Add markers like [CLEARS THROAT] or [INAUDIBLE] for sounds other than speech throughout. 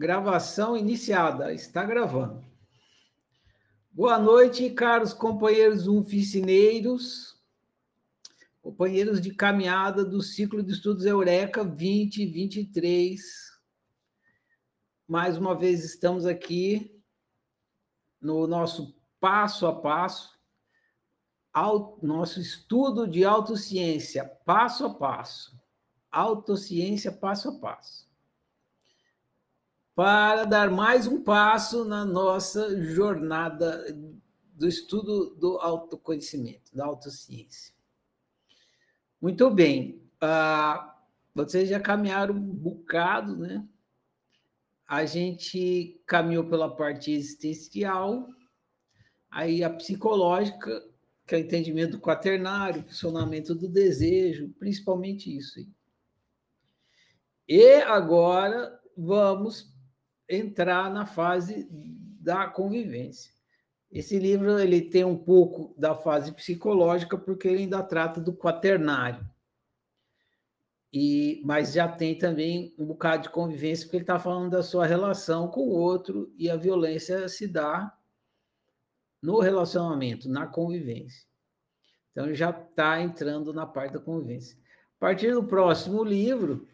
Gravação iniciada. Está gravando. Boa noite, caros companheiros oficineiros, companheiros de caminhada do ciclo de estudos Eureka 2023. Mais uma vez estamos aqui no nosso passo a passo, nosso estudo de autociência, passo a passo. Autociência passo a passo para dar mais um passo na nossa jornada do estudo do autoconhecimento, da autociência. Muito bem. Uh, vocês já caminharam um bocado, né? A gente caminhou pela parte existencial, aí a psicológica, que é o entendimento do quaternário, funcionamento do desejo, principalmente isso. E agora vamos entrar na fase da convivência. Esse livro ele tem um pouco da fase psicológica porque ele ainda trata do quaternário. E mas já tem também um bocado de convivência porque ele está falando da sua relação com o outro e a violência se dá no relacionamento, na convivência. Então já está entrando na parte da convivência. A partir do próximo livro,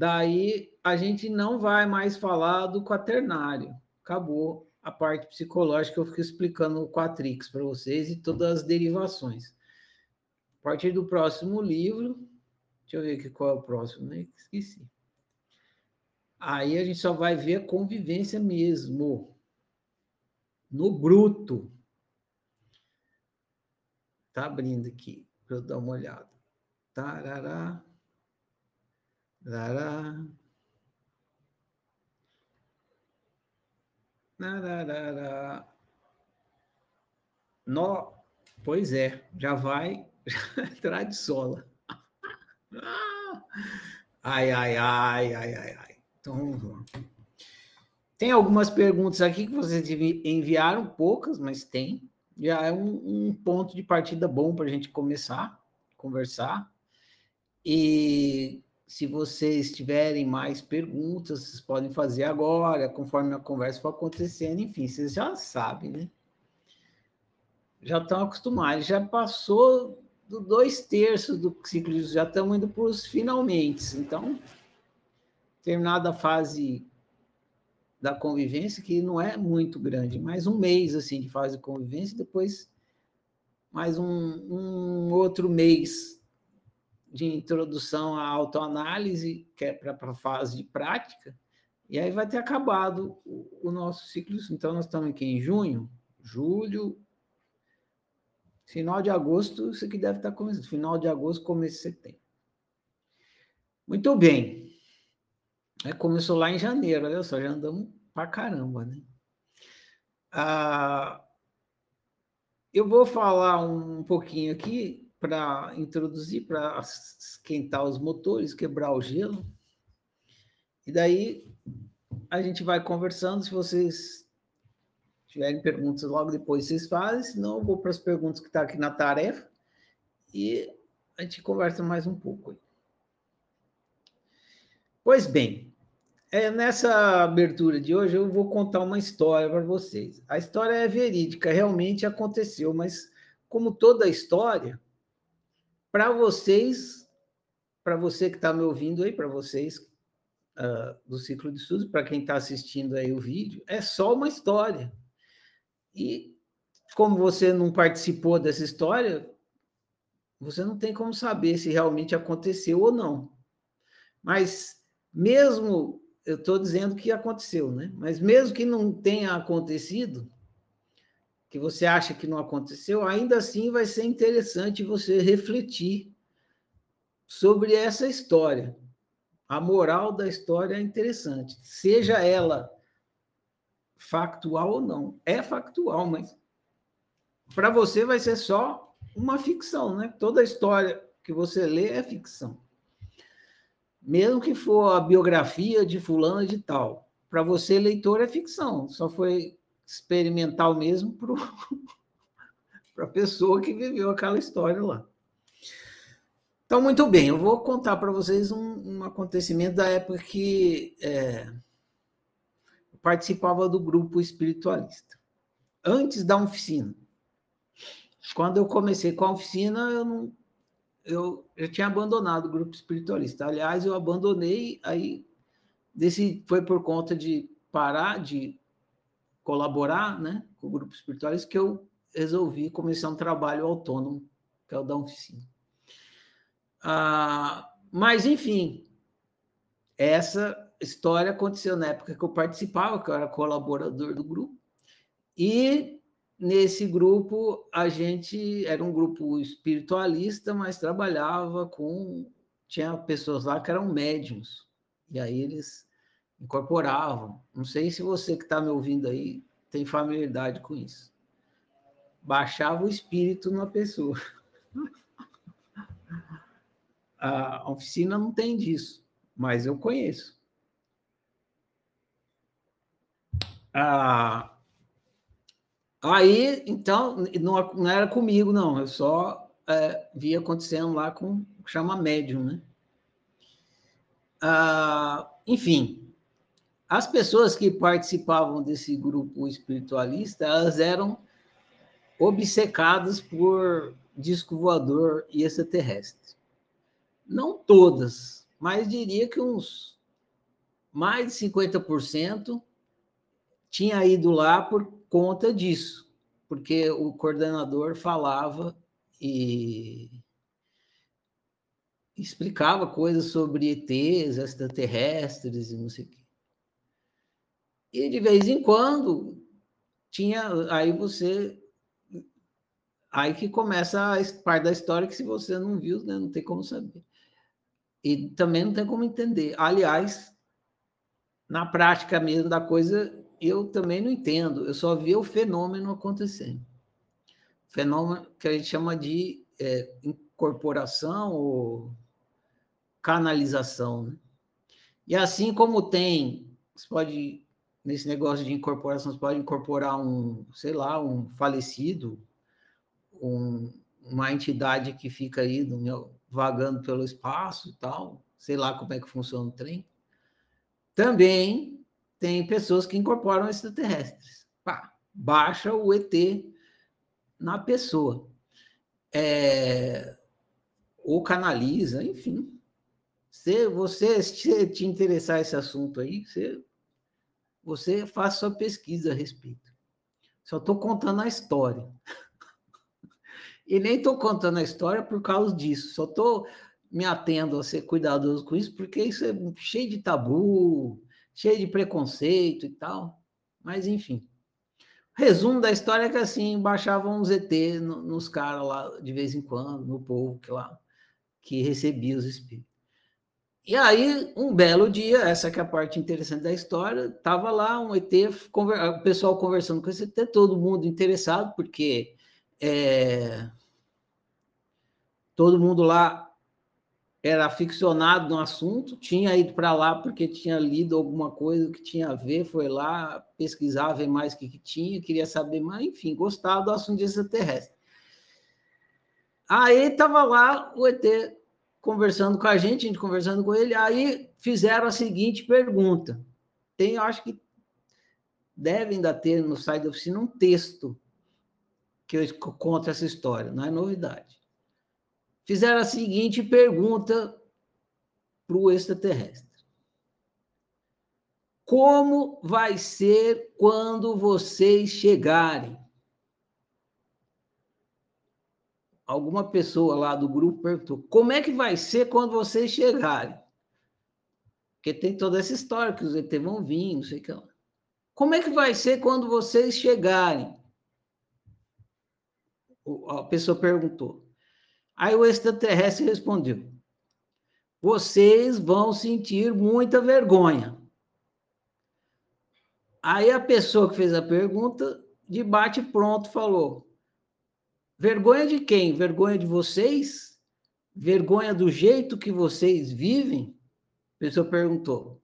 Daí a gente não vai mais falar do quaternário. Acabou a parte psicológica, eu fico explicando o quatrix para vocês e todas as derivações. A partir do próximo livro, deixa eu ver aqui qual é o próximo, né? Esqueci. Aí a gente só vai ver a convivência mesmo, no bruto. Tá abrindo aqui para eu dar uma olhada. Tarará. Lará. No, pois é, já vai [LAUGHS] entrar de sola. Ai, ai, ai, ai, ai, ai. Então, tem algumas perguntas aqui que vocês enviaram, poucas, mas tem. Já é um, um ponto de partida bom para a gente começar conversar. E se vocês tiverem mais perguntas, vocês podem fazer agora, conforme a conversa for acontecendo. Enfim, vocês já sabem, né? Já estão acostumados, já passou do dois terços do ciclo, já estamos indo para os finalmente. Então, terminada a fase da convivência, que não é muito grande, mais um mês assim de fase de convivência, depois mais um, um outro mês de introdução à autoanálise, que é para a fase de prática, e aí vai ter acabado o, o nosso ciclo. Então, nós estamos aqui em junho, julho, final de agosto, isso aqui deve estar começando, final de agosto, começo de setembro. Muito bem. É, começou lá em janeiro, olha só, já andamos para caramba, né? Ah, eu vou falar um pouquinho aqui para introduzir, para esquentar os motores, quebrar o gelo. E daí a gente vai conversando. Se vocês tiverem perguntas, logo depois vocês fazem, senão eu vou para as perguntas que estão tá aqui na tarefa e a gente conversa mais um pouco. Pois bem, é, nessa abertura de hoje eu vou contar uma história para vocês. A história é verídica, realmente aconteceu, mas como toda história, para vocês, para você que está me ouvindo aí, para vocês uh, do ciclo de estudos, para quem está assistindo aí o vídeo, é só uma história. E como você não participou dessa história, você não tem como saber se realmente aconteceu ou não. Mas mesmo, eu estou dizendo que aconteceu, né? Mas mesmo que não tenha acontecido, que você acha que não aconteceu, ainda assim vai ser interessante você refletir sobre essa história. A moral da história é interessante, seja ela factual ou não. É factual, mas para você vai ser só uma ficção, né? Toda história que você lê é ficção. Mesmo que for a biografia de fulano de tal, para você leitor é ficção, só foi experimental mesmo para [LAUGHS] a pessoa que viveu aquela história lá. Então, muito bem, eu vou contar para vocês um, um, acontecimento da época que é, eu participava do grupo espiritualista, antes da oficina. Quando eu comecei com a oficina, eu não, eu, eu tinha abandonado o grupo espiritualista. Aliás, eu abandonei, aí desse, foi por conta de parar de colaborar né, com grupo espiritualista que eu resolvi começar um trabalho autônomo, que é o da oficina. Ah, mas, enfim, essa história aconteceu na época que eu participava, que eu era colaborador do grupo, e nesse grupo a gente era um grupo espiritualista, mas trabalhava com. Tinha pessoas lá que eram médiums, e aí eles incorporavam. Não sei se você que está me ouvindo aí tem familiaridade com isso. Baixava o espírito na pessoa. [LAUGHS] A oficina não tem disso, mas eu conheço. Ah, aí, então, não, não, era comigo, não, eu só é, via acontecendo lá com o que chama médium, né? Ah, enfim, as pessoas que participavam desse grupo espiritualista, elas eram obcecadas por disco voador e extraterrestre. Não todas, mas diria que uns mais de 50% tinha ido lá por conta disso, porque o coordenador falava e explicava coisas sobre ETs, extraterrestres e não sei o quê. E de vez em quando tinha aí você aí que começa a parte da história que se você não viu, né, não tem como saber. E também não tem como entender. Aliás, na prática mesmo da coisa, eu também não entendo. Eu só vi o fenômeno acontecendo. Fenômeno que a gente chama de é, incorporação ou canalização. Né? E assim como tem, você pode nesse negócio de incorporação, você pode incorporar um, sei lá, um falecido, um, uma entidade que fica aí meu, vagando pelo espaço e tal, sei lá como é que funciona o trem. Também tem pessoas que incorporam extraterrestres. Pá, baixa o ET na pessoa. É, ou canaliza, enfim. Se você se te interessar esse assunto aí, você você faz sua pesquisa a respeito. Só estou contando a história. [LAUGHS] E nem estou contando a história por causa disso. Só estou me atendo a ser cuidadoso com isso, porque isso é cheio de tabu, cheio de preconceito e tal. Mas, enfim. Resumo da história é que, assim, baixavam uns ET nos caras lá, de vez em quando, no povo que lá, que recebia os espíritos. E aí, um belo dia, essa que é a parte interessante da história, estava lá um ET, o pessoal conversando com esse ET, todo mundo interessado, porque é, todo mundo lá era aficionado no assunto, tinha ido para lá porque tinha lido alguma coisa que tinha a ver, foi lá pesquisar, ver mais o que, que tinha, queria saber mais, enfim, gostava do assunto extraterrestre. Aí estava lá o ET conversando com a gente, a gente conversando com ele, aí fizeram a seguinte pergunta. Tem, acho que deve ainda ter no site da oficina um texto que eu conto essa história, não é novidade. Fizeram a seguinte pergunta para o extraterrestre: Como vai ser quando vocês chegarem? Alguma pessoa lá do grupo perguntou: como é que vai ser quando vocês chegarem? Porque tem toda essa história que os ET vão vir, não sei o que. Como é que vai ser quando vocês chegarem? A pessoa perguntou. Aí o extraterrestre respondeu: Vocês vão sentir muita vergonha. Aí a pessoa que fez a pergunta, de bate pronto, falou: Vergonha de quem? Vergonha de vocês? Vergonha do jeito que vocês vivem? A pessoa perguntou.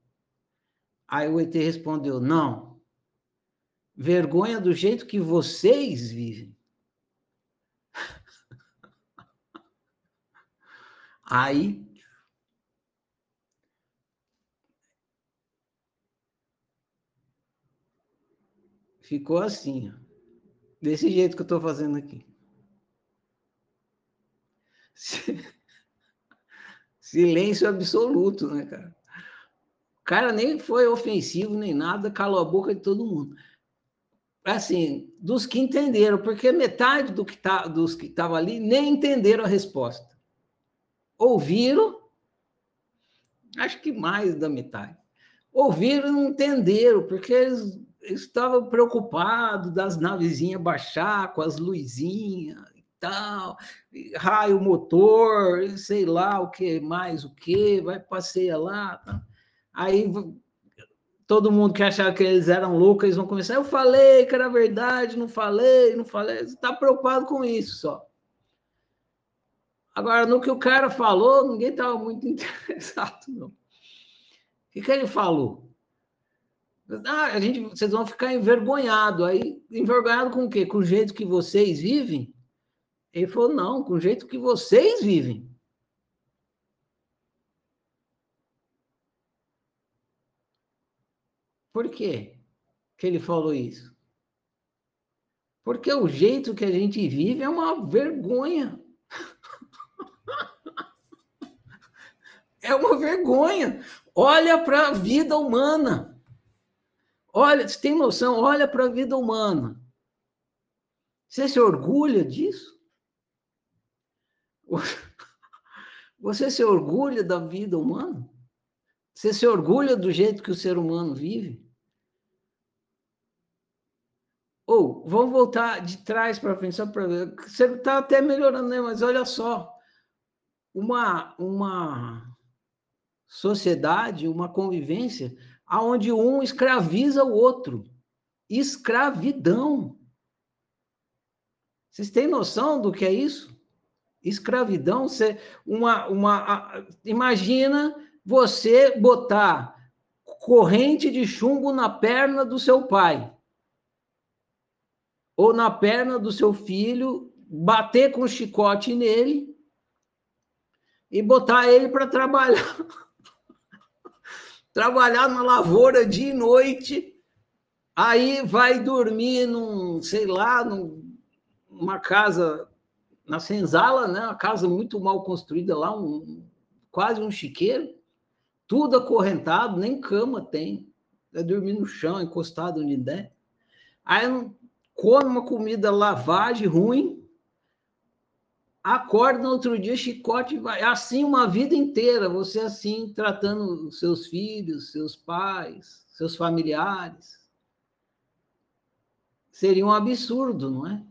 Aí o ET respondeu: não. Vergonha do jeito que vocês vivem. [LAUGHS] Aí ficou assim, ó. desse jeito que eu estou fazendo aqui. [LAUGHS] Silêncio absoluto, né, cara? O cara nem foi ofensivo nem nada, calou a boca de todo mundo. Assim, dos que entenderam, porque metade do que tá, dos que estavam ali nem entenderam a resposta ouviram, acho que mais da metade, ouviram e não entenderam, porque eles, estavam preocupados das navezinhas baixar com as luzinhas tal, raio motor, sei lá o que mais, o que, vai passeia lá. Tá. Aí todo mundo que achava que eles eram loucos, eles vão começar. Eu falei que era verdade, não falei, não falei. Você está preocupado com isso só. Agora, no que o cara falou, ninguém estava muito [LAUGHS] interessado, não. O que, que ele falou? Ah, a gente, vocês vão ficar envergonhados. Aí, envergonhado com o quê? Com o jeito que vocês vivem? Ele falou, não, com o jeito que vocês vivem. Por quê que ele falou isso? Porque o jeito que a gente vive é uma vergonha. É uma vergonha. Olha para a vida humana. Olha, você tem noção? Olha para a vida humana. Você se orgulha disso? [LAUGHS] Você se orgulha da vida humana? Você se orgulha do jeito que o ser humano vive? Ou, vamos voltar de trás para frente, só para ver. Você está até melhorando, né? Mas olha só. Uma, uma sociedade, uma convivência, aonde um escraviza o outro. Escravidão. Vocês têm noção do que é isso? Escravidão, você, uma, uma, imagina você botar corrente de chumbo na perna do seu pai. Ou na perna do seu filho, bater com chicote nele e botar ele para trabalhar. [LAUGHS] Trabalhar na lavoura dia e noite, aí vai dormir num, sei lá, num, numa casa na senzala, né? Uma casa muito mal construída lá, um, quase um chiqueiro, tudo acorrentado, nem cama tem. É dormir no chão, encostado onde der. Aí come uma comida lavagem ruim, acorda no outro dia, chicote vai. Assim uma vida inteira, você assim tratando seus filhos, seus pais, seus familiares. Seria um absurdo, não é?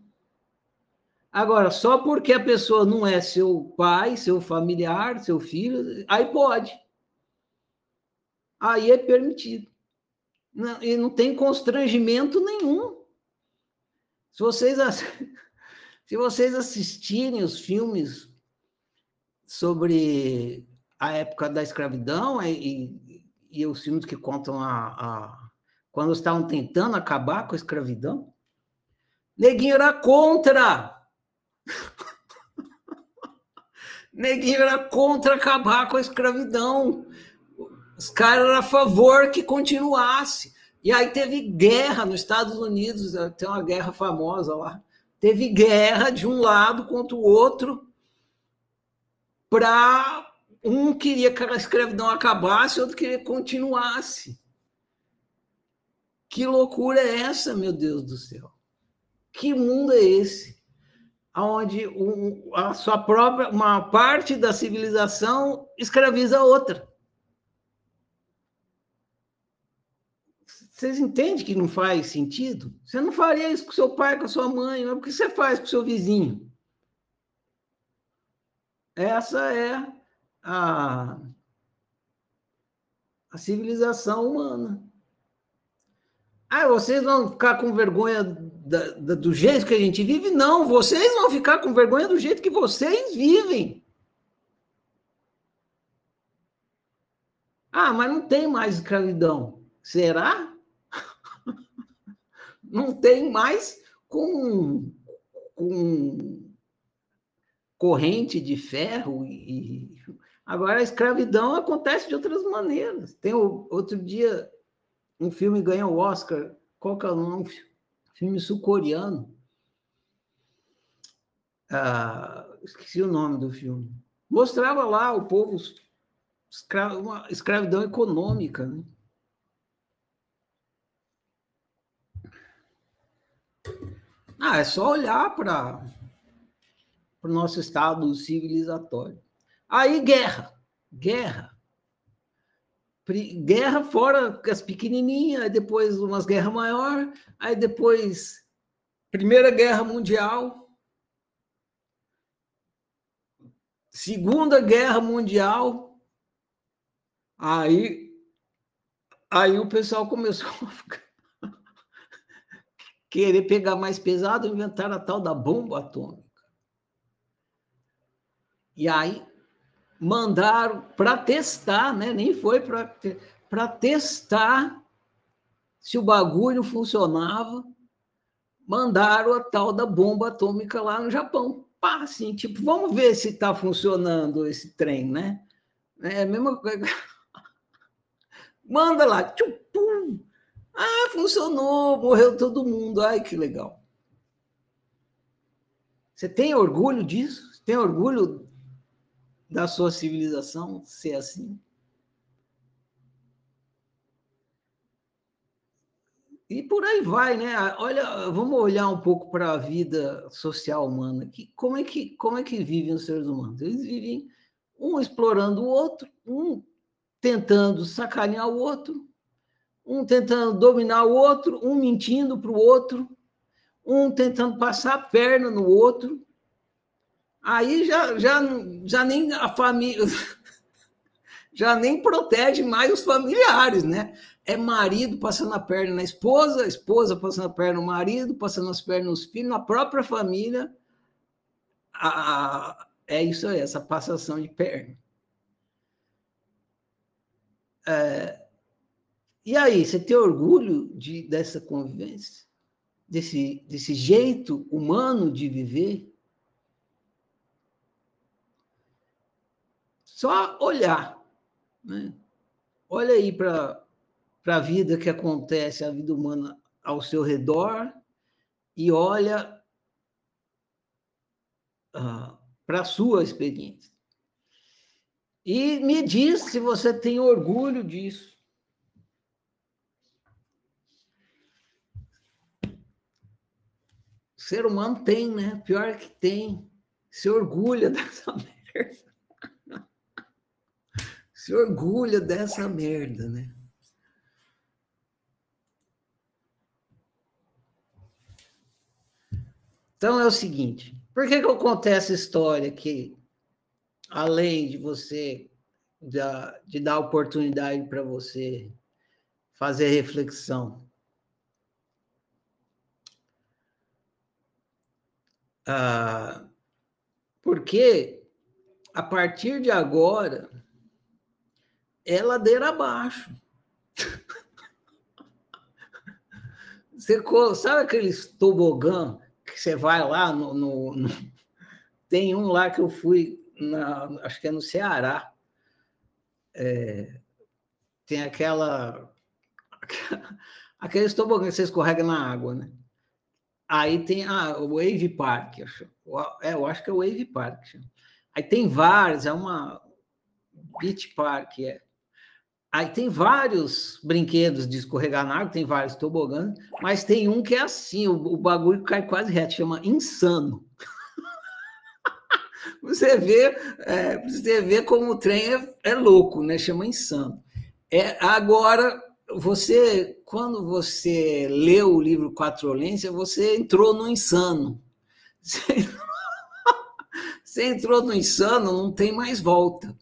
Agora, só porque a pessoa não é seu pai, seu familiar, seu filho, aí pode. Aí é permitido. Não, e não tem constrangimento nenhum. Se vocês [LAUGHS] Se vocês assistirem os filmes sobre a época da escravidão e, e, e os filmes que contam a, a, quando estavam tentando acabar com a escravidão, Neguinho era contra. Neguinho era contra acabar com a escravidão. Os caras eram a favor que continuasse. E aí teve guerra nos Estados Unidos, tem uma guerra famosa lá, teve guerra de um lado contra o outro para um queria que a escravidão acabasse, outro queria que continuasse. Que loucura é essa, meu Deus do céu? Que mundo é esse? Onde a sua própria, uma parte da civilização escraviza a outra. Vocês entendem que não faz sentido? Você não faria isso com seu pai, com sua mãe, mas por que você faz com seu vizinho? Essa é a, a civilização humana. Ah, vocês vão ficar com vergonha da, da, do jeito que a gente vive? Não, vocês vão ficar com vergonha do jeito que vocês vivem. Ah, mas não tem mais escravidão. Será? [LAUGHS] não tem mais com, com corrente de ferro e agora a escravidão acontece de outras maneiras. Tem o, outro dia um filme ganhou o Oscar, qual que é o nome? Filme sul-coreano. Ah, esqueci o nome do filme. Mostrava lá o povo escra uma escravidão econômica, né? Ah, é só olhar para o nosso estado civilizatório. Aí, guerra. Guerra. Guerra fora as pequenininhas, aí depois umas guerras maior, aí depois Primeira Guerra Mundial, Segunda Guerra Mundial, aí, aí o pessoal começou a ficar [LAUGHS] querer pegar mais pesado, inventar a tal da bomba atômica. E aí mandaram para testar, né? nem foi para testar se o bagulho funcionava, mandaram a tal da bomba atômica lá no Japão. Pá, assim, tipo, vamos ver se está funcionando esse trem, né? É a mesma coisa. [LAUGHS] Manda lá, tchupum, ah, funcionou, morreu todo mundo. Ai, que legal. Você tem orgulho disso? Você tem orgulho da sua civilização ser assim? E por aí vai, né? Olha, vamos olhar um pouco para a vida social humana. Que, como, é que, como é que vivem os seres humanos? Eles vivem um explorando o outro, um tentando sacanear o outro, um tentando dominar o outro, um mentindo para o outro, um tentando passar a perna no outro. Aí já, já, já nem a família [LAUGHS] já nem protege mais os familiares, né? É marido passando a perna na esposa, esposa passando a perna no marido, passando as pernas nos filhos, na própria família. A, é isso aí, essa passação de perna. É, e aí, você tem orgulho de, dessa convivência? Desse, desse jeito humano de viver? Só olhar. Né? Olha aí para a vida que acontece, a vida humana ao seu redor, e olha ah, para a sua experiência. E me diz se você tem orgulho disso. O ser humano tem, né? Pior que tem. Se orgulha [LAUGHS] dessa merda. Se orgulha dessa merda, né? Então é o seguinte: por que, que eu contei essa história que, além de você, de dar oportunidade para você fazer reflexão, Ah, porque a partir de agora é ladeira abaixo. Você sabe aqueles tobogã que você vai lá no, no, no, Tem um lá que eu fui, na, acho que é no Ceará. É, tem aquela. [LAUGHS] Aqueles tobogãs que você escorrega na água, né? Aí tem ah, o Wave Park, é, eu acho que é o Wave Park. Aí tem vários, é uma Beach Park, é. Aí tem vários brinquedos de escorregar na água, tem vários tobogãs, mas tem um que é assim, o, o bagulho cai quase reto, chama Insano. [LAUGHS] você vê, é, você vê como o trem é, é louco, né? Chama Insano. É, agora, você, quando você leu o livro Quatrolência, você entrou no insano. [LAUGHS] Você entrou no insano, não tem mais volta.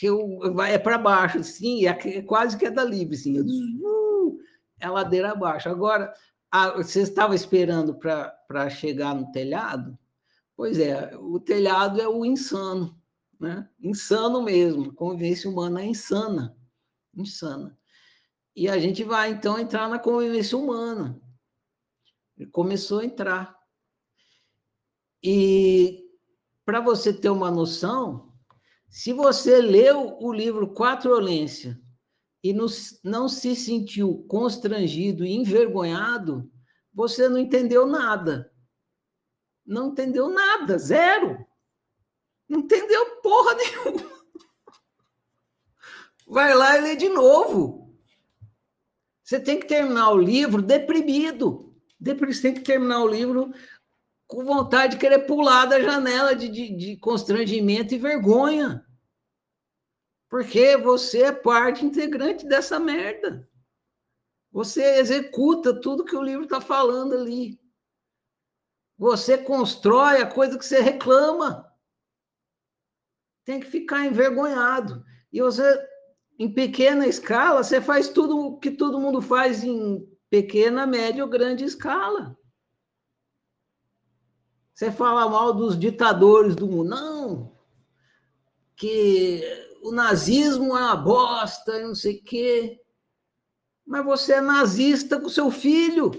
Porque vai é para baixo, assim, é, quase que é da livre, assim, é ladeira abaixo. Agora, a, você estava esperando para chegar no telhado? Pois é, o telhado é o insano, né? Insano mesmo, a convivência humana é insana, insana. E a gente vai, então, entrar na convivência humana. Ele começou a entrar. E para você ter uma noção, se você leu o livro Quatrolência e não se sentiu constrangido e envergonhado, você não entendeu nada. Não entendeu nada, zero. Não entendeu porra nenhuma. Vai lá e lê de novo. Você tem que terminar o livro deprimido. Você tem que terminar o livro com vontade de querer pular da janela de, de, de constrangimento e vergonha. Porque você é parte integrante dessa merda. Você executa tudo que o livro está falando ali. Você constrói a coisa que você reclama. Tem que ficar envergonhado. E você, em pequena escala, você faz tudo o que todo mundo faz em pequena, média ou grande escala. Você fala mal dos ditadores do mundo. Não! Que o nazismo é uma bosta, não sei o quê. Mas você é nazista com seu filho.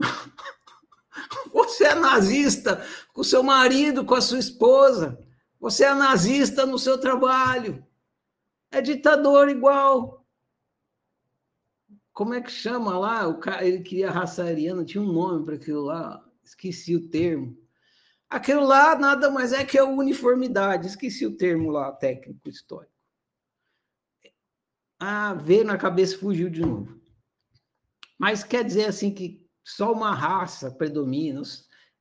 [LAUGHS] Você é nazista com seu marido, com a sua esposa. Você é nazista no seu trabalho. É ditador igual. Como é que chama lá? O cara, ele queria raça ariana, tinha um nome para aquilo lá, esqueci o termo. Aquilo lá nada mais é que a uniformidade. Esqueci o termo lá, técnico histórico. Ah, veio na cabeça fugiu de novo. Mas quer dizer assim que só uma raça predomina,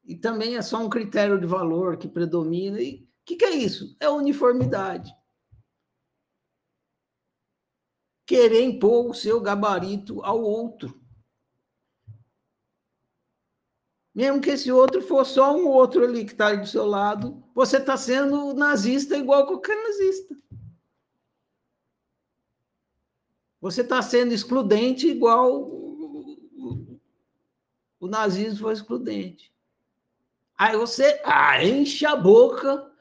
e também é só um critério de valor que predomina. E o que, que é isso? É uniformidade. Querer impor o seu gabarito ao outro. Mesmo que esse outro for só um outro ali que está do seu lado, você está sendo nazista igual qualquer nazista. Você está sendo excludente igual o nazismo foi excludente. Aí você ah, enche a boca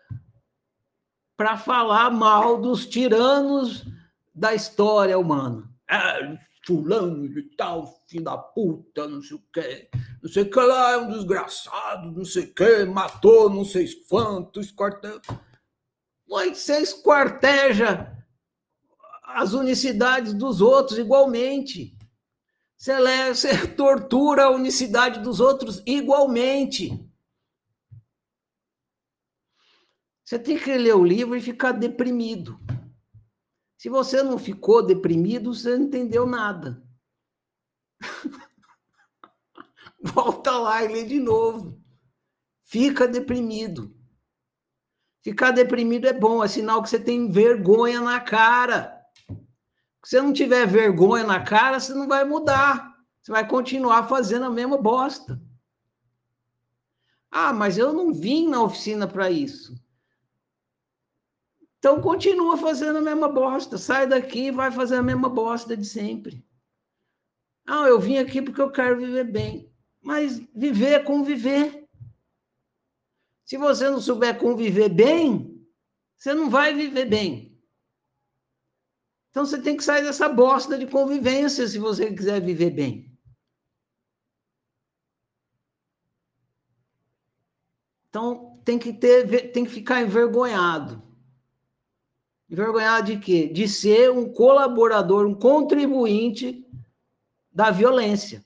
para falar mal dos tiranos da história humana. É, fulano de tal, filho da puta, não sei o quê não sei o que lá, é um desgraçado, não sei o que, matou não sei quantos, esquarteja. Mãe, você esquarteja as unicidades dos outros igualmente. Você, você [LAUGHS] tortura a unicidade dos outros igualmente. Você tem que ler o livro e ficar deprimido. Se você não ficou deprimido, você não entendeu nada. [LAUGHS] volta lá e lê de novo. Fica deprimido. Ficar deprimido é bom, é sinal que você tem vergonha na cara. Se você não tiver vergonha na cara, você não vai mudar. Você vai continuar fazendo a mesma bosta. Ah, mas eu não vim na oficina para isso. Então continua fazendo a mesma bosta. Sai daqui e vai fazer a mesma bosta de sempre. Ah, eu vim aqui porque eu quero viver bem. Mas viver é conviver. Se você não souber conviver bem, você não vai viver bem. Então você tem que sair dessa bosta de convivência se você quiser viver bem. Então tem que ter, tem que ficar envergonhado. Envergonhado de quê? De ser um colaborador, um contribuinte da violência.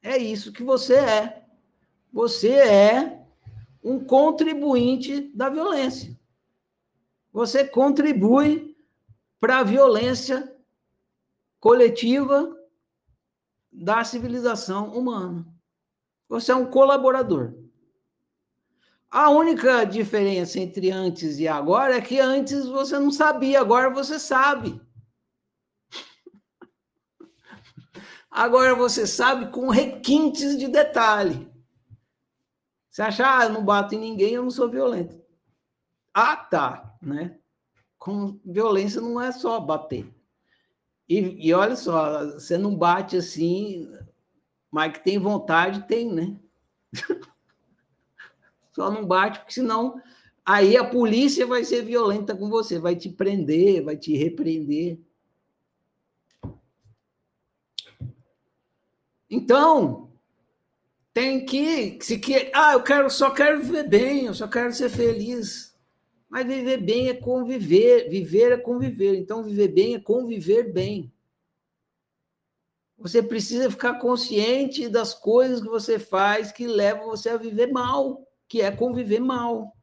É isso que você é. Você é um contribuinte da violência. Você contribui para a violência coletiva da civilização humana. Você é um colaborador. A única diferença entre antes e agora é que antes você não sabia, agora você sabe. Agora você sabe com requintes de detalhe. Você acha, ah, eu não bato em ninguém, eu não sou violento. Ah, tá, né? Com violência não é só bater. E, e olha só, você não bate assim, mas que tem vontade, tem, né? [LAUGHS] só não bate, porque senão aí a polícia vai ser violenta com você, vai te prender, vai te repreender. Então, tem que, se que, ah, eu quero, só quero viver bem, eu só quero ser feliz. Mas viver bem é conviver, viver é conviver. Então, viver bem é conviver bem. Você precisa ficar consciente das coisas que você faz que levam você a viver mal, que é conviver mal.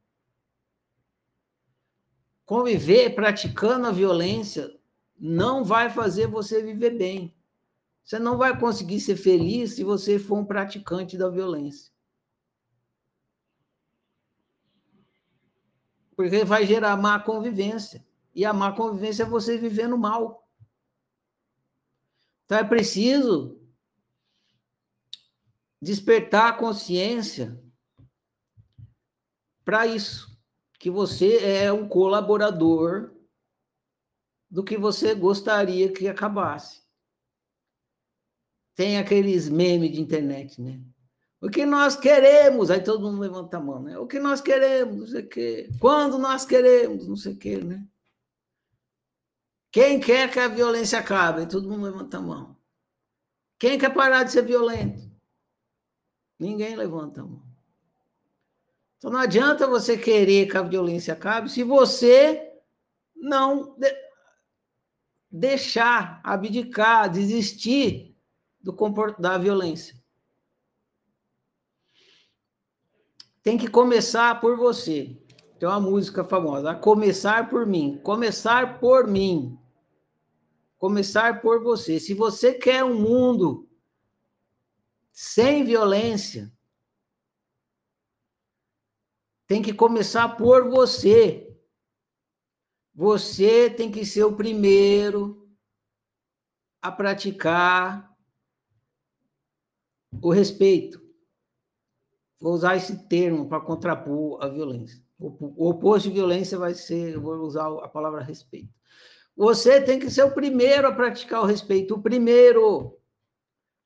Conviver praticando a violência não vai fazer você viver bem. Você não vai conseguir ser feliz se você for um praticante da violência. Porque vai gerar má convivência. E a má convivência é você vivendo mal. Então é preciso despertar a consciência para isso, que você é um colaborador do que você gostaria que acabasse. Tem aqueles memes de internet, né? O que nós queremos, aí todo mundo levanta a mão, né? O que nós queremos, não sei o quê. Quando nós queremos, não sei o quê, né? Quem quer que a violência acabe? Todo mundo levanta a mão. Quem quer parar de ser violento? Ninguém levanta a mão. Então não adianta você querer que a violência acabe se você não deixar, abdicar, desistir do da violência. Tem que começar por você. Tem uma música famosa, a começar por mim, começar por mim. Começar por você. Se você quer um mundo sem violência, tem que começar por você. Você tem que ser o primeiro a praticar o respeito. Vou usar esse termo para contrapor a violência. O oposto de violência vai ser, eu vou usar a palavra respeito. Você tem que ser o primeiro a praticar o respeito, o primeiro.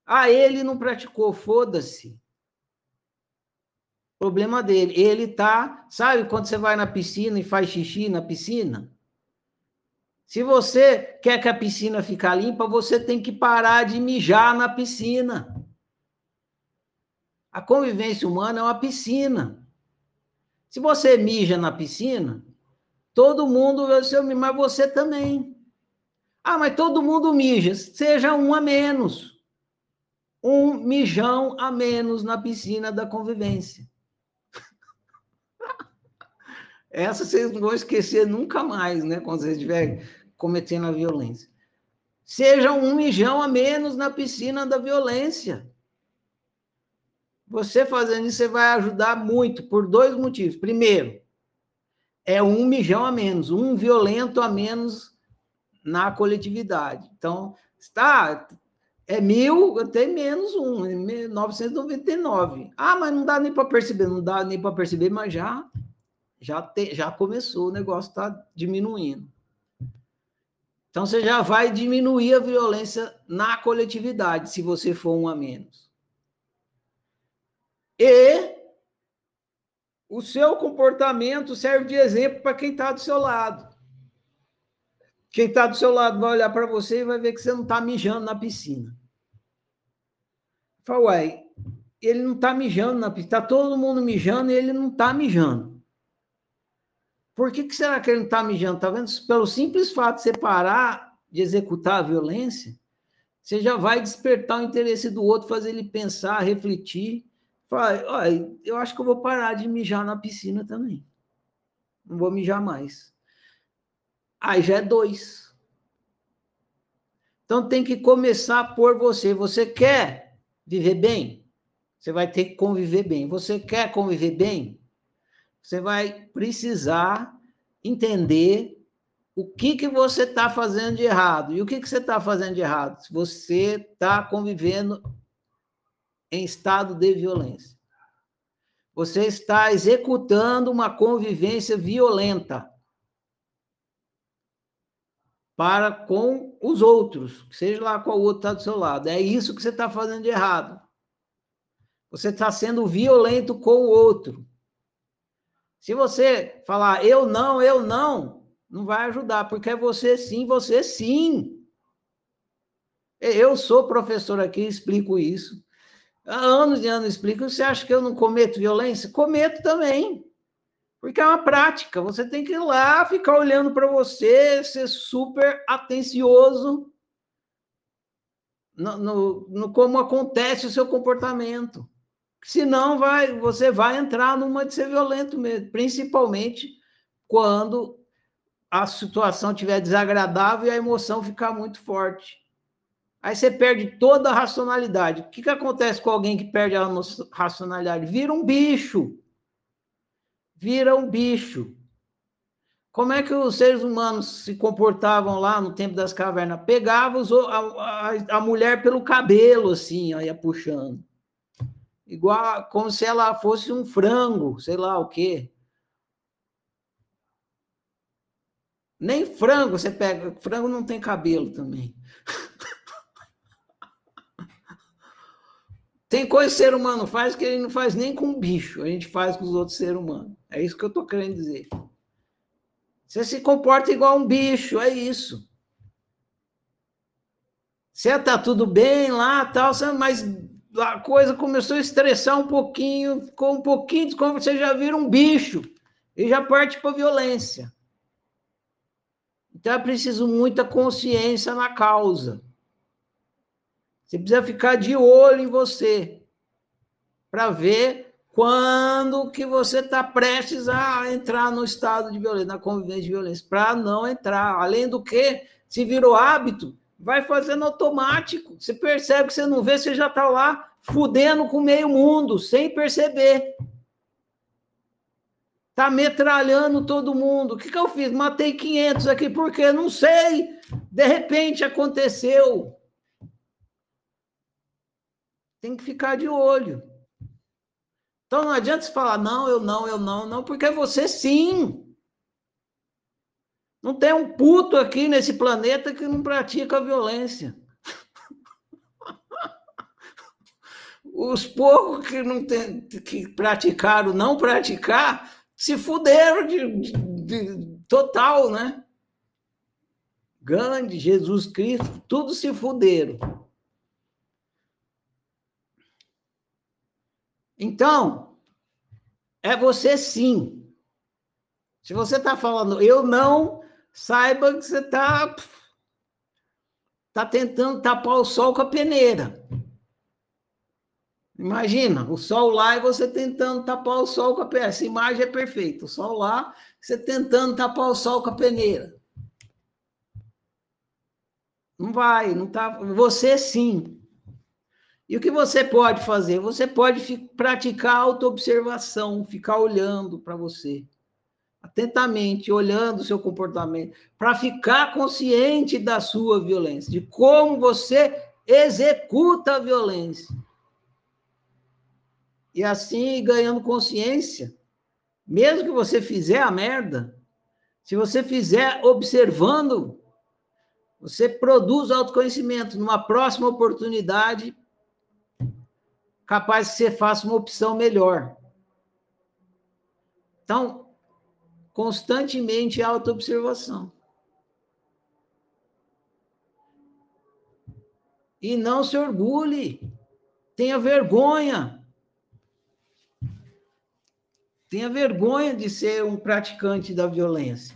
Ah, ele não praticou, foda-se. Problema dele. Ele tá, sabe quando você vai na piscina e faz xixi na piscina? Se você quer que a piscina fique limpa, você tem que parar de mijar na piscina. A convivência humana é uma piscina. Se você mija na piscina, todo mundo vai ser mas você também. Ah, mas todo mundo mija, seja um a menos. Um mijão a menos na piscina da convivência. Essa vocês não vão esquecer nunca mais, né? Quando vocês estiverem cometendo a violência. Seja um mijão a menos na piscina da violência. Você fazendo isso, você vai ajudar muito por dois motivos. Primeiro, é um mijão a menos, um violento a menos na coletividade. Então, está é mil, até menos um, é 999. Ah, mas não dá nem para perceber, não dá nem para perceber, mas já já, te, já começou, o negócio está diminuindo. Então você já vai diminuir a violência na coletividade, se você for um a menos. E o seu comportamento serve de exemplo para quem está do seu lado. Quem está do seu lado vai olhar para você e vai ver que você não está mijando na piscina. Fala, uai, ele não está mijando na piscina, está todo mundo mijando e ele não está mijando. Por que, que será que ele não está mijando? Está vendo? Pelo simples fato de você parar de executar a violência, você já vai despertar o interesse do outro, fazer ele pensar, refletir. Fala, olha, eu acho que eu vou parar de mijar na piscina também. Não vou mijar mais. Aí já é dois. Então tem que começar por você. Você quer viver bem? Você vai ter que conviver bem. Você quer conviver bem? Você vai precisar entender o que, que você está fazendo de errado. E o que, que você está fazendo de errado? Se você está convivendo em estado de violência. Você está executando uma convivência violenta para com os outros, seja lá qual outro está do seu lado. É isso que você está fazendo de errado. Você está sendo violento com o outro. Se você falar eu não, eu não, não vai ajudar, porque é você sim, você sim. Eu sou professor aqui, explico isso. Há anos e anos explico. Você acha que eu não cometo violência? Cometo também. Porque é uma prática. Você tem que ir lá, ficar olhando para você, ser super atencioso no, no, no, como acontece o seu comportamento. Senão vai, você vai entrar numa de ser violento mesmo, principalmente quando a situação estiver desagradável e a emoção ficar muito forte. Aí você perde toda a racionalidade. O que, que acontece com alguém que perde a racionalidade? Vira um bicho. Vira um bicho. Como é que os seres humanos se comportavam lá no tempo das cavernas? Pegavam a, a, a mulher pelo cabelo, assim, ó, ia puxando. Igual, como se ela fosse um frango, sei lá o quê. Nem frango você pega. Frango não tem cabelo também. [LAUGHS] Tem coisa que o ser humano faz que ele não faz nem com bicho, a gente faz com os outros seres humanos. É isso que eu estou querendo dizer. Você se comporta igual um bicho, é isso. Você está tudo bem lá, tal, mas a coisa começou a estressar um pouquinho, ficou um pouquinho, como você já vira um bicho e já parte para violência. Então é preciso muita consciência na causa. Você precisa ficar de olho em você para ver quando que você está prestes a entrar no estado de violência, na convivência de violência, para não entrar. Além do que, se virou hábito, vai fazendo automático. Você percebe que você não vê, você já está lá fudendo com meio mundo, sem perceber. Tá metralhando todo mundo. O que, que eu fiz? Matei 500 aqui, porque não sei. De repente aconteceu. Tem que ficar de olho. Então não adianta você falar, não, eu não, eu não, não, porque você sim. Não tem um puto aqui nesse planeta que não pratica violência. [LAUGHS] Os poucos que não tem, que praticaram não praticar se fuderam de, de, de total, né? Gandhi, Jesus Cristo, tudo se fuderam. Então, é você sim. Se você está falando eu não, saiba que você está tá tentando tapar o sol com a peneira. Imagina, o sol lá e você tentando tapar o sol com a peneira. Essa imagem é perfeita. O sol lá, você tentando tapar o sol com a peneira. Não vai, não tá. Você sim. E o que você pode fazer? Você pode praticar autoobservação, ficar olhando para você, atentamente, olhando o seu comportamento, para ficar consciente da sua violência, de como você executa a violência. E assim, ganhando consciência, mesmo que você fizer a merda, se você fizer observando, você produz autoconhecimento. Numa próxima oportunidade, capaz que você faça uma opção melhor. Então, constantemente autoobservação. E não se orgulhe, tenha vergonha. Tenha vergonha de ser um praticante da violência.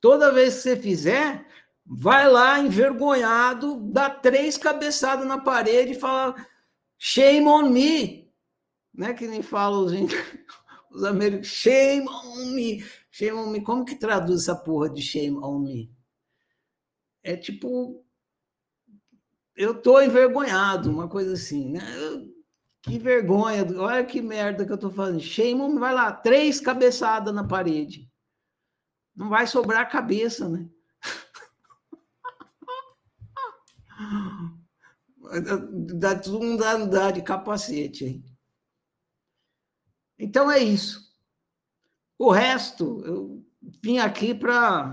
Toda vez que você fizer, vai lá envergonhado, dá três cabeçadas na parede e fala: Shame on me. Né? Que nem falam os, os americanos. Shame on me. Shame on me. Como que traduz essa porra de shame on me? É tipo. Eu tô envergonhado, uma coisa assim, né? Que vergonha, olha que merda que eu tô fazendo. Shame on me, vai lá, três cabeçadas na parede. Não vai sobrar cabeça, né? [LAUGHS] Dá mundo andar de capacete aí. Então é isso. O resto, eu vim aqui para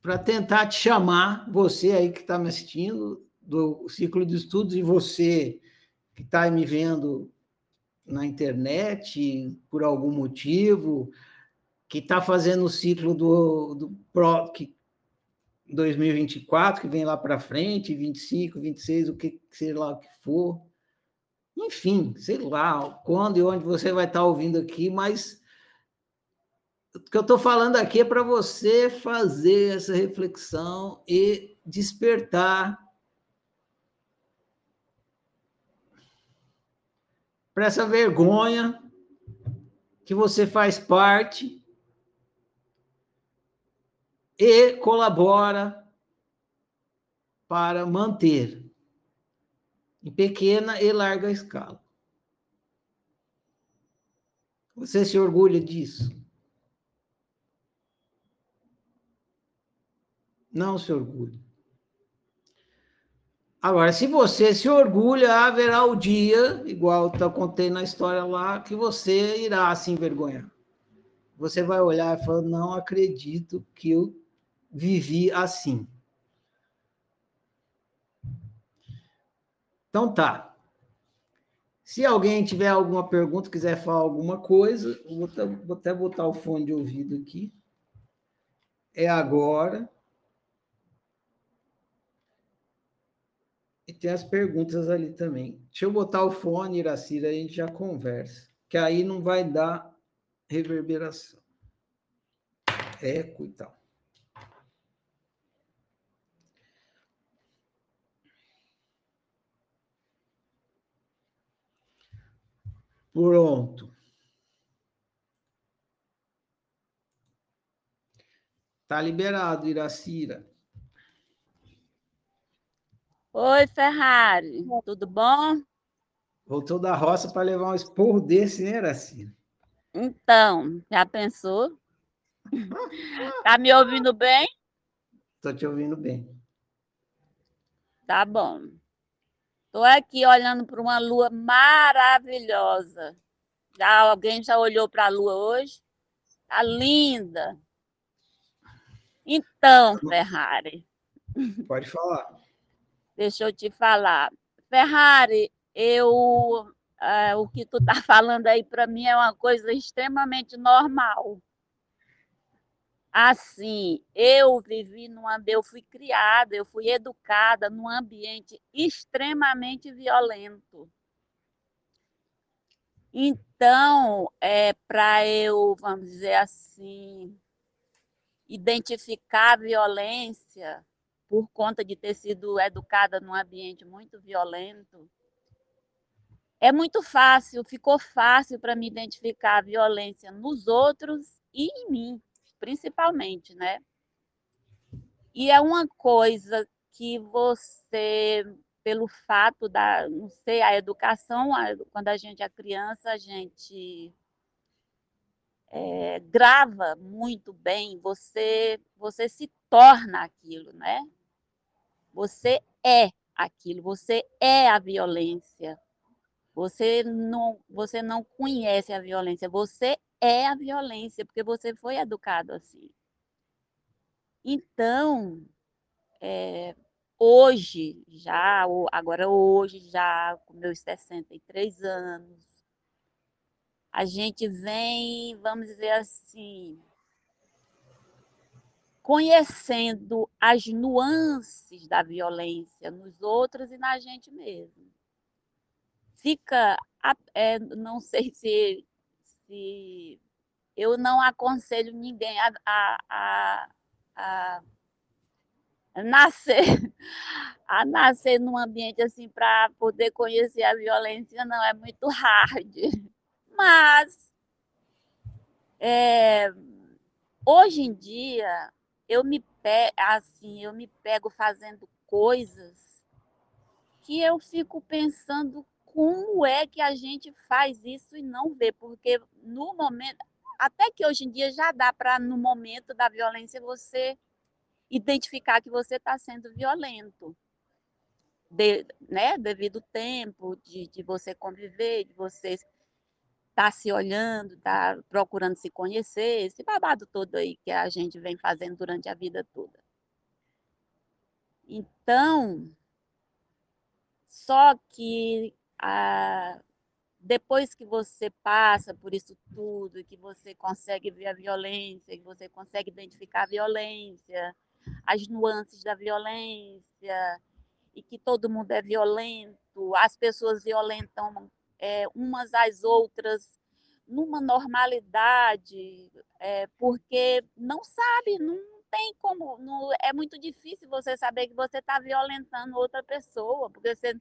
para tentar te chamar, você aí que está me assistindo, do ciclo de estudos, e você que está me vendo na internet por algum motivo, que está fazendo o ciclo do, do pro, que 2024, que vem lá para frente, 25, 26, o que sei lá o que for. Enfim, sei lá quando e onde você vai estar ouvindo aqui, mas o que eu estou falando aqui é para você fazer essa reflexão e despertar para essa vergonha que você faz parte e colabora para manter em pequena e larga escala. Você se orgulha disso? Não se orgulhe. Agora, se você se orgulha, haverá o dia, igual eu contei na história lá, que você irá se envergonhar. Você vai olhar e falar: não acredito que eu vivi assim. Então tá. Se alguém tiver alguma pergunta, quiser falar alguma coisa, vou até, vou até botar o fone de ouvido aqui. É agora. E tem as perguntas ali também. Deixa eu botar o fone, Iracira, a gente já conversa. Que aí não vai dar reverberação. Eco e tal. Pronto. Tá liberado, Iracira. Oi, Ferrari, tudo bom? Voltou da roça para levar um esporro desse, né, Iracina? Então, já pensou? [LAUGHS] Tá me ouvindo bem? Estou te ouvindo bem. Tá bom. Estou aqui olhando para uma lua maravilhosa. Já alguém já olhou para a lua hoje? Tá linda. Então, Ferrari. Pode falar. Deixa eu te falar. Ferrari, eu é, o que tu está [LAUGHS] falando aí para mim é uma coisa extremamente normal. Assim, eu vivi num eu fui criada, eu fui educada num ambiente extremamente violento. Então, é para eu, vamos dizer assim, identificar a violência, por conta de ter sido educada num ambiente muito violento, é muito fácil, ficou fácil para me identificar a violência nos outros e em mim, principalmente, né? E é uma coisa que você, pelo fato da, não sei, a educação, quando a gente é criança, a gente é, grava muito bem, você, você se torna aquilo, né? Você é aquilo, você é a violência. Você não, você não conhece a violência, você é a violência, porque você foi educado assim. Então, é, hoje, já, agora hoje, já com meus 63 anos, a gente vem, vamos dizer assim, conhecendo as nuances da violência nos outros e na gente mesmo. Fica, é, não sei se, se eu não aconselho ninguém a, a, a, a nascer [LAUGHS] a nascer num ambiente assim para poder conhecer a violência não é muito hard. [LAUGHS] Mas é, hoje em dia eu me pe assim, eu me pego fazendo coisas que eu fico pensando como é que a gente faz isso e não vê, porque no momento, até que hoje em dia já dá para no momento da violência você identificar que você está sendo violento. De, né, devido ao tempo de, de você conviver, de você tá se olhando, tá procurando se conhecer, esse babado todo aí que a gente vem fazendo durante a vida toda. Então, só que depois que você passa por isso tudo, que você consegue ver a violência, que você consegue identificar a violência, as nuances da violência, e que todo mundo é violento, as pessoas violentam é, umas às outras numa normalidade, é, porque não sabe, não tem como, não, é muito difícil você saber que você está violentando outra pessoa, porque você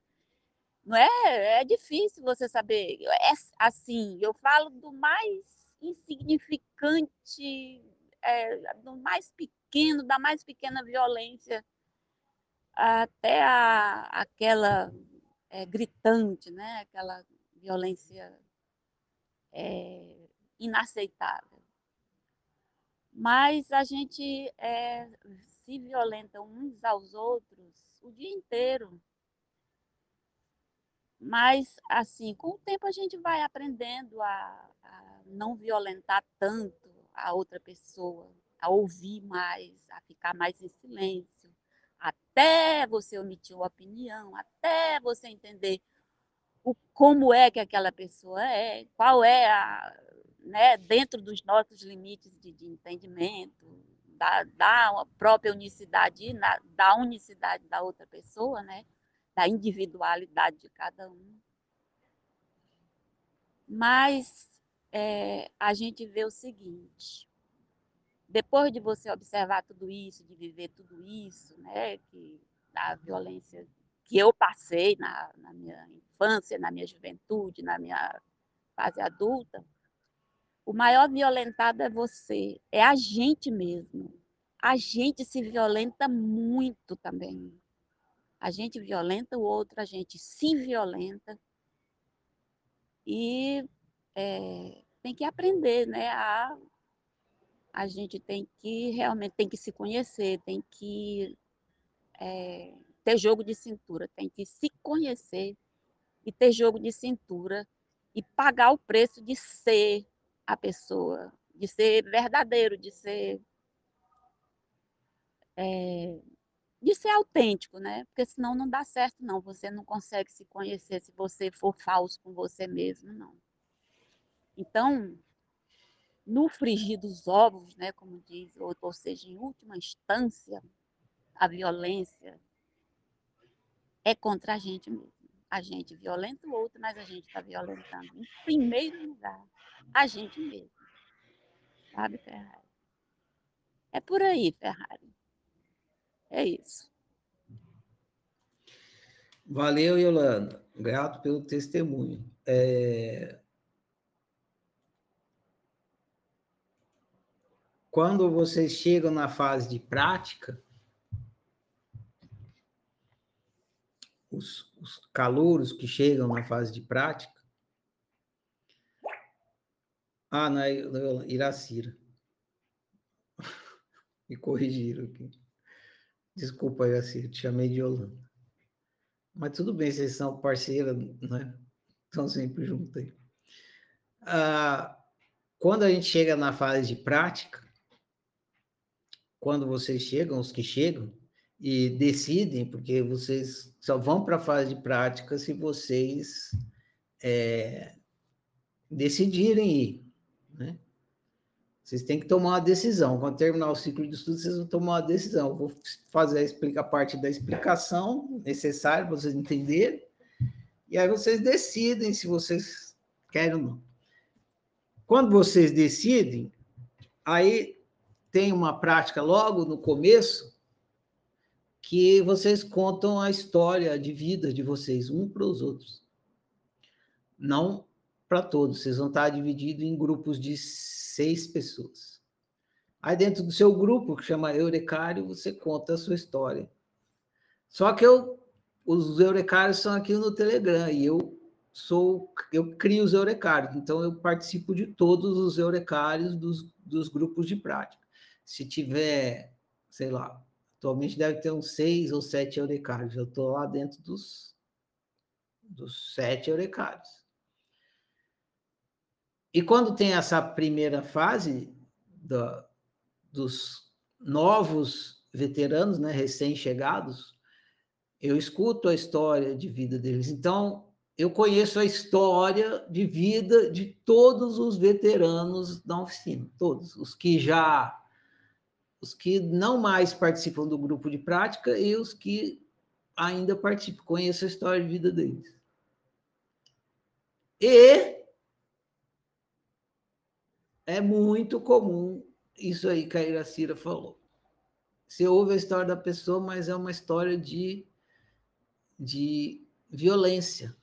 não é, é difícil você saber. É assim, eu falo do mais insignificante, é, do mais pequeno, da mais pequena violência até a, aquela é, gritante, né? Aquela violência é, inaceitável. Mas a gente é, se violenta uns aos outros o dia inteiro. Mas, assim, com o tempo a gente vai aprendendo a, a não violentar tanto a outra pessoa, a ouvir mais, a ficar mais em silêncio, até você omitir uma opinião, até você entender o, como é que aquela pessoa é, qual é a, né, dentro dos nossos limites de, de entendimento, da, da própria unicidade, na, da unicidade da outra pessoa, né, da individualidade de cada um. Mas é, a gente vê o seguinte, depois de você observar tudo isso, de viver tudo isso, né, que a violência que eu passei na, na minha infância, na minha juventude, na minha fase adulta, o maior violentado é você, é a gente mesmo. A gente se violenta muito também. A gente violenta o outro, a gente se violenta. E é, tem que aprender, né? A, a gente tem que realmente tem que se conhecer, tem que é, ter jogo de cintura, tem que se conhecer e ter jogo de cintura e pagar o preço de ser a pessoa, de ser verdadeiro, de ser é, de ser autêntico, né? Porque senão não dá certo, não. Você não consegue se conhecer se você for falso com você mesmo, não. Então, no frigir dos ovos, né, como diz, ou, ou seja, em última instância, a violência é contra a gente mesmo. A gente violenta o outro, mas a gente está violentando, em primeiro lugar, a gente mesmo. Sabe, Ferrari? É por aí, Ferrari. É isso. Valeu, Yolanda. Grato pelo testemunho. É... Quando vocês chegam na fase de prática, os, os calouros que chegam na fase de prática. Ah, na é, Iracira. [LAUGHS] Me corrigiram aqui. Desculpa, Iracira, te chamei de Yolanda. Mas tudo bem, vocês são parceiras, né? Estão sempre juntos aí. Ah, quando a gente chega na fase de prática, quando vocês chegam, os que chegam, e decidem, porque vocês só vão para a fase de prática se vocês é, decidirem ir. Né? Vocês têm que tomar uma decisão. Quando terminar o ciclo de estudo, vocês vão tomar uma decisão. Eu vou fazer a, parte da explicação necessária para vocês entenderem, e aí vocês decidem se vocês querem ou não. Quando vocês decidem, aí tem uma prática logo no começo, que vocês contam a história de vida de vocês, um para os outros. Não para todos, vocês vão estar divididos em grupos de seis pessoas. Aí dentro do seu grupo, que chama Eurecário, você conta a sua história. Só que eu, os Eurecários são aqui no Telegram, e eu sou, eu crio os Eurecários, então eu participo de todos os Eurecários dos, dos grupos de prática. Se tiver, sei lá, Atualmente deve ter uns seis ou sete eurecários. Eu estou lá dentro dos, dos sete eurecários. E quando tem essa primeira fase dos novos veteranos, né, recém-chegados, eu escuto a história de vida deles. Então, eu conheço a história de vida de todos os veteranos da oficina, todos, os que já os que não mais participam do grupo de prática e os que ainda participo, conheço a história de vida deles. E é muito comum isso aí que a Iracira falou. Você ouve a história da pessoa, mas é uma história de, de violência,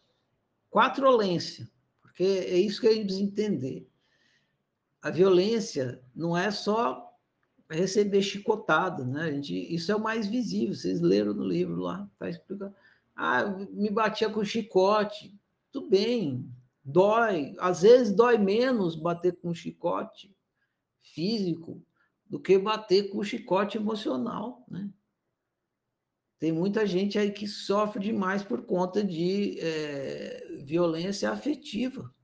quatrolência, porque é isso que a gente precisa entender. A violência não é só receber chicotado, né? A gente, isso é o mais visível. Vocês leram no livro lá, tá explicando. Ah, me batia com chicote. Tudo bem, dói. Às vezes dói menos bater com chicote físico do que bater com chicote emocional, né? Tem muita gente aí que sofre demais por conta de é, violência afetiva.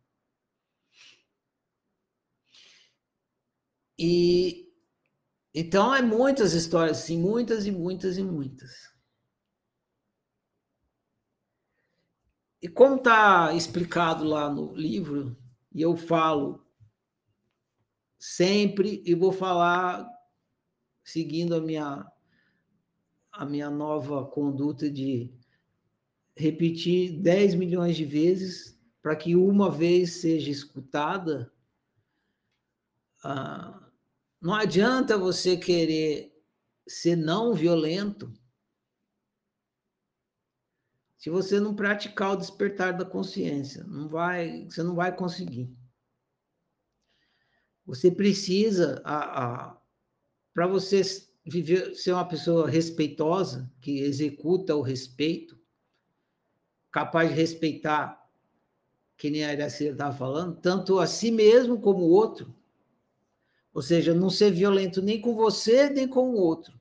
E então, é muitas histórias, sim, muitas e muitas e muitas. E como está explicado lá no livro, e eu falo sempre, e vou falar seguindo a minha, a minha nova conduta de repetir 10 milhões de vezes para que uma vez seja escutada. Ah, não adianta você querer ser não violento se você não praticar o despertar da consciência. Não vai, você não vai conseguir. Você precisa, para você viver, ser uma pessoa respeitosa, que executa o respeito, capaz de respeitar, que nem a Iracema estava falando, tanto a si mesmo como o outro. Ou seja, não ser violento nem com você, nem com o outro.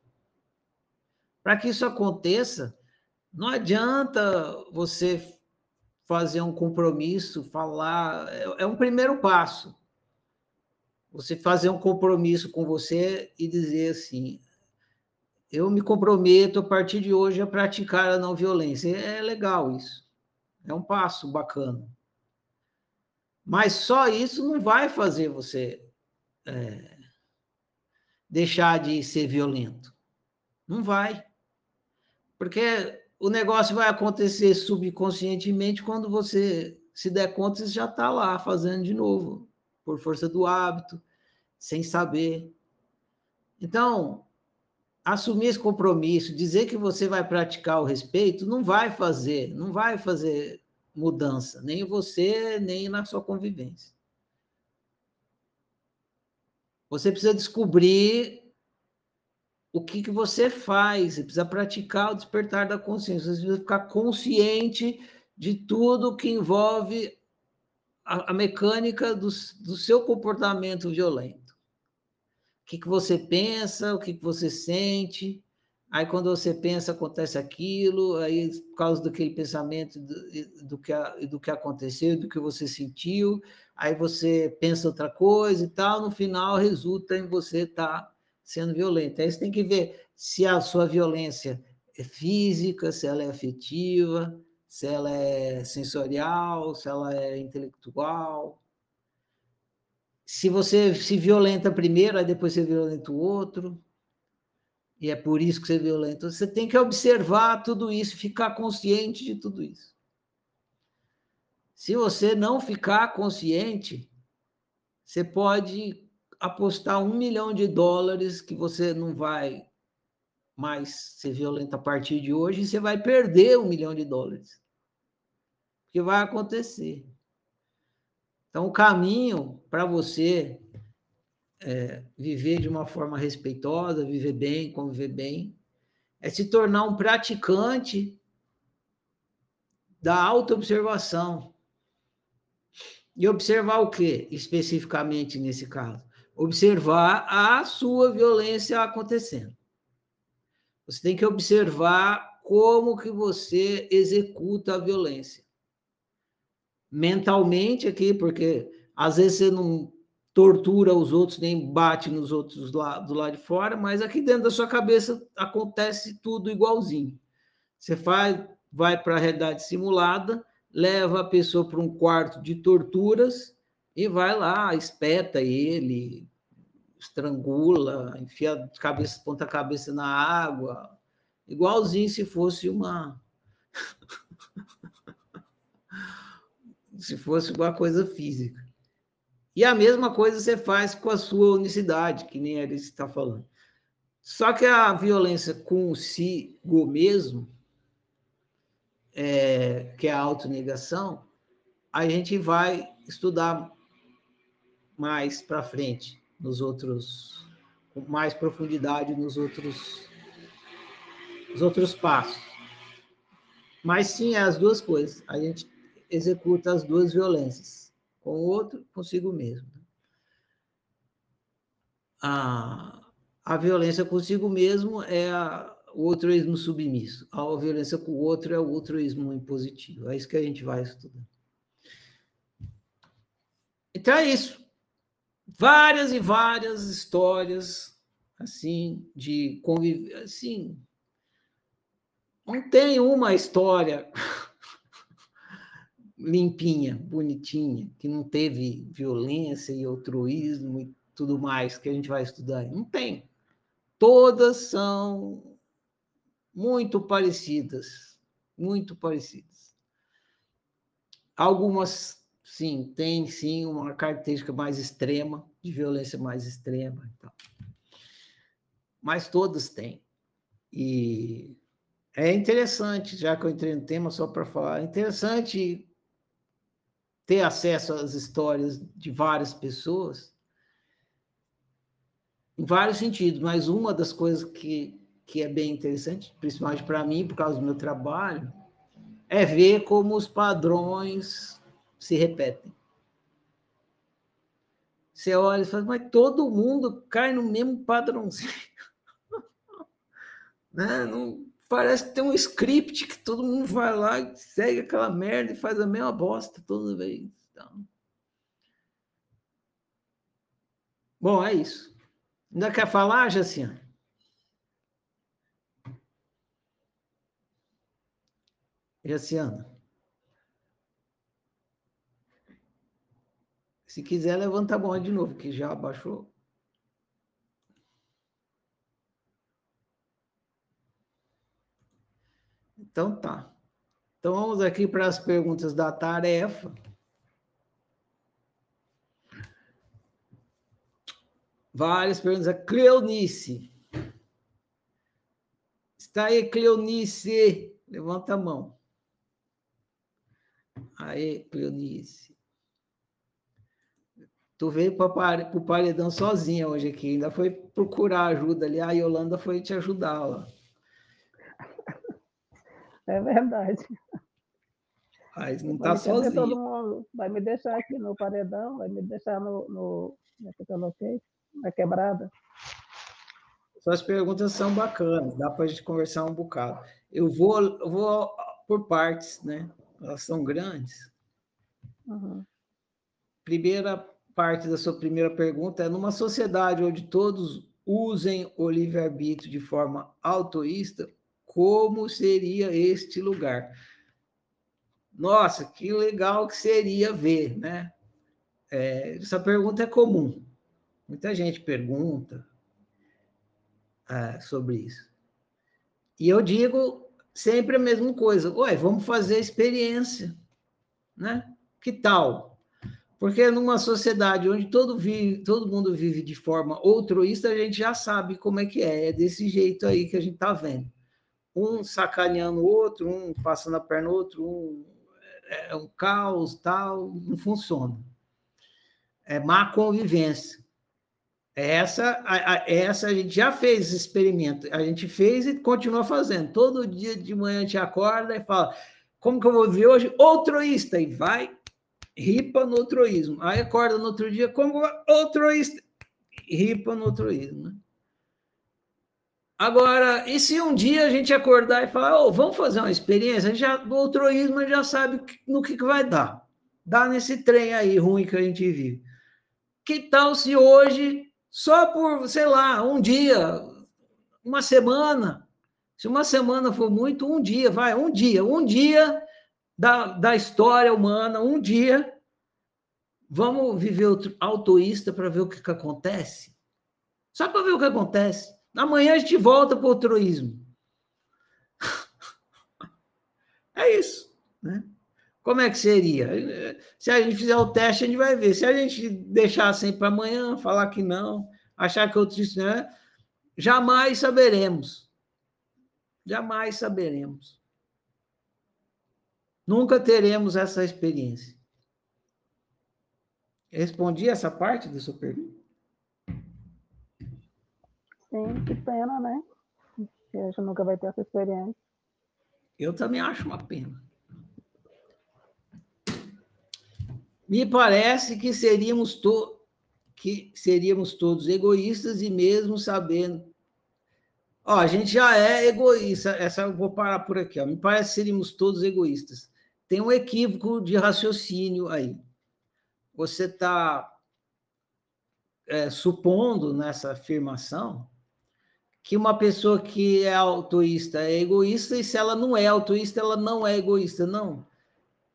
Para que isso aconteça, não adianta você fazer um compromisso, falar. É, é um primeiro passo. Você fazer um compromisso com você e dizer assim: eu me comprometo a partir de hoje a praticar a não violência. É legal isso. É um passo bacana. Mas só isso não vai fazer você é, deixar de ser violento. Não vai. Porque o negócio vai acontecer subconscientemente quando você se der conta, você já está lá fazendo de novo, por força do hábito, sem saber. Então, assumir esse compromisso, dizer que você vai praticar o respeito, não vai fazer, não vai fazer mudança, nem você, nem na sua convivência. Você precisa descobrir o que, que você faz, você precisa praticar o despertar da consciência, você precisa ficar consciente de tudo que envolve a, a mecânica do, do seu comportamento violento. O que, que você pensa, o que, que você sente, Aí, quando você pensa, acontece aquilo, aí, por causa daquele pensamento do, do, que, do que aconteceu, do que você sentiu, aí você pensa outra coisa e tal, no final resulta em você estar tá sendo violento. Aí você tem que ver se a sua violência é física, se ela é afetiva, se ela é sensorial, se ela é intelectual. Se você se violenta primeiro, aí depois você violenta o outro e é por isso que você é violento. Você tem que observar tudo isso, ficar consciente de tudo isso. Se você não ficar consciente, você pode apostar um milhão de dólares que você não vai mais ser violento a partir de hoje e você vai perder um milhão de dólares. Porque vai acontecer. Então, o caminho para você é, viver de uma forma respeitosa, viver bem, conviver bem, é se tornar um praticante da autoobservação. E observar o que, especificamente nesse caso? Observar a sua violência acontecendo. Você tem que observar como que você executa a violência. Mentalmente aqui, porque às vezes você não tortura os outros, nem bate nos outros lá, do lado de fora, mas aqui dentro da sua cabeça acontece tudo igualzinho. Você faz, vai para a realidade simulada, leva a pessoa para um quarto de torturas e vai lá, espeta ele, estrangula, enfia cabeça, ponta cabeça na água, igualzinho se fosse uma. [LAUGHS] se fosse uma coisa física. E a mesma coisa você faz com a sua unicidade, que nem ele está falando. Só que a violência consigo mesmo, é, que é a autonegação, a gente vai estudar mais para frente, nos outros, com mais profundidade nos outros, nos outros passos. Mas sim, é as duas coisas. A gente executa as duas violências, com o outro, consigo mesmo. A, a violência consigo mesmo é a, o altruísmo submisso. A violência com o outro é o altruísmo impositivo. É isso que a gente vai estudar. Então é isso. Várias e várias histórias assim de conviver, assim. Não tem uma história [LAUGHS] limpinha, bonitinha, que não teve violência e altruísmo e tudo mais que a gente vai estudar. Não tem. Todas são muito parecidas, muito parecidas. Algumas sim, tem sim uma característica mais extrema, de violência mais extrema. Então. Mas todas têm. E é interessante, já que eu entrei no tema, só para falar, é interessante ter acesso às histórias de várias pessoas, em vários sentidos, mas uma das coisas que, que é bem interessante, principalmente para mim, por causa do meu trabalho, é ver como os padrões se repetem. Você olha e fala, mas todo mundo cai no mesmo padrãozinho. [LAUGHS] né? Não, parece que tem um script que todo mundo vai lá e segue aquela merda e faz a mesma bosta toda vez. Então... Bom, é isso. Ainda quer falar, Jaciane? Jaciana? Se quiser, levanta a mão de novo, que já abaixou. Então tá. Então vamos aqui para as perguntas da tarefa. Várias perguntas. Cleonice. Está aí, Cleonice. Levanta a mão. Aí, Cleonice. Tu veio para o paredão sozinha hoje aqui, ainda foi procurar ajuda ali. A Yolanda foi te ajudar lá. [LAUGHS] É verdade. Mas não está sozinho. Todo mundo vai me deixar aqui no paredão, vai me deixar no. no como é que eu coloquei? Na quebrada. Suas perguntas são bacanas, dá para a gente conversar um bocado. Eu vou, eu vou por partes, né? Elas são grandes. Uhum. Primeira parte da sua primeira pergunta é: numa sociedade onde todos usem o livre-arbítrio de forma autoísta, como seria este lugar? Nossa, que legal que seria ver, né? É, essa pergunta é comum. Muita gente pergunta é, sobre isso. E eu digo sempre a mesma coisa. Ué, vamos fazer experiência, né? Que tal? Porque numa sociedade onde todo, vive, todo mundo vive de forma altruísta, a gente já sabe como é que é. É desse jeito aí que a gente está vendo. Um sacaneando o outro, um passando a perna no outro, um é, é um caos, tal, não funciona. É má convivência. Essa a, a, essa a gente já fez esse experimento. A gente fez e continua fazendo. Todo dia de manhã a gente acorda e fala: como que eu vou viver hoje? Altruísta. E vai ripa no altruísmo. Aí acorda no outro dia como altruísta, ripa no altruísmo. Né? Agora, e se um dia a gente acordar e falar, oh, vamos fazer uma experiência, já, do altruísmo já sabe no que, que vai dar. Dá nesse trem aí ruim que a gente vive. Que tal se hoje, só por, sei lá, um dia, uma semana, se uma semana for muito, um dia, vai, um dia, um dia da, da história humana, um dia, vamos viver autoísta para ver o que, que acontece? Só para ver o que acontece. Amanhã a gente volta para o altruísmo. [LAUGHS] É isso. Né? Como é que seria? Se a gente fizer o teste, a gente vai ver. Se a gente deixar assim para amanhã, falar que não, achar que outro não é, jamais saberemos. Jamais saberemos. Nunca teremos essa experiência. Respondi essa parte da sua pergunta? Sim, que pena, né? A gente nunca vai ter essa experiência. Eu também acho uma pena. Me parece que seríamos, to que seríamos todos egoístas e mesmo sabendo. Ó, a gente já é egoísta. Essa eu vou parar por aqui. Ó. Me parece que seríamos todos egoístas. Tem um equívoco de raciocínio aí. Você está é, supondo nessa afirmação que uma pessoa que é autoísta é egoísta, e se ela não é autoísta, ela não é egoísta. Não.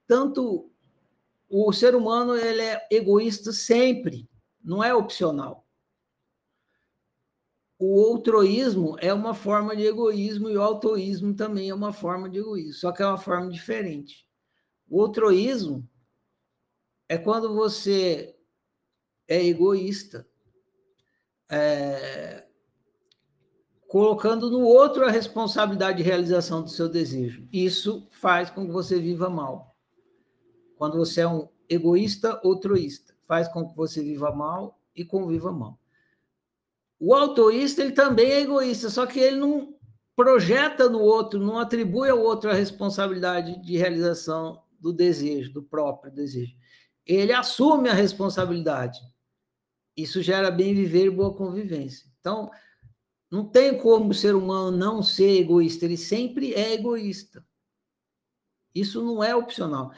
Tanto o ser humano ele é egoísta sempre, não é opcional. O outroísmo é uma forma de egoísmo e o autoísmo também é uma forma de egoísmo, só que é uma forma diferente. O outroísmo é quando você é egoísta, é, colocando no outro a responsabilidade de realização do seu desejo. Isso faz com que você viva mal quando você é um egoísta ou troísta. Faz com que você viva mal e conviva mal. O autoísta, ele também é egoísta, só que ele não projeta no outro, não atribui ao outro a responsabilidade de realização do desejo, do próprio desejo. Ele assume a responsabilidade. Isso gera bem viver e boa convivência. Então, não tem como o ser humano não ser egoísta, ele sempre é egoísta. Isso não é opcional.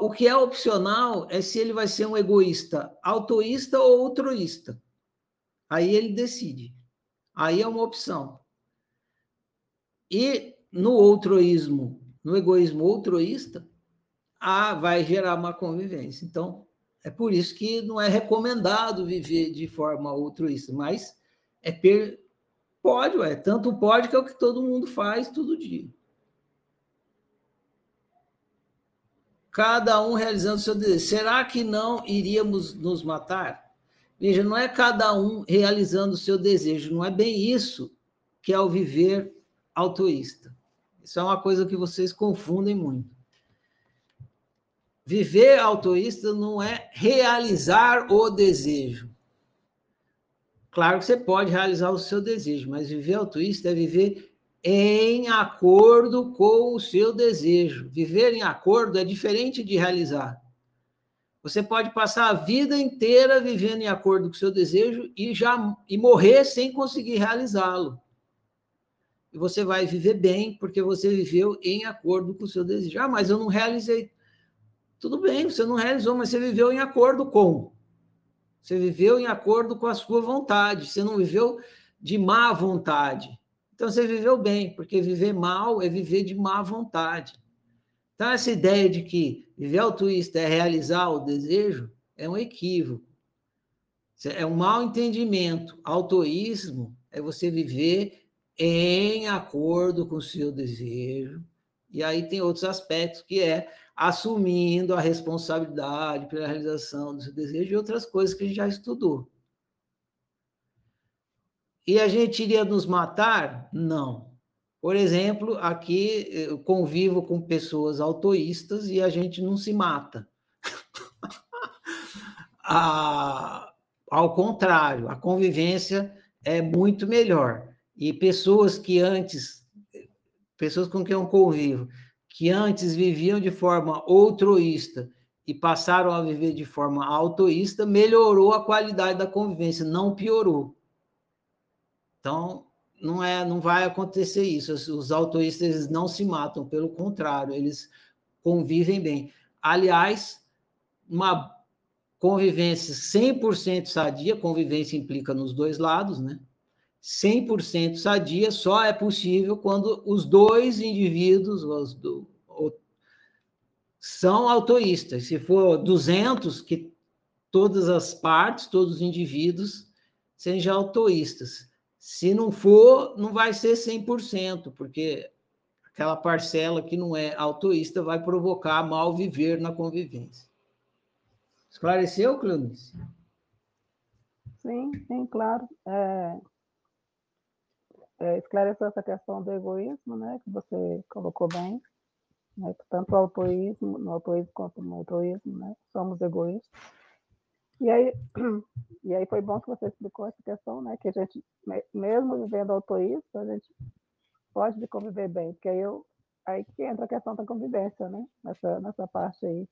O que é opcional é se ele vai ser um egoísta autoísta ou altruísta. Aí ele decide. Aí é uma opção. E no altruísmo, no egoísmo altruísta, ah, vai gerar uma convivência. Então, é por isso que não é recomendado viver de forma altruísta, mas é per... pode, ué, tanto pode que é o que todo mundo faz todo dia. cada um realizando seu desejo. Será que não iríamos nos matar? Veja, não é cada um realizando o seu desejo, não é bem isso que é o viver autoísta. Isso é uma coisa que vocês confundem muito. Viver autoísta não é realizar o desejo. Claro que você pode realizar o seu desejo, mas viver autoísta é viver em acordo com o seu desejo. Viver em acordo é diferente de realizar. Você pode passar a vida inteira vivendo em acordo com o seu desejo e já e morrer sem conseguir realizá-lo. E você vai viver bem porque você viveu em acordo com o seu desejo. Ah, mas eu não realizei. Tudo bem, você não realizou, mas você viveu em acordo com. Você viveu em acordo com a sua vontade. Você não viveu de má vontade. Então você viveu bem, porque viver mal é viver de má vontade. Então, essa ideia de que viver altruísta é realizar o desejo é um equívoco. É um mau entendimento. Autoísmo é você viver em acordo com o seu desejo. E aí tem outros aspectos, que é assumindo a responsabilidade pela realização do seu desejo e outras coisas que a gente já estudou. E a gente iria nos matar? Não. Por exemplo, aqui eu convivo com pessoas autoístas e a gente não se mata. [LAUGHS] a, ao contrário, a convivência é muito melhor. E pessoas que antes, pessoas com quem eu convivo, que antes viviam de forma altruísta e passaram a viver de forma autoísta, melhorou a qualidade da convivência, não piorou. Então, não é, não vai acontecer isso. Os autoístas não se matam, pelo contrário, eles convivem bem. Aliás, uma convivência 100% sadia, convivência implica nos dois lados, né? 100% sadia só é possível quando os dois indivíduos os do, são autoístas. Se for 200, que todas as partes, todos os indivíduos sejam autoístas. Se não for, não vai ser 100%, porque aquela parcela que não é autoísta vai provocar mal viver na convivência. Esclareceu, Cleonice? Sim, sim, claro. É, é, esclareceu essa questão do egoísmo, né, que você colocou bem. Né, tanto o autoísmo, no autoísmo quanto no autoísmo, né, somos egoístas. E aí, [CLEARS THROAT] e aí foi bom que você explicou essa questão, né, que a gente, mesmo vivendo autoísmo, a gente pode conviver bem, porque aí, eu, aí que entra a questão da convivência, né, nessa, nessa parte aí.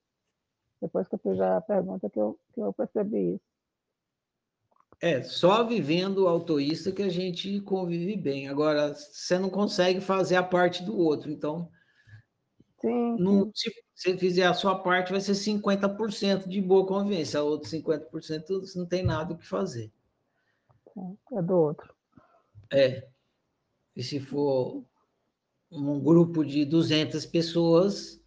Depois que eu fiz a pergunta que eu, que eu percebi isso. É, só vivendo autoísta que a gente convive bem. Agora, você não consegue fazer a parte do outro. Então, sim, não, se você fizer a sua parte, vai ser 50% de boa convivência. A outra 50% você não tem nada o que fazer. É do outro. É. E se for um grupo de 200 pessoas,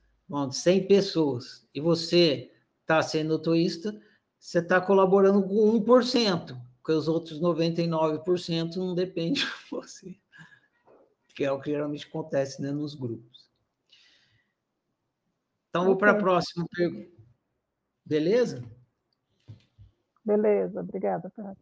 100 pessoas, e você está sendo autoísta, você está colaborando com 1%, porque os outros 99% não dependem [LAUGHS] de você. Que é o que geralmente acontece né, nos grupos. Então, vou para a próxima pergunta. Beleza? Beleza, obrigada, Pedro.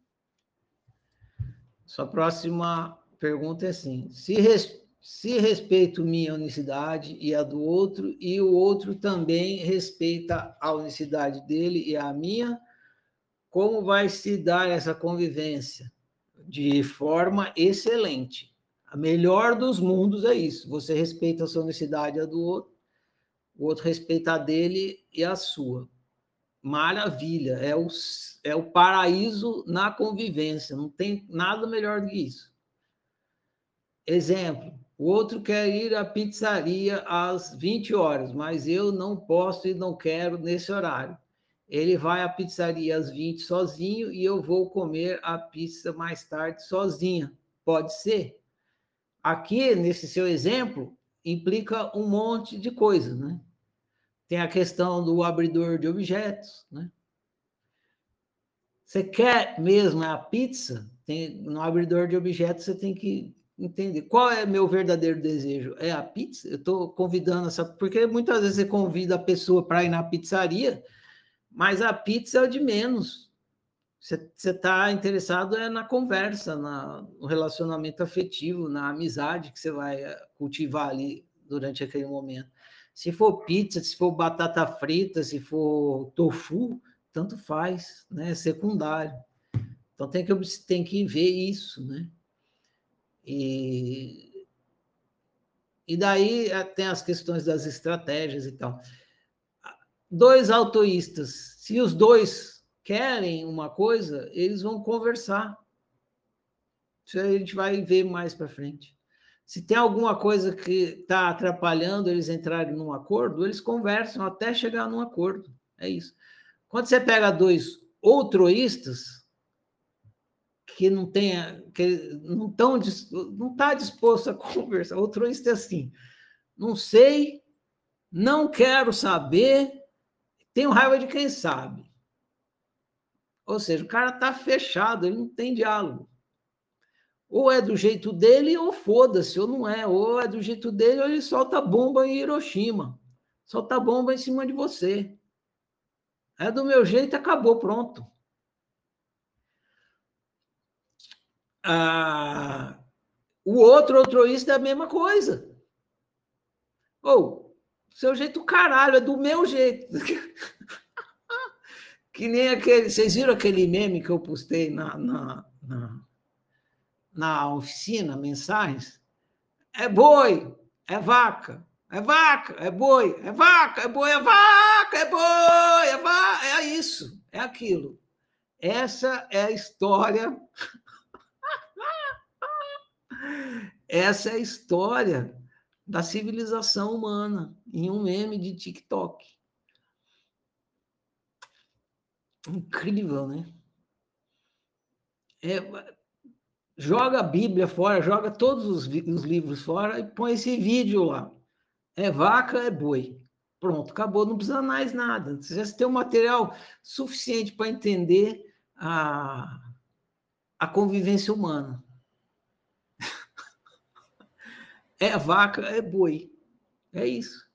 Sua próxima pergunta é assim: se, res, se respeito minha unicidade e a do outro, e o outro também respeita a unicidade dele e a minha, como vai se dar essa convivência? De forma excelente. A melhor dos mundos é isso. Você respeita a sua necessidade e a do outro, o outro respeita a dele e a sua. Maravilha, é o, é o paraíso na convivência, não tem nada melhor do que isso. Exemplo, o outro quer ir à pizzaria às 20 horas, mas eu não posso e não quero nesse horário. Ele vai à pizzaria às 20 sozinho e eu vou comer a pizza mais tarde sozinha. Pode ser? Aqui, nesse seu exemplo, implica um monte de coisas, né? Tem a questão do abridor de objetos, né? Você quer mesmo a pizza? Tem, no abridor de objetos você tem que entender qual é meu verdadeiro desejo. É a pizza? Eu estou convidando essa. Porque muitas vezes você convida a pessoa para ir na pizzaria mas a pizza é o de menos. Você está interessado é na conversa, na, no relacionamento afetivo, na amizade que você vai eh, cultivar ali durante aquele momento. Se for pizza, se for batata frita, se for tofu, tanto faz, né? É secundário. Então tem que, tem que ver isso, né? E, e daí eh, tem as questões das estratégias e tal dois autoístas, se os dois querem uma coisa, eles vão conversar. Isso a gente vai ver mais para frente. Se tem alguma coisa que está atrapalhando eles entrarem num acordo, eles conversam até chegar num acordo. É isso. Quando você pega dois outroístas que não tenha, que não estão não está disposto a [LAUGHS] conversar, outroísta é assim, não sei, não quero saber, tenho raiva de quem sabe. Ou seja, o cara está fechado, ele não tem diálogo. Ou é do jeito dele, ou foda-se, ou não é. Ou é do jeito dele, ou ele solta bomba em Hiroshima. Solta bomba em cima de você. É do meu jeito, acabou, pronto. Ah, o outro outroísta é a mesma coisa. Ou seu jeito, caralho, é do meu jeito. [LAUGHS] que nem aquele. Vocês viram aquele meme que eu postei na, na, na, na oficina, mensagens? É boi, é vaca, é vaca, é boi, é vaca, é boi, é vaca, é boi, é vaca, é isso, é aquilo. Essa é a história. [LAUGHS] Essa é a história da civilização humana em um meme de TikTok. Incrível, né? É, joga a Bíblia fora, joga todos os, os livros fora e põe esse vídeo lá. É vaca, é boi. Pronto, acabou, não precisa mais nada. Você já tem um material suficiente para entender a, a convivência humana. É vaca, é boi. É isso.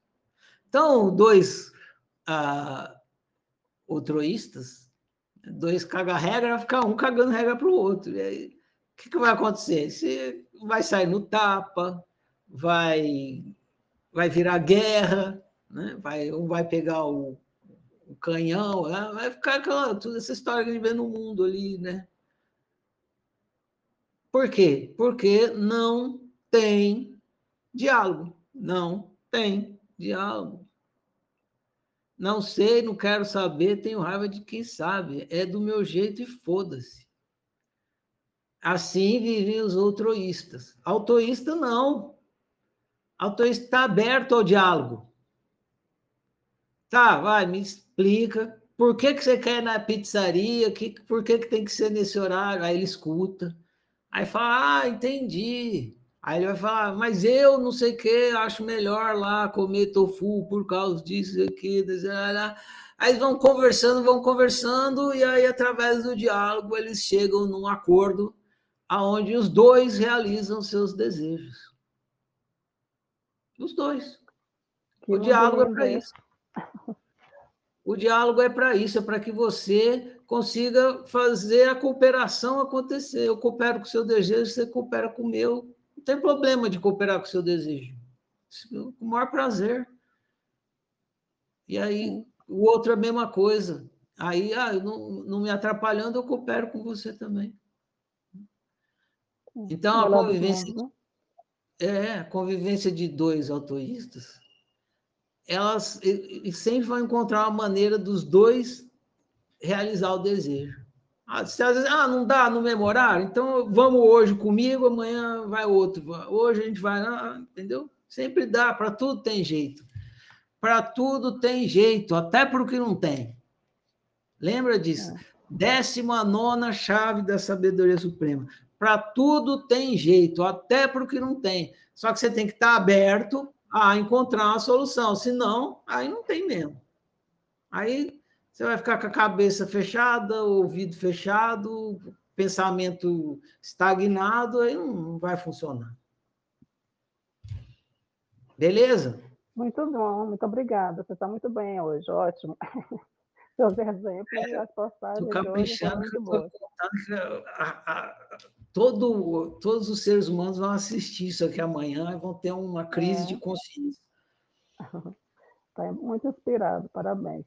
Então, dois ah, dois caga-regra, vai ficar um cagando regra para o outro. E aí, o que, que vai acontecer? Você vai sair no tapa, vai, vai virar guerra, né? vai, um vai pegar o, o canhão, né? vai ficar aquela, toda essa história que a gente vê no mundo ali, né? Por quê? Porque não tem diálogo. Não tem diálogo. Não sei, não quero saber, tenho raiva de quem sabe. É do meu jeito e foda-se. Assim vivem os outroístas. Autoísta não. Autoísta está aberto ao diálogo. Tá, vai, me explica. Por que, que você quer ir na pizzaria? Que, por que, que tem que ser nesse horário? Aí ele escuta. Aí fala, ah, entendi. Aí ele vai falar, mas eu não sei o que, acho melhor lá comer tofu por causa disso aqui. Aí vão conversando, vão conversando, e aí, através do diálogo, eles chegam num acordo aonde os dois realizam seus desejos. Os dois. Que o diálogo é para isso. O diálogo é para isso, é para que você consiga fazer a cooperação acontecer. Eu coopero com o seu desejo, você coopera com o meu. Não tem problema de cooperar com o seu desejo. Com o maior prazer. E aí, o outro é a mesma coisa. Aí, ah, não, não me atrapalhando, eu coopero com você também. Então, a convivência, é, a convivência de dois autoístas, elas sempre vão encontrar uma maneira dos dois realizar o desejo. Ah, às vezes, ah, não dá no memorar, então vamos hoje comigo, amanhã vai outro. Hoje a gente vai, ah, entendeu? Sempre dá, para tudo tem jeito. Para tudo tem jeito, até para o que não tem. Lembra disso? É. Décima nona chave da sabedoria suprema. Para tudo tem jeito, até para o que não tem. Só que você tem que estar aberto a encontrar uma solução, senão, aí não tem mesmo. Aí você vai ficar com a cabeça fechada, ouvido fechado, pensamento estagnado, aí não vai funcionar. Beleza? Muito bom, muito obrigada. Você está muito bem hoje, ótimo. [LAUGHS] Seus exemplos é, as postagens. Estou caprichando, que eu estou contando que a, a, todo, todos os seres humanos vão assistir isso aqui amanhã e vão ter uma crise é. de consciência. Está [LAUGHS] muito inspirado, parabéns.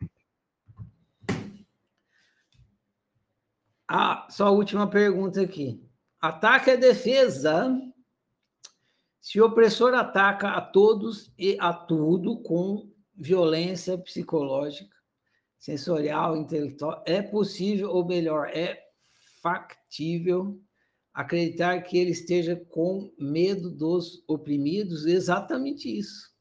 Ah, só a última pergunta aqui. Ataque é defesa. Se o opressor ataca a todos e a tudo com violência psicológica, sensorial, intelectual, é possível, ou melhor, é factível acreditar que ele esteja com medo dos oprimidos? Exatamente isso.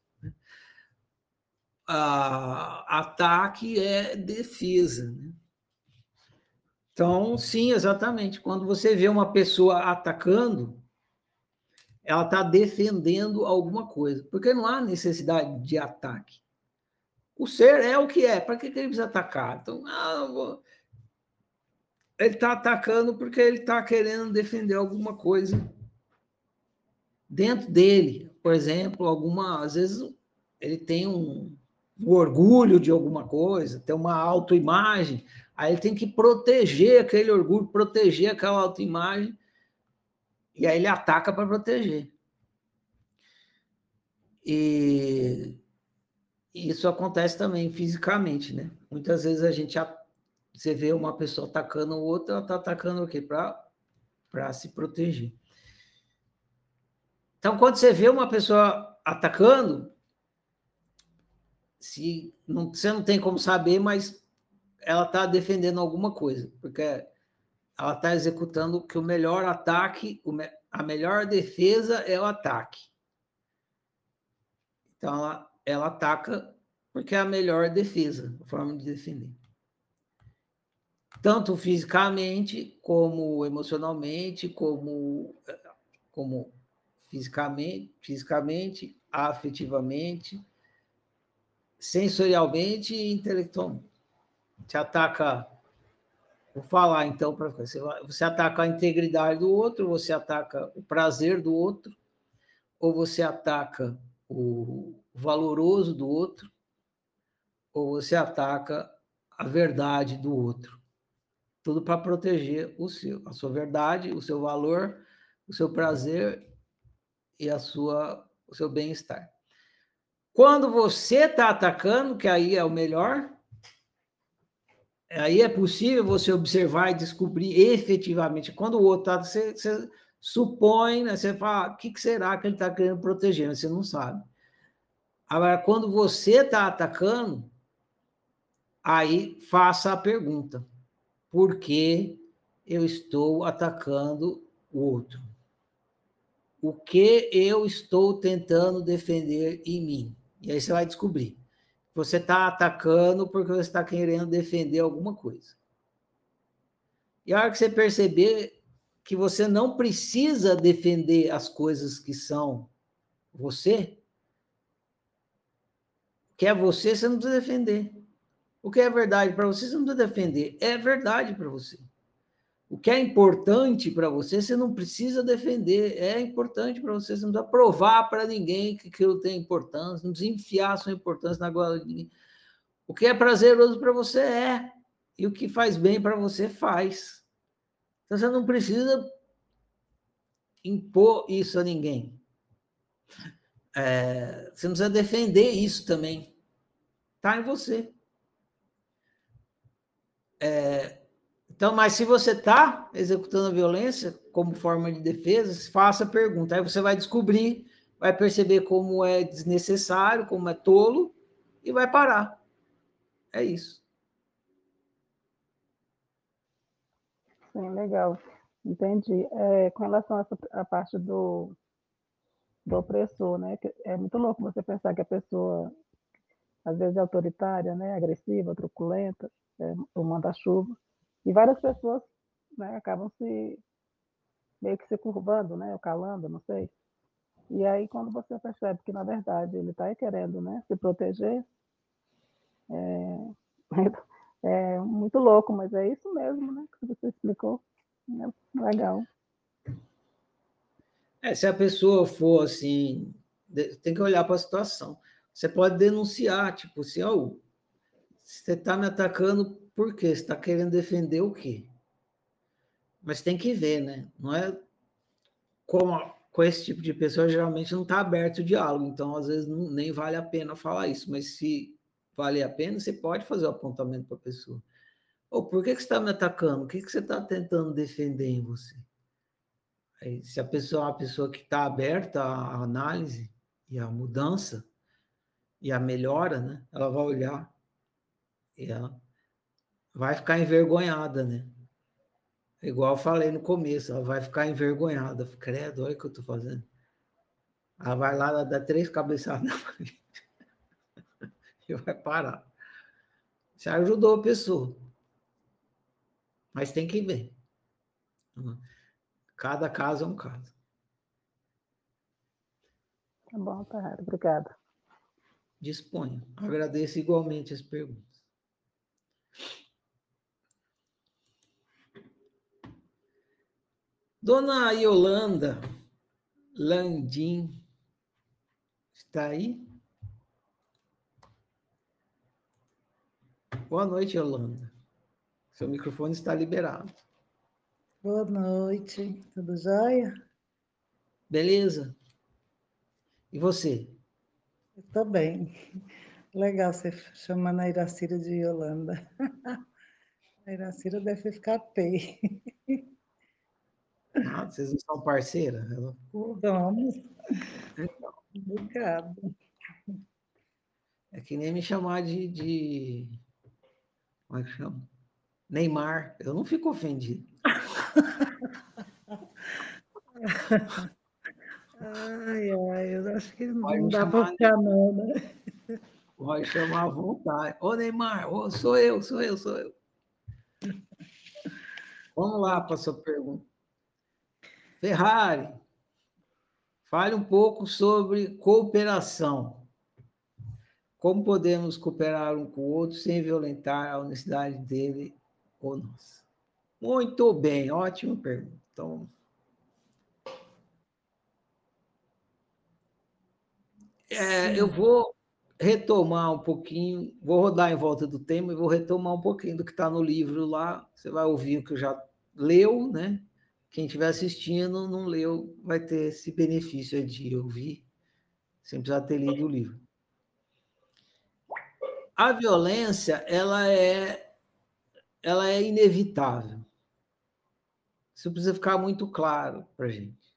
Ah, ataque é defesa. Né? Então, sim, exatamente. Quando você vê uma pessoa atacando, ela está defendendo alguma coisa, porque não há necessidade de ataque. O ser é o que é, para que, ele precisa atacar? Então, ah, ele está atacando porque ele está querendo defender alguma coisa dentro dele. Por exemplo, alguma, às vezes ele tem um, um orgulho de alguma coisa, tem uma autoimagem, Aí ele tem que proteger aquele orgulho, proteger aquela autoimagem, e aí ele ataca para proteger. E isso acontece também fisicamente, né? Muitas vezes a gente você vê uma pessoa atacando o outro, ela está atacando o quê? Para se proteger. Então, quando você vê uma pessoa atacando, se não, você não tem como saber, mas ela está defendendo alguma coisa, porque ela está executando que o melhor ataque, a melhor defesa é o ataque. Então, ela, ela ataca porque é a melhor defesa, a forma de defender. Tanto fisicamente, como emocionalmente, como, como fisicamente, fisicamente, afetivamente, sensorialmente e intelectualmente. Você ataca. Vou falar então para você. Você ataca a integridade do outro, você ataca o prazer do outro, ou você ataca o valoroso do outro, ou você ataca a verdade do outro. Tudo para proteger o seu, a sua verdade, o seu valor, o seu prazer e a sua, o seu bem-estar. Quando você está atacando, que aí é o melhor, aí é possível você observar e descobrir efetivamente. Quando o outro está, você, você supõe, né, você fala, o que, que será que ele está querendo proteger? Você não sabe. Agora, quando você está atacando, aí faça a pergunta: por que eu estou atacando o outro? O que eu estou tentando defender em mim? E aí você vai descobrir. Você está atacando porque você está querendo defender alguma coisa. E a hora que você perceber que você não precisa defender as coisas que são você, que é você, você não precisa defender. O que é verdade para você, você não precisa defender. É verdade para você. O que é importante para você, você não precisa defender. É importante para você. Você não precisa provar para ninguém que aquilo tem importância. Não precisa enfiar sua importância na goela de ninguém. O que é prazeroso para você é. E o que faz bem para você faz. Então você não precisa impor isso a ninguém. É, você não precisa defender isso também. Está em você. É, então, mas se você está executando a violência como forma de defesa, faça a pergunta. Aí você vai descobrir, vai perceber como é desnecessário, como é tolo, e vai parar. É isso. Sim, legal. Entendi. É, com relação a essa parte do, do opressor, né? É muito louco você pensar que a pessoa, às vezes, é autoritária, né? Agressiva, truculenta, é, o manda-chuva. E várias pessoas né, acabam se meio que se curvando, né? Ou calando, não sei. E aí, quando você percebe que, na verdade, ele está querendo né, se proteger, é, [LAUGHS] é muito louco, mas é isso mesmo, né? Que você explicou. É legal. É, se a pessoa for assim, tem que olhar para a situação. Você pode denunciar, tipo assim, oh, você está me atacando por quê? Você está querendo defender o quê? Mas tem que ver, né? Não é como com esse tipo de pessoa geralmente não está aberto o diálogo, então às vezes não, nem vale a pena falar isso, mas se vale a pena, você pode fazer o apontamento para a pessoa. Ou por que, que você está me atacando? O que, que você está tentando defender em você? Aí, se a pessoa é uma pessoa que está aberta à análise e à mudança e à melhora, né? Ela vai olhar e ela vai ficar envergonhada, né? Igual eu falei no começo, ela vai ficar envergonhada. Credo, olha o que eu estou fazendo. Ela vai lá, ela dá três cabeçadas [LAUGHS] na parede e vai parar. Você ajudou a pessoa. Mas tem que ver. Cada caso é um caso. Tá bom, tá. Obrigada. Disponha. Agradeço igualmente as perguntas. Dona Yolanda Landim está aí? Boa noite, Yolanda. Seu microfone está liberado. Boa noite, tudo jóia? Beleza. E você? Estou bem. Legal você chamando a Iracira de Yolanda. [LAUGHS] A Iracira deve ficar P. Vocês não são parceiras? Ela Vamos. Então. Obrigada. É que nem me chamar de, de. Como é que chama? Neymar. Eu não fico ofendido. Ai, ai, eu acho que não Pode dá para ficar, não, né? Pode chamar à vontade. Ô, Neymar, ô, sou eu, sou eu, sou eu. Vamos lá para a sua pergunta. Ferrari, fale um pouco sobre cooperação. Como podemos cooperar um com o outro sem violentar a honestidade dele ou nós? Muito bem, ótima pergunta. Então, É, eu vou retomar um pouquinho, vou rodar em volta do tema e vou retomar um pouquinho do que está no livro lá. Você vai ouvir o que eu já leu, né? Quem estiver assistindo, não leu, vai ter esse benefício de ouvir, sem precisar ter lido o livro. A violência, ela é, ela é inevitável. Isso precisa ficar muito claro para gente.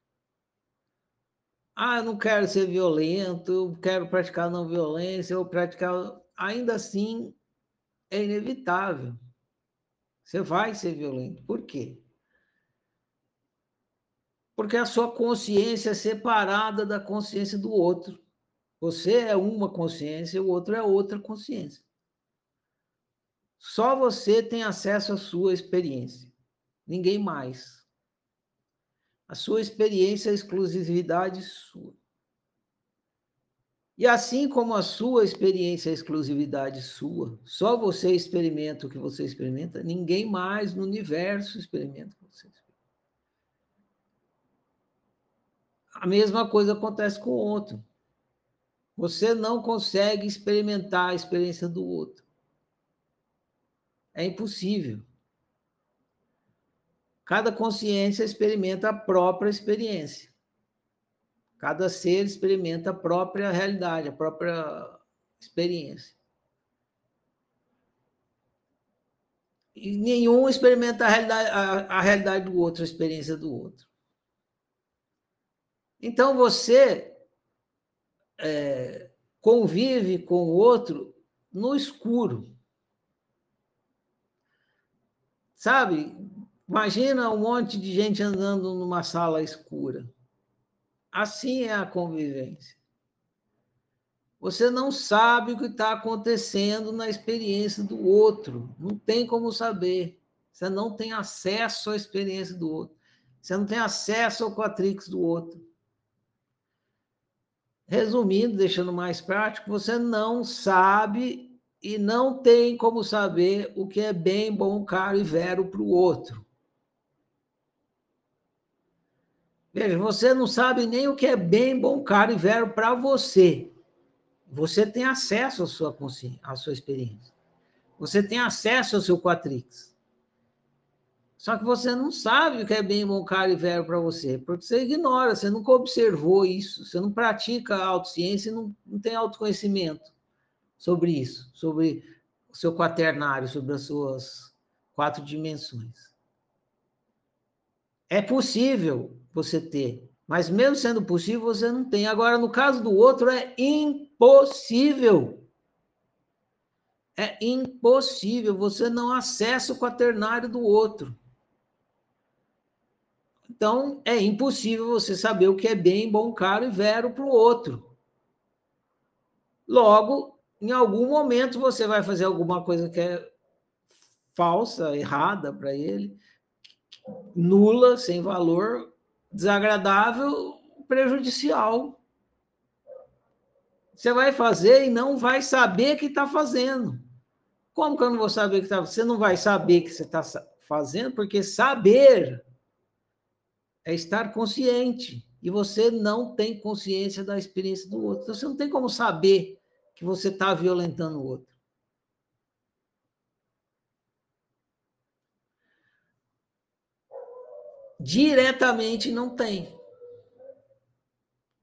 Ah, eu não quero ser violento, eu quero praticar não violência, eu praticar. Ainda assim, é inevitável. Você vai ser violento. Por quê? Porque a sua consciência é separada da consciência do outro. Você é uma consciência, o outro é outra consciência. Só você tem acesso à sua experiência, ninguém mais. A sua experiência é exclusividade sua. E assim como a sua experiência é exclusividade sua, só você experimenta o que você experimenta, ninguém mais no universo experimenta o que você experimenta. A mesma coisa acontece com o outro. Você não consegue experimentar a experiência do outro. É impossível. Cada consciência experimenta a própria experiência. Cada ser experimenta a própria realidade, a própria experiência. E nenhum experimenta a realidade, a, a realidade do outro, a experiência do outro. Então você é, convive com o outro no escuro. Sabe? Imagina um monte de gente andando numa sala escura. Assim é a convivência. Você não sabe o que está acontecendo na experiência do outro. Não tem como saber. Você não tem acesso à experiência do outro. Você não tem acesso ao quatrix do outro. Resumindo, deixando mais prático, você não sabe e não tem como saber o que é bem, bom, caro e vero para o outro. Veja, você não sabe nem o que é bem, bom, caro e vero para você. Você tem acesso à sua consciência, à sua experiência. Você tem acesso ao seu quatrix. Só que você não sabe o que é bem, bom, caro e velho para você, porque você ignora, você nunca observou isso, você não pratica autociência e não, não tem autoconhecimento sobre isso, sobre o seu quaternário, sobre as suas quatro dimensões. É possível você ter, mas mesmo sendo possível, você não tem. Agora, no caso do outro, é impossível. É impossível, você não acessa o quaternário do outro. Então, é impossível você saber o que é bem, bom, caro e vero para o outro. Logo, em algum momento você vai fazer alguma coisa que é falsa, errada para ele, nula, sem valor, desagradável, prejudicial. Você vai fazer e não vai saber que está fazendo. Como que eu não vou saber que está? Você não vai saber que você está fazendo, porque saber é estar consciente. E você não tem consciência da experiência do outro. Então, você não tem como saber que você está violentando o outro. Diretamente não tem.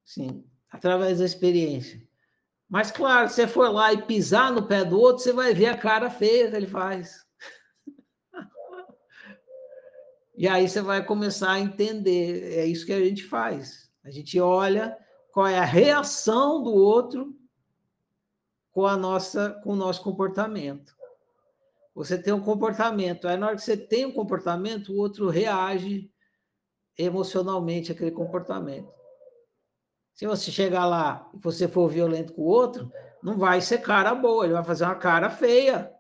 Sim, através da experiência. Mas, claro, se você for lá e pisar no pé do outro, você vai ver a cara feia que ele faz. E aí você vai começar a entender, é isso que a gente faz. A gente olha qual é a reação do outro com a nossa com o nosso comportamento. Você tem um comportamento, aí na hora que você tem um comportamento, o outro reage emocionalmente àquele comportamento. Se você chegar lá e você for violento com o outro, não vai ser cara boa, ele vai fazer uma cara feia.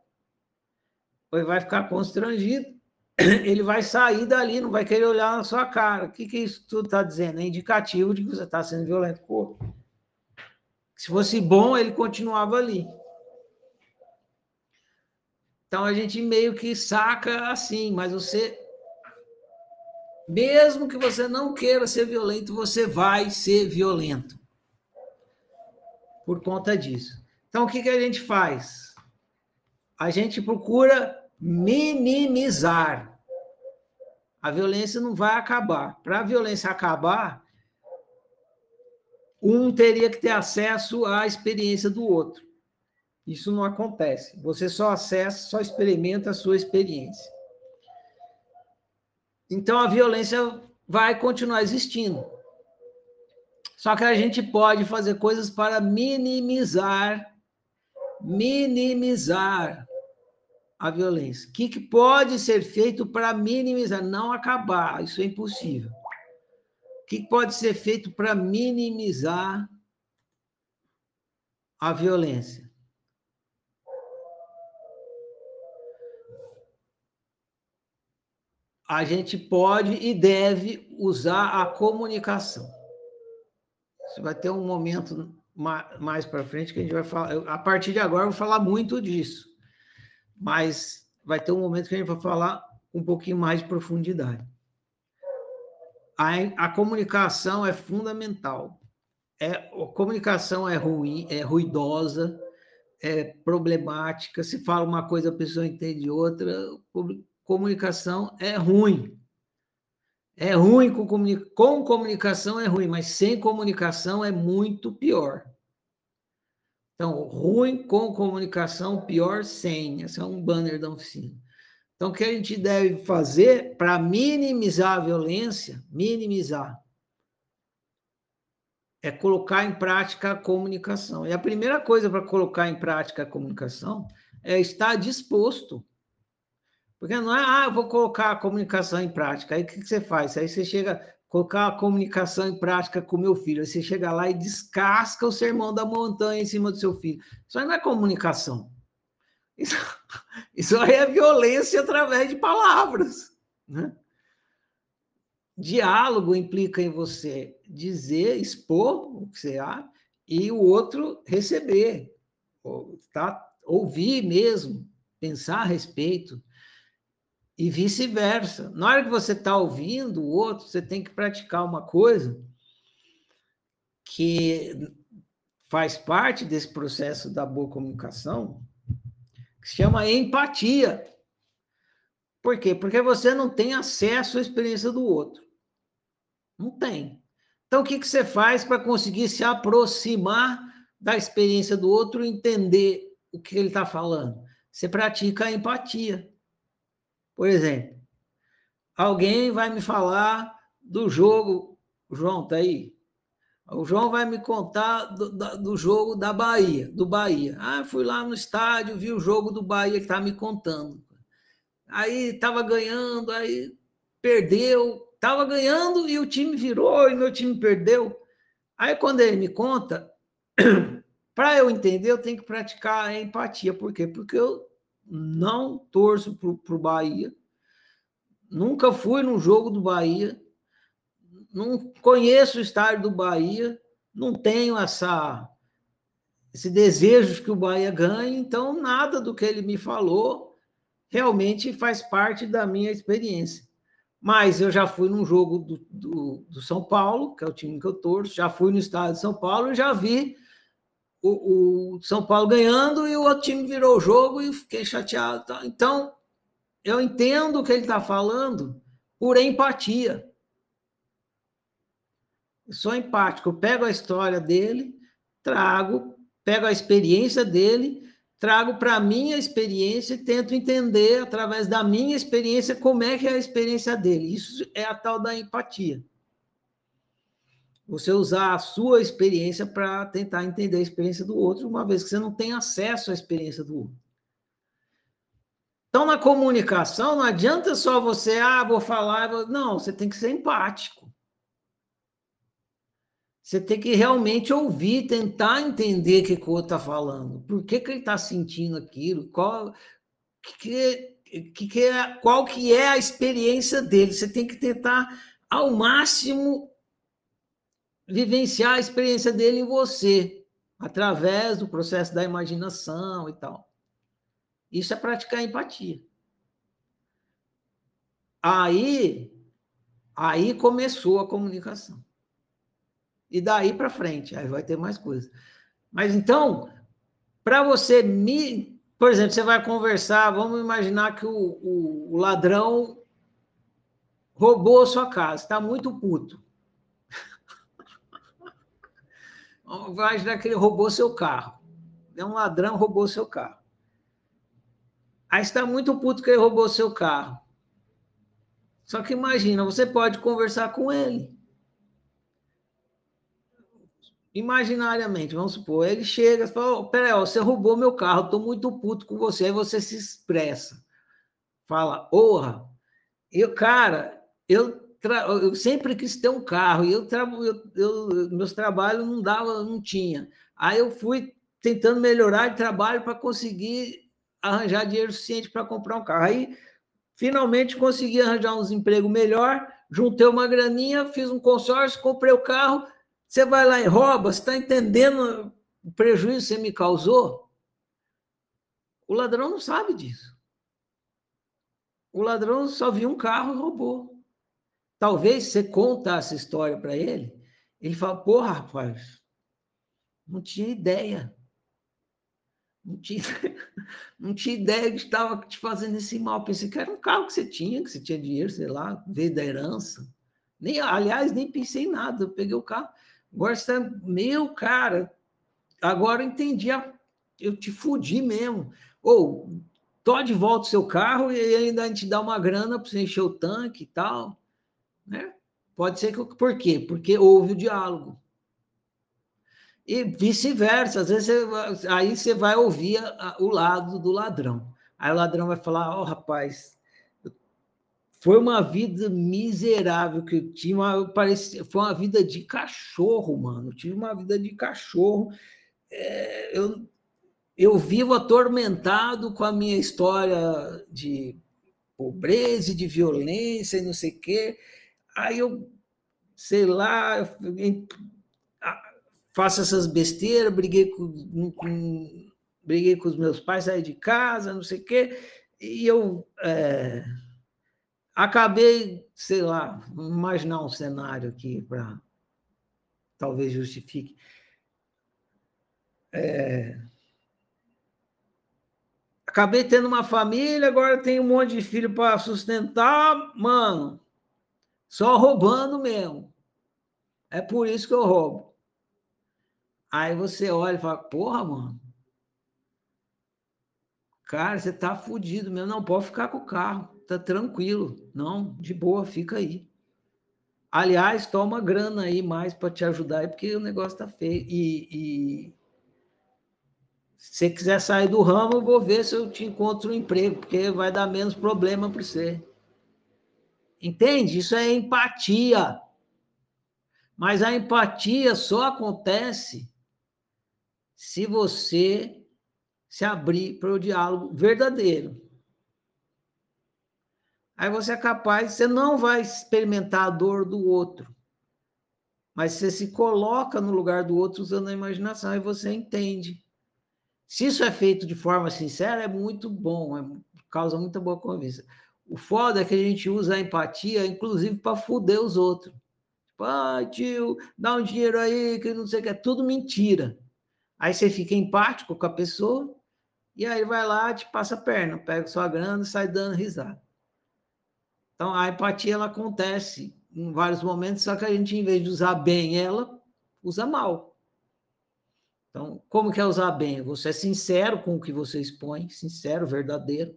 Ou ele vai ficar constrangido. [CLEARS THROAT] ele vai sair dali, não vai querer olhar na sua cara. O que, que isso tudo está dizendo? É indicativo de que você está sendo violento com o outro. Se fosse bom, ele continuava ali. Então a gente meio que saca assim, mas você, mesmo que você não queira ser violento, você vai ser violento. por conta disso. Então, o que, que a gente faz? A gente procura minimizar. A violência não vai acabar. Para a violência acabar, um teria que ter acesso à experiência do outro. Isso não acontece. Você só acessa, só experimenta a sua experiência. Então a violência vai continuar existindo. Só que a gente pode fazer coisas para minimizar minimizar a violência. O que, que pode ser feito para minimizar, não acabar? Isso é impossível. O que pode ser feito para minimizar a violência? A gente pode e deve usar a comunicação. Você vai ter um momento mais para frente que a gente vai falar. A partir de agora, eu vou falar muito disso, mas vai ter um momento que a gente vai falar um pouquinho mais de profundidade a, a comunicação é fundamental. É, a comunicação é ruim, é ruidosa, é problemática. Se fala uma coisa, a pessoa entende outra. Comunicação é ruim. É ruim com, com comunicação é ruim, mas sem comunicação é muito pior. Então, ruim com comunicação, pior sem. Esse é um banner da oficina. Então, o que a gente deve fazer para minimizar a violência, minimizar, é colocar em prática a comunicação. E a primeira coisa para colocar em prática a comunicação é estar disposto. Porque não é, ah, eu vou colocar a comunicação em prática. Aí o que você faz? Aí você chega, colocar a comunicação em prática com meu filho. Aí você chega lá e descasca o sermão da montanha em cima do seu filho. Isso aí não é comunicação. Isso, [LAUGHS] isso aí é violência através de palavras. Né? Diálogo implica em você dizer, expor o que você acha, e o outro receber, tá? ouvir mesmo, pensar a respeito, e vice-versa. Na hora que você está ouvindo o outro, você tem que praticar uma coisa que faz parte desse processo da boa comunicação, se chama empatia. Por quê? Porque você não tem acesso à experiência do outro. Não tem. Então, o que, que você faz para conseguir se aproximar da experiência do outro e entender o que ele está falando? Você pratica a empatia. Por exemplo, alguém vai me falar do jogo. O João, está aí? O João vai me contar do, do, jogo da Bahia, do Bahia. Ah, fui lá no estádio, vi o jogo do Bahia, ele está me contando. Aí estava ganhando, aí perdeu, estava ganhando e o time virou e meu time perdeu. Aí quando ele me conta, [CLEARS THROAT] para eu entender, eu tenho que praticar a empatia. Por quê? Porque eu não torço para o Bahia, nunca fui num jogo do Bahia, não conheço o estádio do Bahia, não tenho essa esse desejo que o Bahia ganhe, então nada do que ele me falou realmente faz parte da minha experiência. Mas eu já fui num jogo do, do, do São Paulo, que é o time que eu torço, já fui no estádio de São Paulo e já vi o, o, São Paulo ganhando e o outro time virou o jogo e fiquei chateado. Então, eu entendo o que ele está falando por empatia. Eu sou empático. Eu pego a história dele, trago, pego a experiência dele, trago para a minha experiência e tento entender, através da minha experiência, como é que é a experiência dele. Isso é a tal da empatia. Você usar a sua experiência para tentar entender a experiência do outro, uma vez que você não tem acesso à experiência do outro. Então, na comunicação, não adianta só você, ah, vou falar. Não, você tem que ser empático. Você tem que realmente ouvir, tentar entender o que, o outro está falando. Por que, que ele está sentindo aquilo? Qual que, que, que é, qual que é a experiência dele? Você tem que tentar, ao máximo, vivenciar a experiência dele em você, através do processo da imaginação e tal. Isso é praticar empatia. Aí, aí começou a comunicação. E daí para frente, aí vai ter mais coisa. Mas então, para você me. Por exemplo, você vai conversar, vamos imaginar que o, o, o ladrão roubou a sua casa, está muito puto. Vai imaginar que ele roubou seu carro. É um ladrão, roubou seu carro. Aí está muito puto que ele roubou seu carro. Só que imagina, você pode conversar com ele. Imaginariamente, vamos supor, ele chega e fala: oh, Peraí, você roubou meu carro, estou muito puto com você. Aí você se expressa. Fala: Porra, eu, cara, eu, tra... eu sempre quis ter um carro e eu, tra... eu, eu, meus trabalhos não dava, não tinha. Aí eu fui tentando melhorar de trabalho para conseguir arranjar dinheiro suficiente para comprar um carro. Aí finalmente consegui arranjar uns empregos melhor, juntei uma graninha, fiz um consórcio, comprei o carro. Você vai lá e rouba, você está entendendo o prejuízo que você me causou? O ladrão não sabe disso. O ladrão só viu um carro e roubou. Talvez você conta essa história para ele, ele fala: Porra, rapaz, não tinha ideia. Não tinha, [LAUGHS] não tinha ideia que estava te fazendo esse mal. Pensei que era um carro que você tinha, que você tinha dinheiro, sei lá, veio da herança. Nem, aliás, nem pensei em nada. Eu peguei o carro. Agora você está, meu cara, agora eu entendi. A, eu te fudi mesmo. Ou, tô de volta o seu carro e ainda a gente dá uma grana para você encher o tanque e tal. Né? Pode ser que. Por quê? Porque houve o diálogo. E vice-versa, às vezes você, aí você vai ouvir a, o lado do ladrão. Aí o ladrão vai falar: Ó, oh, rapaz, foi uma vida miserável que eu tinha, uma, parecia, foi uma vida de cachorro, mano. Eu tive uma vida de cachorro. É, eu, eu vivo atormentado com a minha história de pobreza e de violência e não sei o quê. Aí eu, sei lá, faço essas besteiras, briguei com, com, briguei com os meus pais, saí de casa, não sei o quê, e eu é, acabei, sei lá, imaginar um cenário aqui para talvez justifique. É, acabei tendo uma família, agora tenho um monte de filho para sustentar, mano, só roubando mesmo. É por isso que eu roubo. Aí você olha e fala, porra, mano. Cara, você tá fudido mesmo. Não, pode ficar com o carro. Tá tranquilo. Não, de boa, fica aí. Aliás, toma grana aí mais para te ajudar aí, porque o negócio tá feio. E, e, se você quiser sair do ramo, eu vou ver se eu te encontro um emprego, porque vai dar menos problema para você. Entende? Isso é empatia. Mas a empatia só acontece se você se abrir para o diálogo verdadeiro. Aí você é capaz, você não vai experimentar a dor do outro, mas você se coloca no lugar do outro usando a imaginação e você entende. Se isso é feito de forma sincera, é muito bom, é, causa muita boa convivência. O foda é que a gente usa a empatia, inclusive, para foder os outros. Tipo, ah, tio, dá um dinheiro aí, que não sei o que, é tudo mentira. Aí você fica empático com a pessoa e aí vai lá, te passa a perna, pega sua grana e sai dando risada. Então a empatia ela acontece em vários momentos, só que a gente, em vez de usar bem ela, usa mal. Então, como que é usar bem? Você é sincero com o que você expõe, sincero, verdadeiro,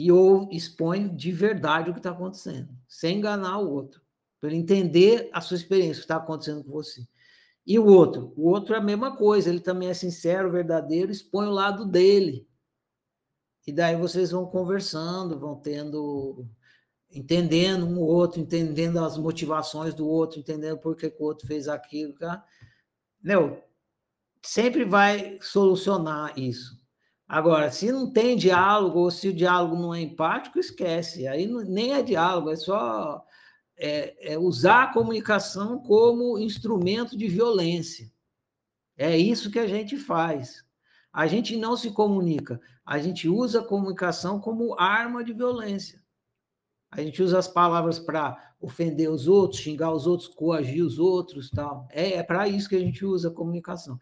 e ou expõe de verdade o que está acontecendo, sem enganar o outro, para ele entender a sua experiência, o que está acontecendo com você. E o outro? O outro é a mesma coisa, ele também é sincero, verdadeiro, expõe o lado dele. E daí vocês vão conversando, vão tendo, entendendo um outro, entendendo as motivações do outro, entendendo por que, que o outro fez aquilo. Meu, sempre vai solucionar isso. Agora, se não tem diálogo, ou se o diálogo não é empático, esquece. Aí não, nem é diálogo, é só é, é usar a comunicação como instrumento de violência. É isso que a gente faz. A gente não se comunica, a gente usa a comunicação como arma de violência. A gente usa as palavras para ofender os outros, xingar os outros, coagir os outros, tal. É, é para isso que a gente usa a comunicação.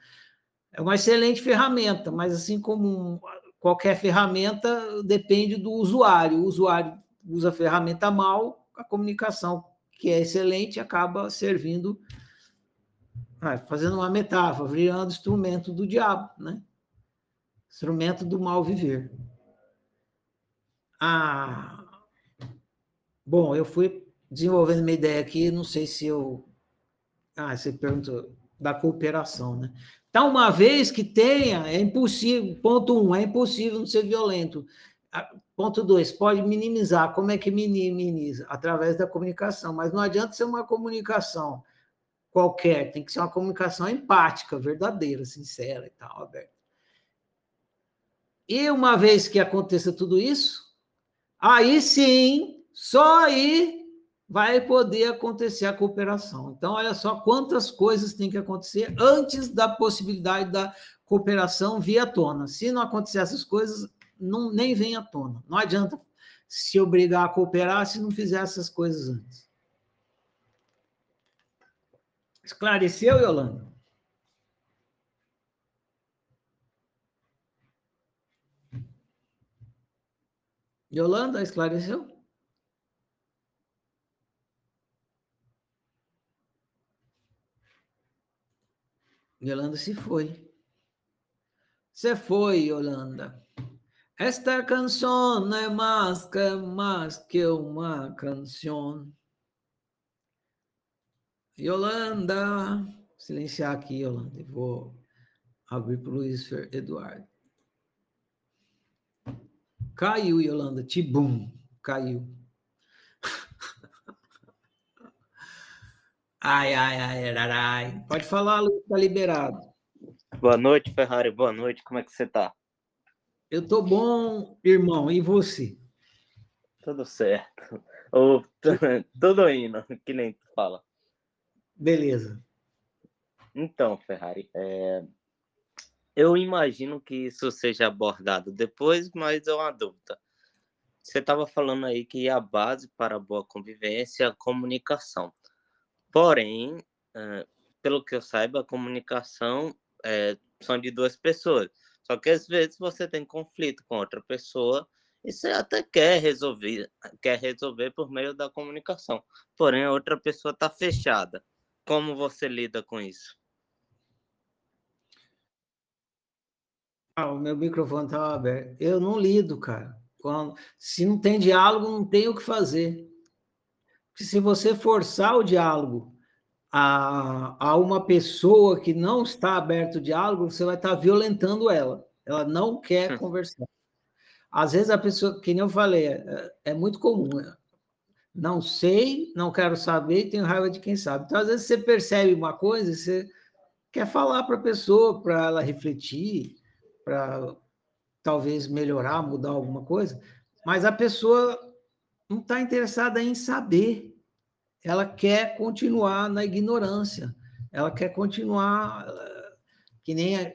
É uma excelente ferramenta, mas assim como qualquer ferramenta, depende do usuário. O usuário usa a ferramenta mal, a comunicação, que é excelente, acaba servindo, ah, fazendo uma metáfora, virando instrumento do diabo, né? Instrumento do mal viver. Ah, bom, eu fui desenvolvendo uma ideia aqui, não sei se eu. Ah, você perguntou da cooperação, né? Então, uma vez que tenha, é impossível. Ponto um, é impossível não ser violento. Ah, ponto dois, pode minimizar. Como é que minimiza? Através da comunicação. Mas não adianta ser uma comunicação qualquer, tem que ser uma comunicação empática, verdadeira, sincera e tal, aberta. E uma vez que aconteça tudo isso, aí sim, só aí vai poder acontecer a cooperação. Então, olha só quantas coisas tem que acontecer antes da possibilidade da cooperação vir à tona. Se não acontecer essas coisas, não, nem vem à tona. Não adianta se obrigar a cooperar se não fizer essas coisas antes. Esclareceu, Yolanda? Yolanda, esclareceu? Yolanda se foi. Se foi, Yolanda. Esta canção não é mais que, mais que uma canção. Yolanda. Silenciar aqui, Yolanda. Vou abrir para o Luiz Eduardo. Caiu, Yolanda. Tibum. Caiu. Ai, ai, ai, ai, Pode falar, Lu, tá liberado. Boa noite, Ferrari. Boa noite. Como é que você tá? Eu tô bom, irmão. E você? Tudo certo. Ou, [LAUGHS] tudo indo, que nem tu fala. Beleza. Então, Ferrari, é... eu imagino que isso seja abordado depois, mas é uma dúvida. Você estava falando aí que a base para a boa convivência é a comunicação. Porém, pelo que eu saiba, a comunicação é, são de duas pessoas. Só que às vezes você tem conflito com outra pessoa e você até quer resolver, quer resolver por meio da comunicação. Porém, a outra pessoa está fechada. Como você lida com isso? Ah, o meu microfone estava aberto. Eu não lido, cara. Quando, se não tem diálogo, não tem o que fazer que se você forçar o diálogo a, a uma pessoa que não está aberto ao diálogo, você vai estar violentando ela. Ela não quer hum. conversar. Às vezes a pessoa, que nem eu falei, é, é muito comum. Né? Não sei, não quero saber e tenho raiva de quem sabe. Então, às vezes você percebe uma coisa, você quer falar para a pessoa, para ela refletir, para talvez melhorar, mudar alguma coisa, mas a pessoa não está interessada em saber. Ela quer continuar na ignorância. Ela quer continuar, que nem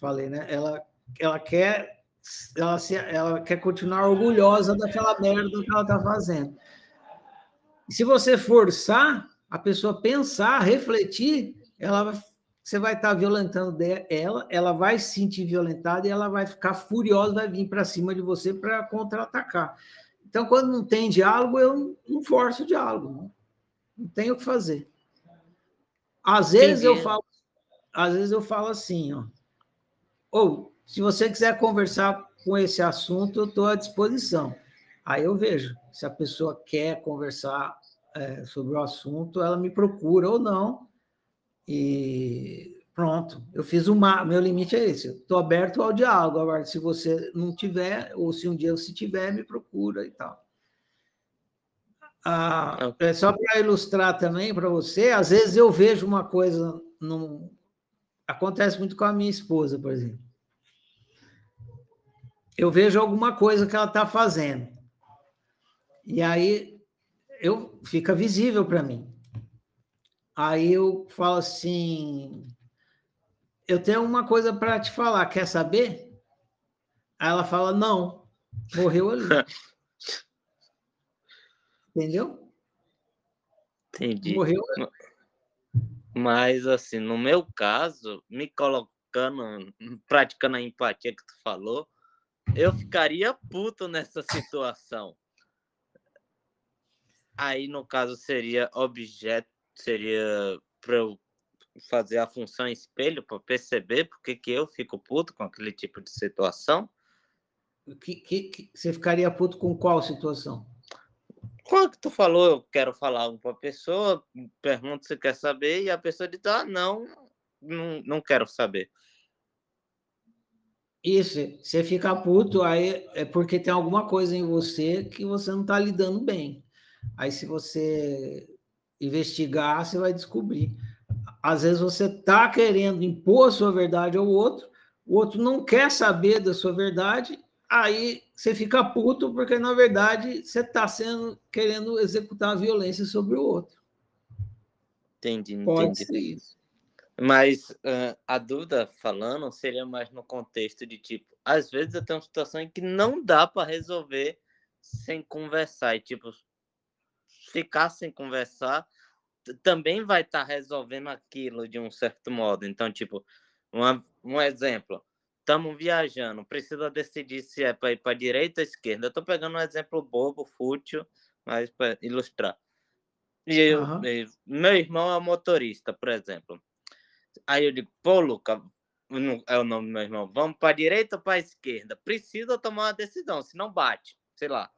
falei, né? Ela, ela quer ela, se, ela quer continuar orgulhosa daquela merda que ela está fazendo. E se você forçar a pessoa pensar, refletir, ela você vai estar tá violentando ela, ela vai se sentir violentada e ela vai ficar furiosa, vai vir para cima de você para contra-atacar. Então, quando não tem diálogo, eu não forço o diálogo. Não, não tenho o que fazer. Às vezes Entendi. eu falo, às vezes eu falo assim, ó. Ou, se você quiser conversar com esse assunto, eu estou à disposição. Aí eu vejo se a pessoa quer conversar é, sobre o assunto, ela me procura ou não. E Pronto, eu fiz uma. Meu limite é esse. Estou aberto ao diálogo. Agora, se você não tiver, ou se um dia você tiver, me procura e tal. Ah, é só para ilustrar também para você, às vezes eu vejo uma coisa. Num... Acontece muito com a minha esposa, por exemplo. Eu vejo alguma coisa que ela está fazendo. E aí eu fica visível para mim. Aí eu falo assim, eu tenho uma coisa para te falar, quer saber? Aí ela fala, não, morreu ali. [LAUGHS] Entendeu? Entendi. Morreu ali. Mas, assim, no meu caso, me colo... praticando, praticando a empatia que tu falou, eu ficaria puto nessa situação. Aí, no caso, seria objeto, seria para eu fazer a função espelho para perceber porque que eu fico puto com aquele tipo de situação. Que, que, que, você ficaria puto com qual situação? Quando tu falou, eu quero falar para a pessoa, pergunta se quer saber, e a pessoa diz, ah, não, não, não quero saber. Isso, você fica puto, aí é porque tem alguma coisa em você que você não está lidando bem. Aí, se você investigar, você vai descobrir. Às vezes você está querendo impor a sua verdade ao outro, o outro não quer saber da sua verdade, aí você fica puto porque, na verdade, você está sendo querendo executar a violência sobre o outro. Entendi, Pode entendi. ser isso. Mas uh, a dúvida falando seria mais no contexto de tipo, às vezes eu tenho uma situação em que não dá para resolver sem conversar e tipo ficar sem conversar também vai estar tá resolvendo aquilo de um certo modo. Então, tipo, uma, um exemplo, estamos viajando, precisa decidir se é para ir para direita ou esquerda. Eu estou pegando um exemplo bobo, fútil, mas para ilustrar. E eu, uhum. meu irmão é motorista, por exemplo. Aí eu digo, pô, Luca, é o nome do meu irmão, vamos para direita ou para esquerda? Precisa tomar uma decisão, senão bate, sei lá.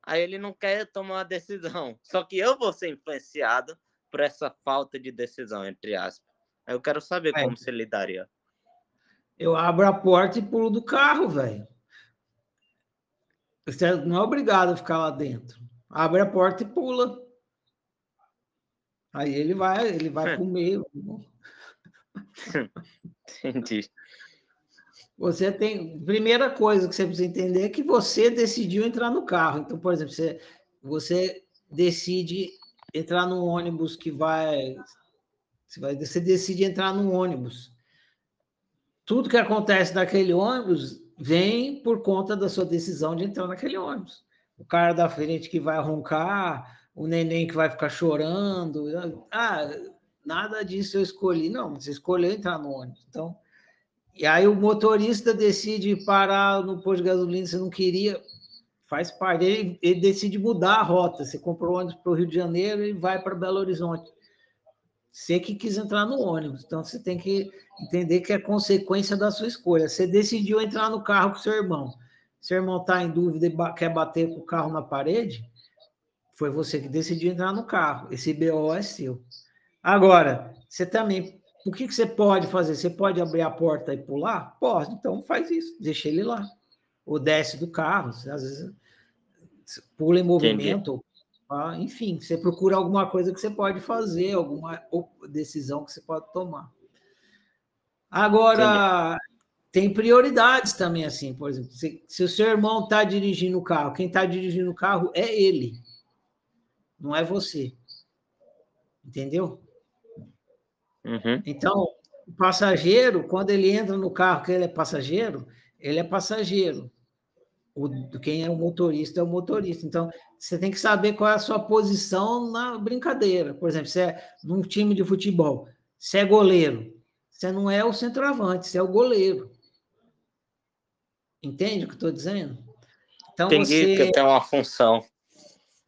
Aí ele não quer tomar uma decisão. [LAUGHS] Só que eu vou ser influenciado por essa falta de decisão, entre aspas. Eu quero saber é. como você lidaria. Eu abro a porta e pulo do carro, velho. Você não é obrigado a ficar lá dentro. Abre a porta e pula. Aí ele vai, ele vai comer. [LAUGHS] Entendi. Você tem. Primeira coisa que você precisa entender é que você decidiu entrar no carro. Então, por exemplo, você, você decide entrar num ônibus que vai. Você, vai, você decide entrar num ônibus. Tudo que acontece naquele ônibus vem por conta da sua decisão de entrar naquele ônibus. O cara da frente que vai roncar, o neném que vai ficar chorando. Ah, nada disso eu escolhi. Não, você escolheu entrar no ônibus. Então, e aí o motorista decide parar no posto de gasolina, você não queria, faz parte. Ele, ele decide mudar a rota. Você comprou ônibus para o Rio de Janeiro e vai para Belo Horizonte. Você que quis entrar no ônibus. Então você tem que entender que é consequência da sua escolha. Você decidiu entrar no carro com seu irmão. Seu irmão está em dúvida e quer bater com o carro na parede, foi você que decidiu entrar no carro. Esse BO é seu. Agora, você também o que, que você pode fazer? Você pode abrir a porta e pular? Pode, então faz isso, deixa ele lá. Ou desce do carro, às vezes pula em movimento, ah, enfim, você procura alguma coisa que você pode fazer, alguma decisão que você pode tomar. Agora, tem prioridades também, assim, por exemplo, se, se o seu irmão está dirigindo o carro, quem está dirigindo o carro é ele, não é você. Entendeu? Uhum. Então, o passageiro, quando ele entra no carro que ele é passageiro, ele é passageiro. O, quem é o motorista é o motorista. Então, você tem que saber qual é a sua posição na brincadeira. Por exemplo, você é num time de futebol, você é goleiro, você não é o centroavante, você é o goleiro. Entende o que estou dizendo? Então, Entendi você... que tem uma função.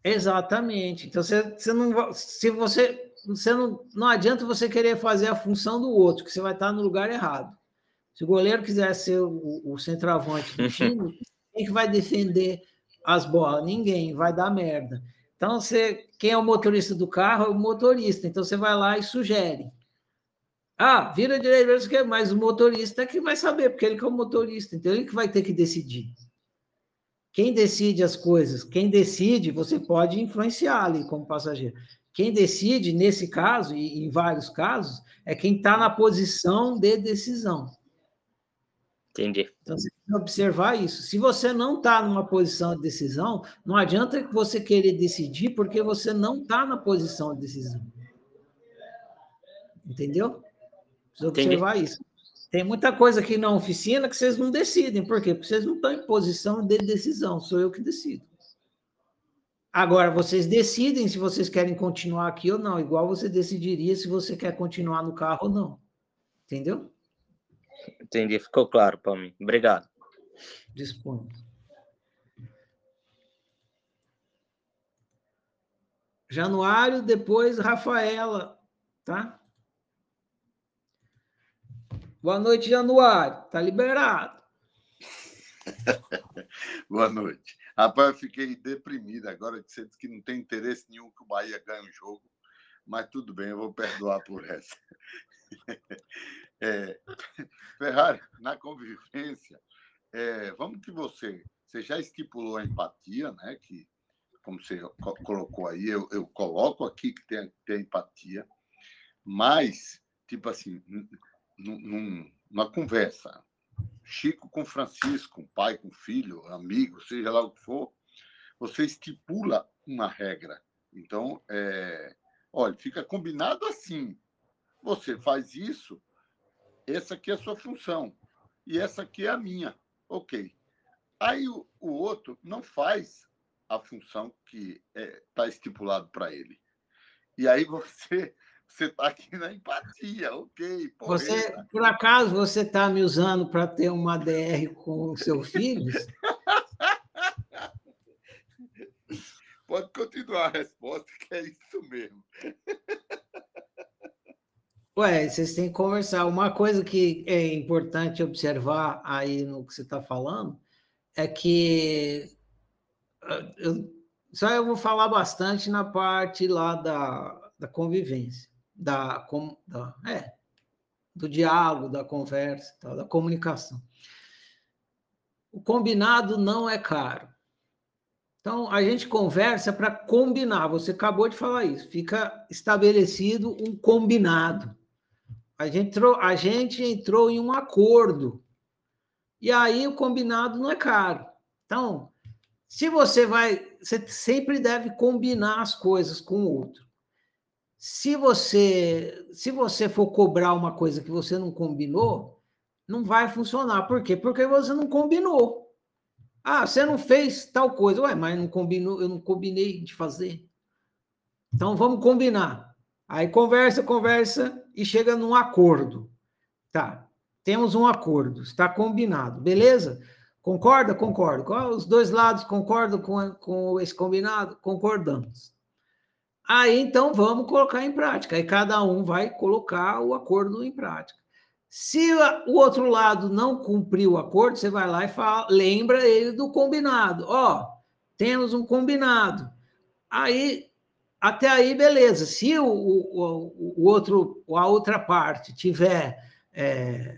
Exatamente. Então, você, você não se você você não, não adianta você querer fazer a função do outro, que você vai estar no lugar errado. Se o goleiro quiser ser o, o centroavante do [LAUGHS] time, quem que vai defender as bolas? Ninguém, vai dar merda. Então, você, quem é o motorista do carro é o motorista. Então, você vai lá e sugere. Ah, vira direita, mas o motorista é que vai saber, porque ele que é o motorista. Então, ele que vai ter que decidir. Quem decide as coisas, quem decide, você pode influenciar ali como passageiro. Quem decide, nesse caso, e em vários casos, é quem está na posição de decisão. Entendi. Então, você tem que observar isso. Se você não está numa posição de decisão, não adianta você querer decidir porque você não está na posição de decisão. Entendeu? Precisa observar Entendi. isso. Tem muita coisa aqui na oficina que vocês não decidem. Por quê? Porque vocês não estão em posição de decisão. Sou eu que decido. Agora, vocês decidem se vocês querem continuar aqui ou não, igual você decidiria se você quer continuar no carro ou não. Entendeu? Entendi, ficou claro para mim. Obrigado. Disponha. Januário, depois Rafaela, tá? Boa noite, Januário. Tá liberado. [LAUGHS] Boa noite. Rapaz, eu fiquei deprimido agora que você disse que não tem interesse nenhum que o Bahia ganhe o jogo, mas tudo bem, eu vou perdoar por essa. [LAUGHS] É, [LAUGHS] Ferrari, na convivência, é, vamos que você, você já estipulou a empatia, né? Que, como você colocou aí, eu, eu coloco aqui que tem, tem empatia, mas, tipo assim, num, numa conversa, Chico com Francisco, pai com filho, amigo, seja lá o que for, você estipula uma regra. Então, é, olha, fica combinado assim. Você faz isso, essa aqui é a sua função e essa aqui é a minha. Ok. Aí o, o outro não faz a função que está é, tá estipulado para ele. E aí você [LAUGHS] você está aqui na empatia, ok. Você, por acaso, você está me usando para ter uma DR com o seu filho? [LAUGHS] Pode continuar a resposta, que é isso mesmo. Ué, vocês têm que conversar. Uma coisa que é importante observar aí no que você está falando é que ah, eu, só eu vou falar bastante na parte lá da, da convivência da, da é, do diálogo, da conversa, da comunicação. O combinado não é caro. Então, a gente conversa para combinar. Você acabou de falar isso. Fica estabelecido um combinado. A gente, entrou, a gente entrou em um acordo. E aí o combinado não é caro. Então, se você vai. Você sempre deve combinar as coisas com o outro. Se você, se você for cobrar uma coisa que você não combinou, não vai funcionar. Por quê? Porque você não combinou. Ah, você não fez tal coisa. Ué, mas não combinou, eu não combinei de fazer. Então vamos combinar. Aí conversa, conversa e chega num acordo. Tá. Temos um acordo, está combinado, beleza? Concorda? Concordo. Os dois lados concordam com, com esse combinado? Concordamos. Aí então vamos colocar em prática. Aí cada um vai colocar o acordo em prática. Se o outro lado não cumprir o acordo, você vai lá e fala, lembra ele do combinado. Ó, temos um combinado. Aí, até aí, beleza. Se o, o, o outro, a outra parte tiver é,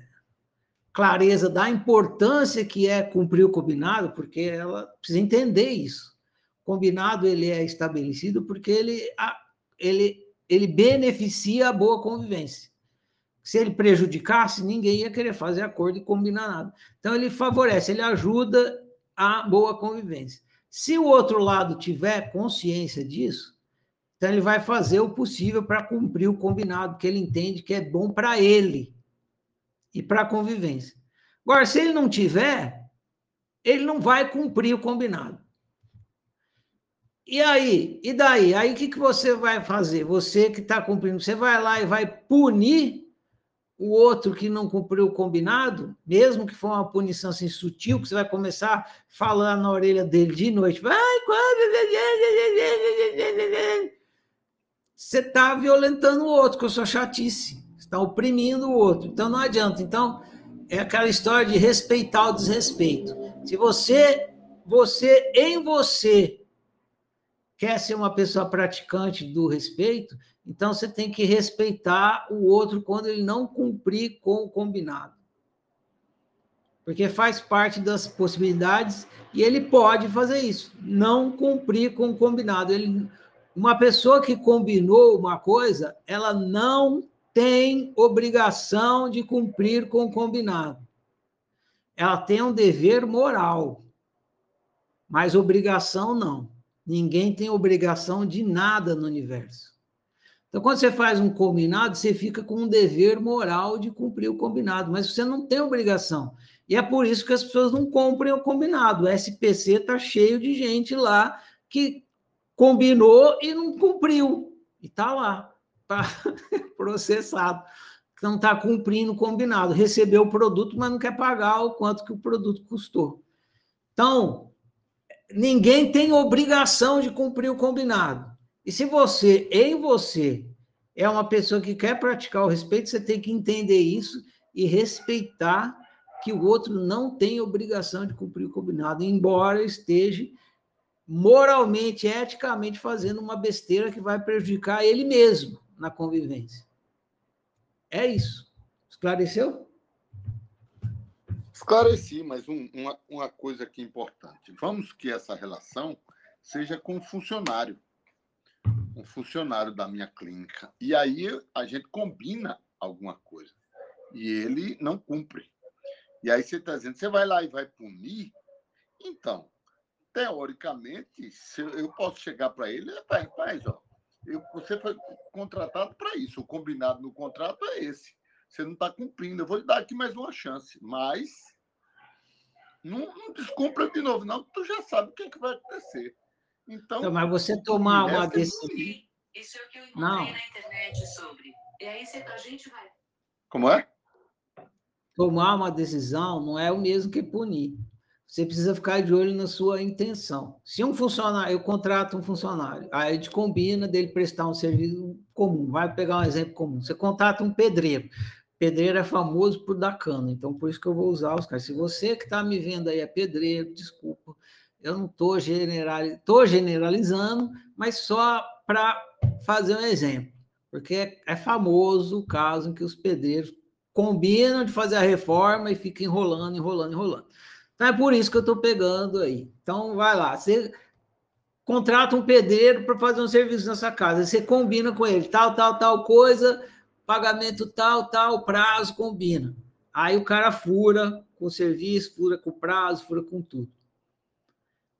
clareza da importância que é cumprir o combinado, porque ela precisa entender isso combinado ele é estabelecido porque ele, ele, ele beneficia a boa convivência. Se ele prejudicasse, ninguém ia querer fazer acordo e combinar nada. Então, ele favorece, ele ajuda a boa convivência. Se o outro lado tiver consciência disso, então ele vai fazer o possível para cumprir o combinado que ele entende que é bom para ele e para a convivência. Agora, se ele não tiver, ele não vai cumprir o combinado. E aí? E daí? Aí o que, que você vai fazer? Você que está cumprindo, você vai lá e vai punir o outro que não cumpriu o combinado, mesmo que for uma punição assim sutil, que você vai começar falar na orelha dele de noite. Vai, você está violentando o outro com a sua chatice. está oprimindo o outro. Então não adianta. Então é aquela história de respeitar o desrespeito. Se você, você em você quer ser uma pessoa praticante do respeito, então você tem que respeitar o outro quando ele não cumprir com o combinado. Porque faz parte das possibilidades e ele pode fazer isso, não cumprir com o combinado. Ele, uma pessoa que combinou uma coisa, ela não tem obrigação de cumprir com o combinado. Ela tem um dever moral, mas obrigação não. Ninguém tem obrigação de nada no universo. Então, quando você faz um combinado, você fica com um dever moral de cumprir o combinado, mas você não tem obrigação. E é por isso que as pessoas não cumprem o combinado. O SPC está cheio de gente lá que combinou e não cumpriu. E está lá, está [LAUGHS] processado. não está cumprindo o combinado. Recebeu o produto, mas não quer pagar o quanto que o produto custou. Então, ninguém tem obrigação de cumprir o combinado. E se você, em você, é uma pessoa que quer praticar o respeito, você tem que entender isso e respeitar que o outro não tem obrigação de cumprir o combinado, embora esteja moralmente, eticamente fazendo uma besteira que vai prejudicar ele mesmo na convivência. É isso. Esclareceu? Esclareci, mas um, uma, uma coisa aqui importante. Vamos que essa relação seja com o funcionário, um funcionário da minha clínica. E aí a gente combina alguma coisa. E ele não cumpre. E aí você está dizendo, você vai lá e vai punir? Então, teoricamente, se eu posso chegar para ele, rapaz, ó, eu, você foi contratado para isso. O combinado no contrato é esse. Você não está cumprindo. Eu vou lhe dar aqui mais uma chance. Mas não, não descumpra de novo, não, tu já sabe o que, é que vai acontecer. Então, então mas você tomar uma decisão. Isso é o que eu encontrei não. na internet sobre. E aí você a gente vai. Como é? Tomar uma decisão não é o mesmo que punir. Você precisa ficar de olho na sua intenção. Se um funcionário, eu contrato um funcionário, aí a gente combina dele prestar um serviço comum. Vai pegar um exemplo comum. Você contrata um pedreiro. Pedreiro é famoso por dar cano, então por isso que eu vou usar os caras. Se você que está me vendo aí é pedreiro, desculpa, eu não estou generali generalizando, mas só para fazer um exemplo, porque é, é famoso o caso em que os pedreiros combinam de fazer a reforma e ficam enrolando, enrolando, enrolando. Então é por isso que eu estou pegando aí. Então vai lá, você contrata um pedreiro para fazer um serviço nessa casa, você combina com ele, tal, tal, tal coisa, pagamento tal, tal, prazo, combina. Aí o cara fura com o serviço, fura com o prazo, fura com tudo.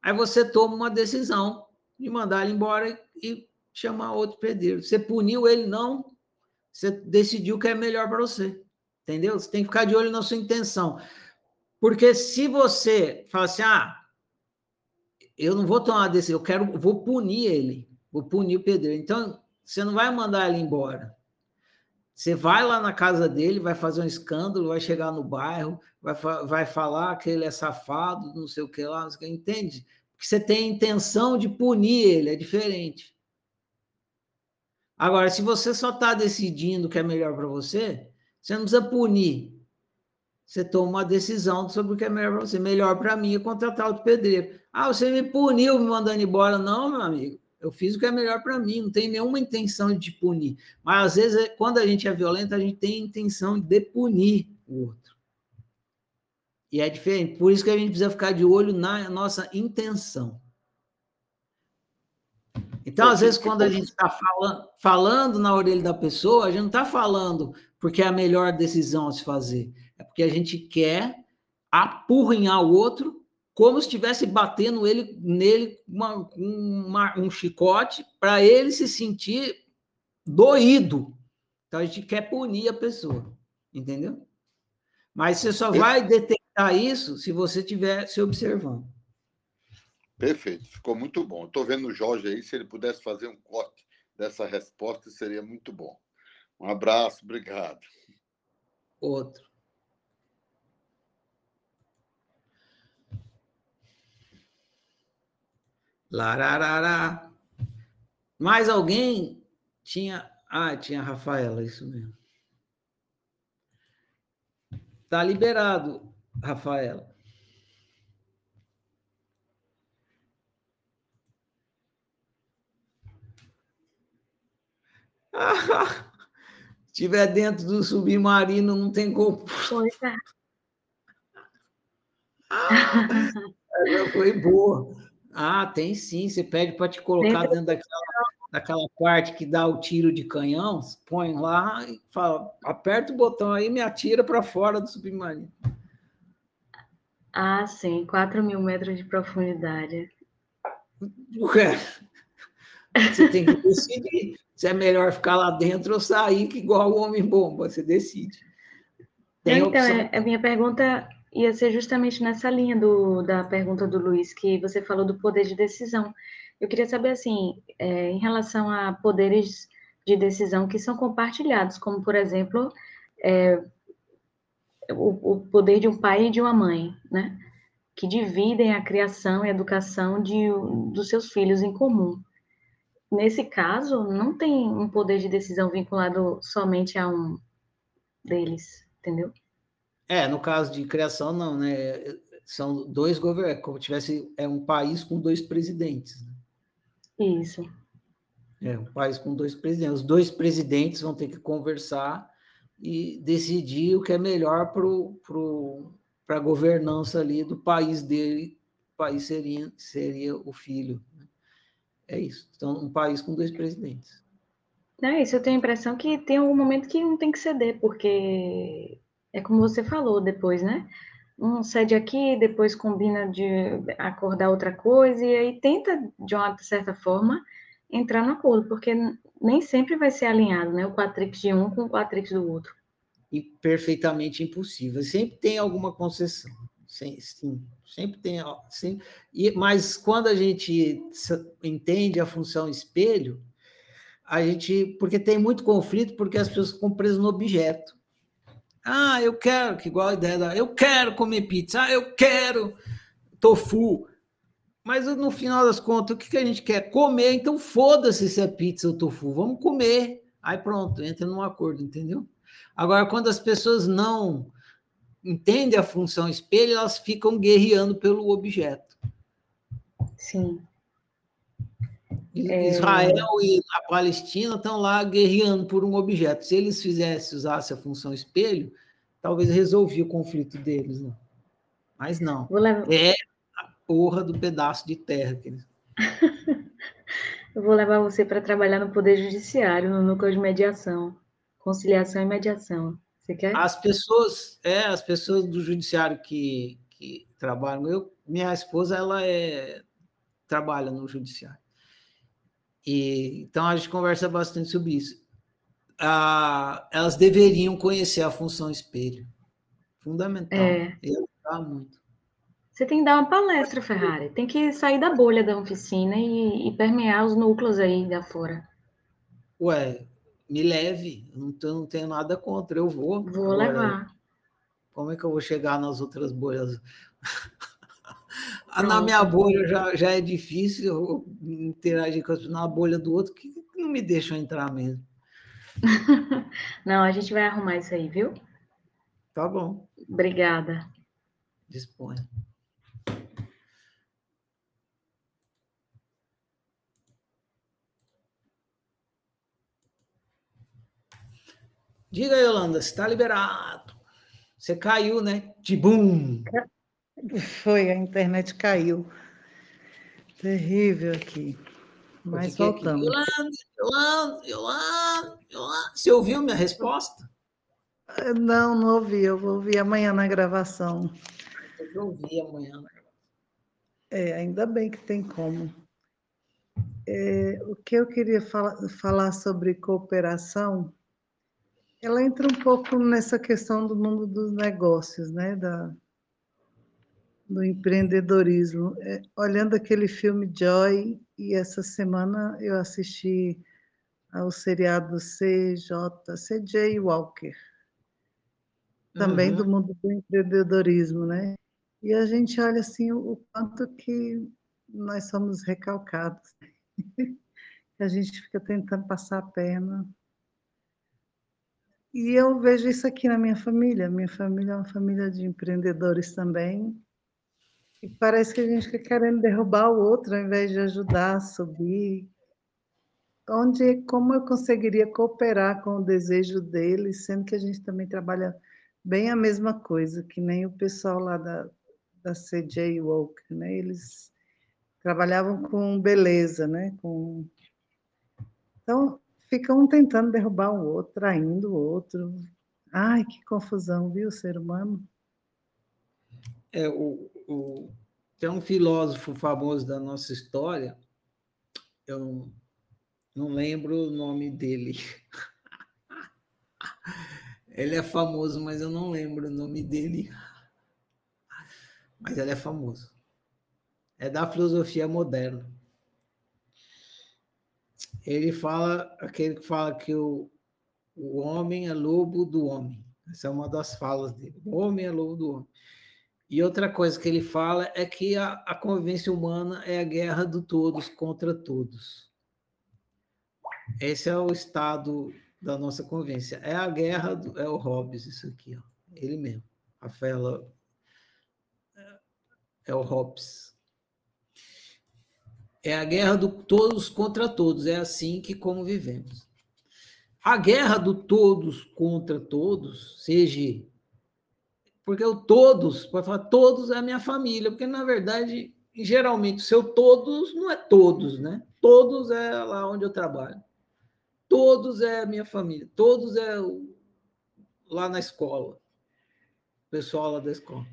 Aí você toma uma decisão de mandar ele embora e chamar outro pedreiro. Você puniu ele, não. Você decidiu que é melhor para você. Entendeu? Você tem que ficar de olho na sua intenção. Porque se você fala assim, ah, eu não vou tomar decisão, eu quero, vou punir ele, vou punir o pedreiro. Então, você não vai mandar ele embora. Você vai lá na casa dele, vai fazer um escândalo, vai chegar no bairro, vai, vai falar que ele é safado, não sei o que lá, não sei o que, entende? Porque você tem a intenção de punir ele, é diferente. Agora, se você só está decidindo o que é melhor para você, você não precisa punir você toma uma decisão sobre o que é melhor para você. Melhor para mim é contratar outro pedreiro. Ah, você me puniu me mandando embora. Não, meu amigo. Eu fiz o que é melhor para mim. Não tem nenhuma intenção de punir. Mas, às vezes, quando a gente é violento, a gente tem a intenção de punir o outro. E é diferente. Por isso que a gente precisa ficar de olho na nossa intenção. Então, às vezes, quando a gente está falando, falando na orelha da pessoa, a gente não está falando porque é a melhor decisão a se fazer. É porque a gente quer apurrinhar o outro como se estivesse batendo ele nele uma, uma, um chicote para ele se sentir doído. Então a gente quer punir a pessoa, entendeu? Mas você só vai detectar isso se você estiver se observando. Perfeito, ficou muito bom. Estou vendo o Jorge aí, se ele pudesse fazer um corte dessa resposta, seria muito bom. Um abraço, obrigado. Outro. Lararará. Mais alguém tinha. Ah, tinha a Rafaela, isso mesmo. Tá liberado, Rafaela. [LAUGHS] Ah, tiver dentro do submarino, não tem como. Pois é. Ah, foi boa. Ah, tem sim. Você pede para te colocar dentro daquela, daquela parte que dá o tiro de canhão, põe lá e fala, aperta o botão aí e me atira para fora do submarino. Ah, sim, 4 mil metros de profundidade. Ué, você tem que decidir se é melhor ficar lá dentro ou sair, que igual o homem-bomba, você decide. Tem então, é, a minha pergunta ia ser justamente nessa linha do, da pergunta do Luiz, que você falou do poder de decisão. Eu queria saber, assim, é, em relação a poderes de decisão que são compartilhados, como, por exemplo, é, o, o, poder de um pai e de uma mãe, né? Que dividem a criação e a educação de, dos seus filhos em comum. Nesse caso, não tem um poder de decisão vinculado somente a um deles, entendeu? É, no caso de criação, não, né? São dois governos, é como tivesse é um país com dois presidentes. Né? Isso. É um país com dois presidentes. Os dois presidentes vão ter que conversar e decidir o que é melhor para pro, a governança ali do país dele. O país seria, seria o filho. Né? É isso. Então, um país com dois presidentes. É isso, eu tenho a impressão que tem algum momento que não tem que ceder, porque é como você falou depois, né? Um cede aqui, depois combina de acordar outra coisa, e aí tenta, de uma certa forma, entrar no acordo, porque nem sempre vai ser alinhado, né? O quatrix de um com o quatrix do outro. E perfeitamente impossível. Sempre tem alguma concessão. Sim, sim sempre tem. Sim. E, mas quando a gente entende a função espelho, a gente. Porque tem muito conflito, porque as pessoas ficam presas no objeto. Ah, eu quero, que igual a ideia da. Eu quero comer pizza, ah, eu quero tofu. Mas no final das contas, o que, que a gente quer? Comer, então foda-se se é pizza ou tofu, vamos comer. Aí pronto, entra num acordo, entendeu? Agora, quando as pessoas não entendem a função espelho, elas ficam guerreando pelo objeto. Sim. É... Israel e a Palestina estão lá guerreando por um objeto. Se eles fizessem, usassem a função espelho, talvez resolvia o conflito deles, né? Mas não. Levar... É porra do pedaço de terra. Que eles... [LAUGHS] Eu vou levar você para trabalhar no Poder Judiciário, no núcleo de mediação, conciliação e mediação. Você quer? As pessoas, é, as pessoas do judiciário que, que trabalham, eu, minha esposa, ela é trabalha no judiciário. E, então a gente conversa bastante sobre isso. Ah, elas deveriam conhecer a função espelho. Fundamental. É. Eu muito. Você tem que dar uma palestra, Ferrari. Tem que sair da bolha da oficina e, e permear os núcleos aí da fora. Ué, me leve. Não, não tenho nada contra. Eu vou. Vou Agora, levar. Como é que eu vou chegar nas outras bolhas? [LAUGHS] na minha bolha já, já é difícil interagir com as na bolha do outro, que não me deixam entrar mesmo. [LAUGHS] não, a gente vai arrumar isso aí, viu? Tá bom. Obrigada. Disponha. Diga, Yolanda, está liberado. Você caiu, né? Boom. Foi, a internet caiu. Terrível aqui. Mas voltamos. Yolanda, Yolanda, Yolanda, Yolanda. Você ouviu minha resposta? Não, não ouvi. Eu vou ouvir amanhã na gravação. Eu vou ouvir amanhã na gravação. É, ainda bem que tem como. É, o que eu queria fala, falar sobre cooperação ela entra um pouco nessa questão do mundo dos negócios, né? Da, do empreendedorismo. É, olhando aquele filme Joy, e essa semana eu assisti ao seriado CJ, CJ Walker, também uhum. do mundo do empreendedorismo, né? E a gente olha assim o quanto que nós somos recalcados. [LAUGHS] a gente fica tentando passar a perna e eu vejo isso aqui na minha família. Minha família é uma família de empreendedores também. E parece que a gente fica querendo derrubar o outro ao invés de ajudar a subir. Onde, como eu conseguiria cooperar com o desejo deles, sendo que a gente também trabalha bem a mesma coisa, que nem o pessoal lá da, da CJ Walker, né? Eles trabalhavam com beleza, né? Com... Então, fica um tentando derrubar o outro, traindo o outro. Ai, que confusão, viu, ser humano? É, o, o, tem um filósofo famoso da nossa história, eu não lembro o nome dele. [LAUGHS] Ele é famoso, mas eu não lembro o nome dele. Mas ele é famoso. É da filosofia moderna ele fala, aquele que fala que o, o homem é lobo do homem. Essa é uma das falas dele. O homem é lobo do homem. E outra coisa que ele fala é que a, a convivência humana é a guerra do todos contra todos. Esse é o estado da nossa convivência. É a guerra, do, é o Hobbes, isso aqui, ó. ele mesmo. Rafaela é o Hobbes. É a guerra do todos contra todos, é assim que como vivemos. A guerra do todos contra todos, seja porque o todos, pode falar todos é a minha família, porque na verdade, geralmente, o seu todos não é todos, né? Todos é lá onde eu trabalho. Todos é a minha família, todos é lá na escola, o pessoal lá da escola.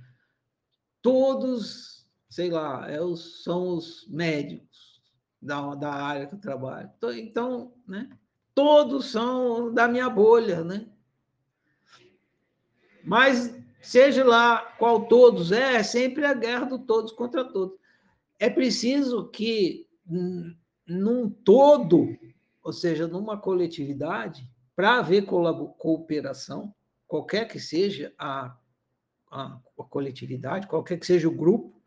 Todos, sei lá, é os, são os médicos da, da área que eu trabalho. Então, então, né? Todos são da minha bolha, né? Mas seja lá qual todos é, é sempre a guerra do todos contra todos. É preciso que, num todo, ou seja, numa coletividade, para haver cooperação, qualquer que seja a, a, a, coletividade, qualquer que seja o grupo,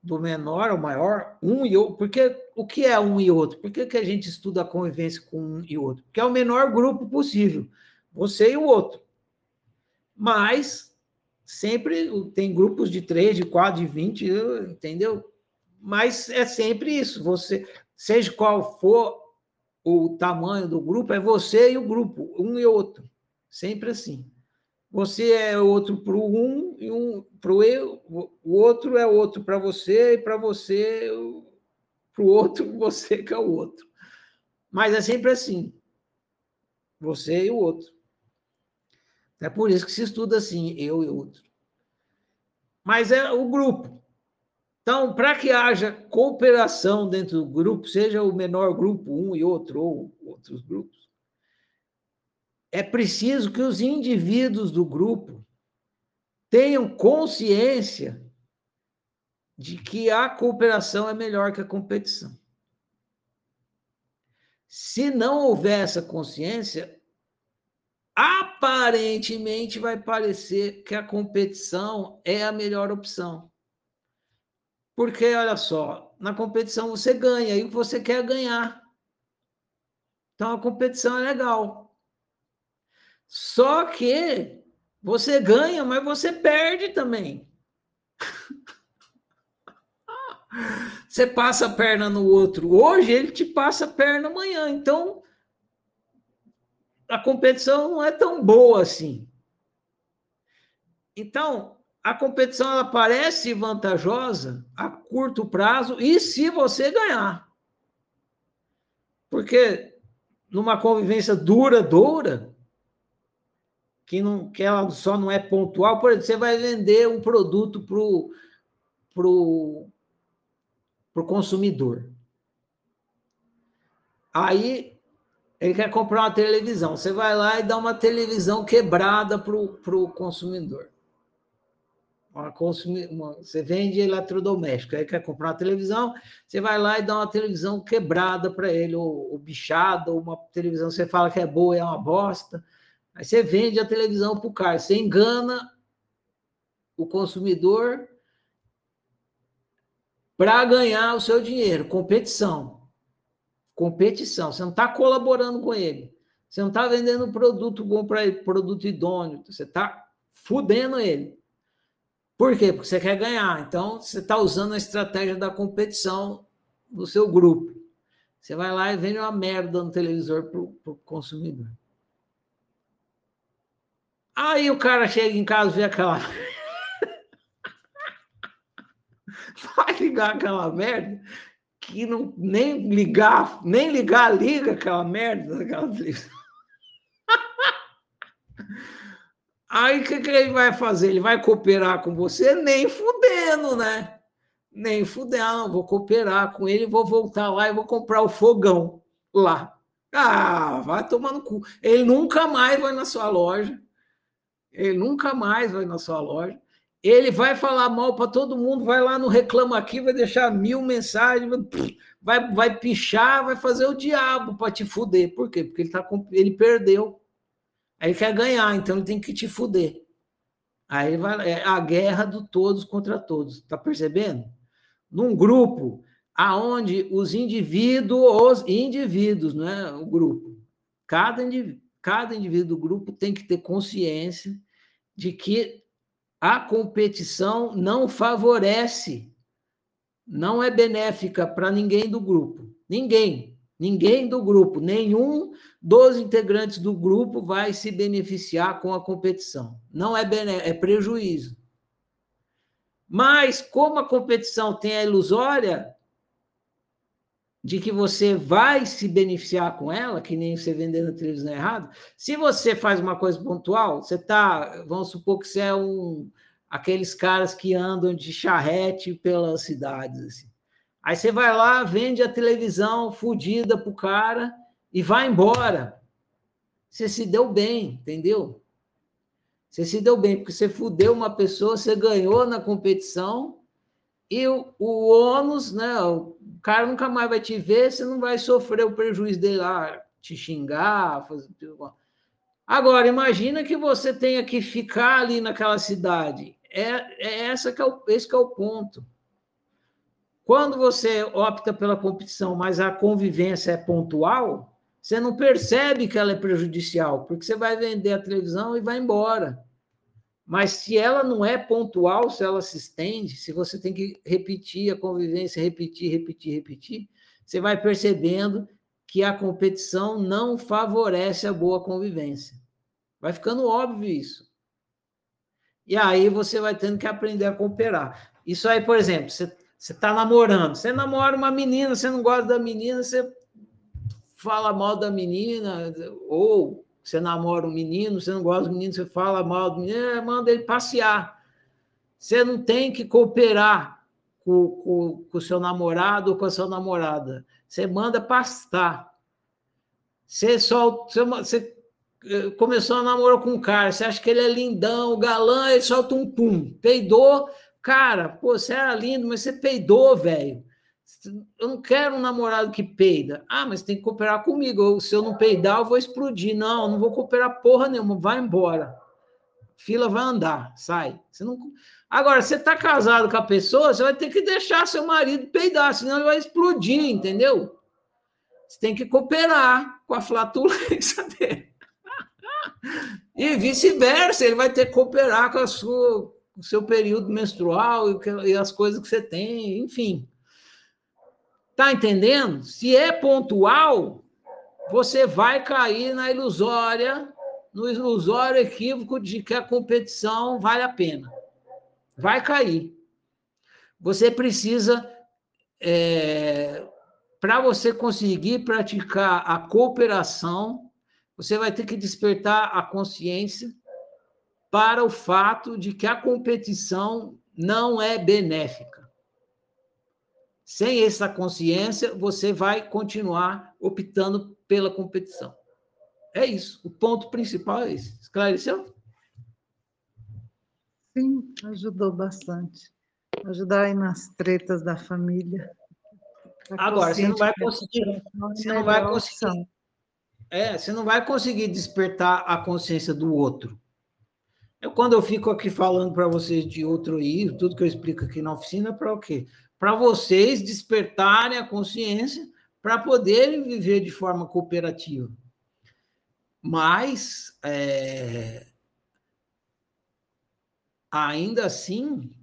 do menor ao maior, um e outro. Porque o que é um e outro? Por que, que a gente estuda a convivência com um e outro? Porque é o menor grupo possível, você e o outro. Mas sempre tem grupos de três, de quatro, de vinte, entendeu? Mas é sempre isso. Você, seja qual for o tamanho do grupo, é você e o grupo, um e outro. Sempre assim. Você é outro para o um e um para o eu, o outro é outro para você e para você para o outro [LAUGHS] você que é o outro. Mas é sempre assim. Você e o outro. É por isso que se estuda assim, eu e outro. Mas é o grupo. Então, para que haja cooperação dentro do grupo, seja o menor grupo, um e outro, ou outros grupos, é preciso que os indivíduos do grupo tenham consciência de que a cooperação é melhor que a competição. Se não houver essa consciência, aparentemente vai parecer que a competição é a melhor opção. Porque, olha só, na competição você ganha e você quer ganhar. Então a competição é legal. Só que você ganha, mas você perde também. [LAUGHS] Você passa a perna no outro hoje, ele te passa a perna amanhã. Então, a competição não é tão boa assim. Então, a competição ela parece vantajosa a curto prazo e se você ganhar. Porque numa convivência duradoura, que, não, que ela só não é pontual, por exemplo, você vai vender um produto para o pro, pro consumidor. Aí ele quer comprar uma televisão. Você vai lá e dá uma televisão quebrada para o consumidor. Uma consumi uma, você vende eletrodoméstico, aí quer comprar uma televisão, você vai lá e dá uma televisão quebrada para ele, ou, ou bichada, ou uma televisão você fala que é boa e é uma bosta. Aí você vende a televisão para o cara, você engana o consumidor para ganhar o seu dinheiro, competição competição. Você não está colaborando com ele. Você não está vendendo produto bom para ele, produto idôneo. Você está fudendo ele. Por quê? Porque você quer ganhar. Então, você está usando a estratégia da competição no seu grupo. Você vai lá e vende uma merda no televisor para o consumidor. Aí o cara chega em casa e vê aquela. [LAUGHS] Vai ligar aquela merda que não nem ligar, nem ligar, liga aquela merda daquela televisão. [LAUGHS] Aí o que, que ele vai fazer? Ele vai cooperar com você? Nem fudendo, né? Nem fudendo, não, vou cooperar com ele, vou voltar lá e vou comprar o fogão lá. Ah, vai tomar no cu. Ele nunca mais vai na sua loja. Ele nunca mais vai na sua loja. Ele vai falar mal para todo mundo, vai lá no Reclama Aqui, vai deixar mil mensagens, vai, vai pichar, vai fazer o diabo para te fuder. Por quê? Porque ele, tá, ele perdeu. Aí ele quer ganhar, então ele tem que te fuder. Aí vai, é a guerra do todos contra todos, tá percebendo? Num grupo aonde os indivíduos, indivíduos, não é o grupo, cada indivíduo, cada indivíduo do grupo tem que ter consciência de que a competição não favorece, não é benéfica para ninguém do grupo. Ninguém, ninguém do grupo, nenhum dos integrantes do grupo vai se beneficiar com a competição. Não é bené é prejuízo. Mas como a competição tem a ilusória de que você vai se beneficiar com ela, que nem você vender na televisão errado, se você faz uma coisa pontual, você tá, vamos supor que você é um aqueles caras que andam de charrete pelas cidades assim. Aí você vai lá, vende a televisão fodida pro cara e vai embora. Você se deu bem, entendeu? Você se deu bem, porque você fudeu uma pessoa, você ganhou na competição, e o, o ônus, né? Cara nunca mais vai te ver, você não vai sofrer o prejuízo dele lá, te xingar, fazer. Agora, imagina que você tenha que ficar ali naquela cidade. É, é essa que é o, esse que é o ponto. Quando você opta pela competição, mas a convivência é pontual, você não percebe que ela é prejudicial, porque você vai vender a televisão e vai embora. Mas se ela não é pontual, se ela se estende, se você tem que repetir a convivência, repetir, repetir, repetir, você vai percebendo que a competição não favorece a boa convivência. Vai ficando óbvio isso. E aí você vai tendo que aprender a cooperar. Isso aí, por exemplo, você está namorando, você namora uma menina, você não gosta da menina, você fala mal da menina, ou você namora um menino, você não gosta do menino, você fala mal do menino, é, manda ele passear. Você não tem que cooperar com, o seu namorado ou com a sua namorada. Você manda pastar. Você só você, você eh, começou a namorar com um cara, você acha que ele é lindão, galã, ele solta um pum, peidou, cara, pô, você era lindo, mas você peidou, velho. Eu não quero um namorado que peida. Ah, mas tem que cooperar comigo. Se eu não peidar, eu vou explodir. Não, eu não vou cooperar porra nenhuma. Vai embora. Fila vai andar, sai. Você não... Agora, você está casado com a pessoa, você vai ter que deixar seu marido peidar, senão ele vai explodir, entendeu? Você tem que cooperar com a flatulência [LAUGHS] dele. E vice-versa, ele vai ter que cooperar com sua, o seu período menstrual e, as coisas que você tem, enfim. Tá entendendo? Se é pontual, você vai cair na ilusória, no ilusório equívoco de que a competição vale a pena. Vai cair. Você precisa, é, para você conseguir praticar a cooperação, você vai ter que despertar a consciência para o fato de que a competição não é benéfica. Sem essa consciência, você vai continuar optando pela competição. É isso. O ponto principal é esse. Esclareceu? Sim, ajudou bastante. Ajudar aí nas tretas da família. Agora, você não vai conseguir. Você não vai conseguir. É, você não vai conseguir despertar a consciência do outro. Eu, quando eu fico aqui falando para vocês de outro aí, tudo que eu explico aqui na oficina, é para o quê? Para vocês despertarem a consciência para poderem viver de forma cooperativa. Mas, é, ainda assim,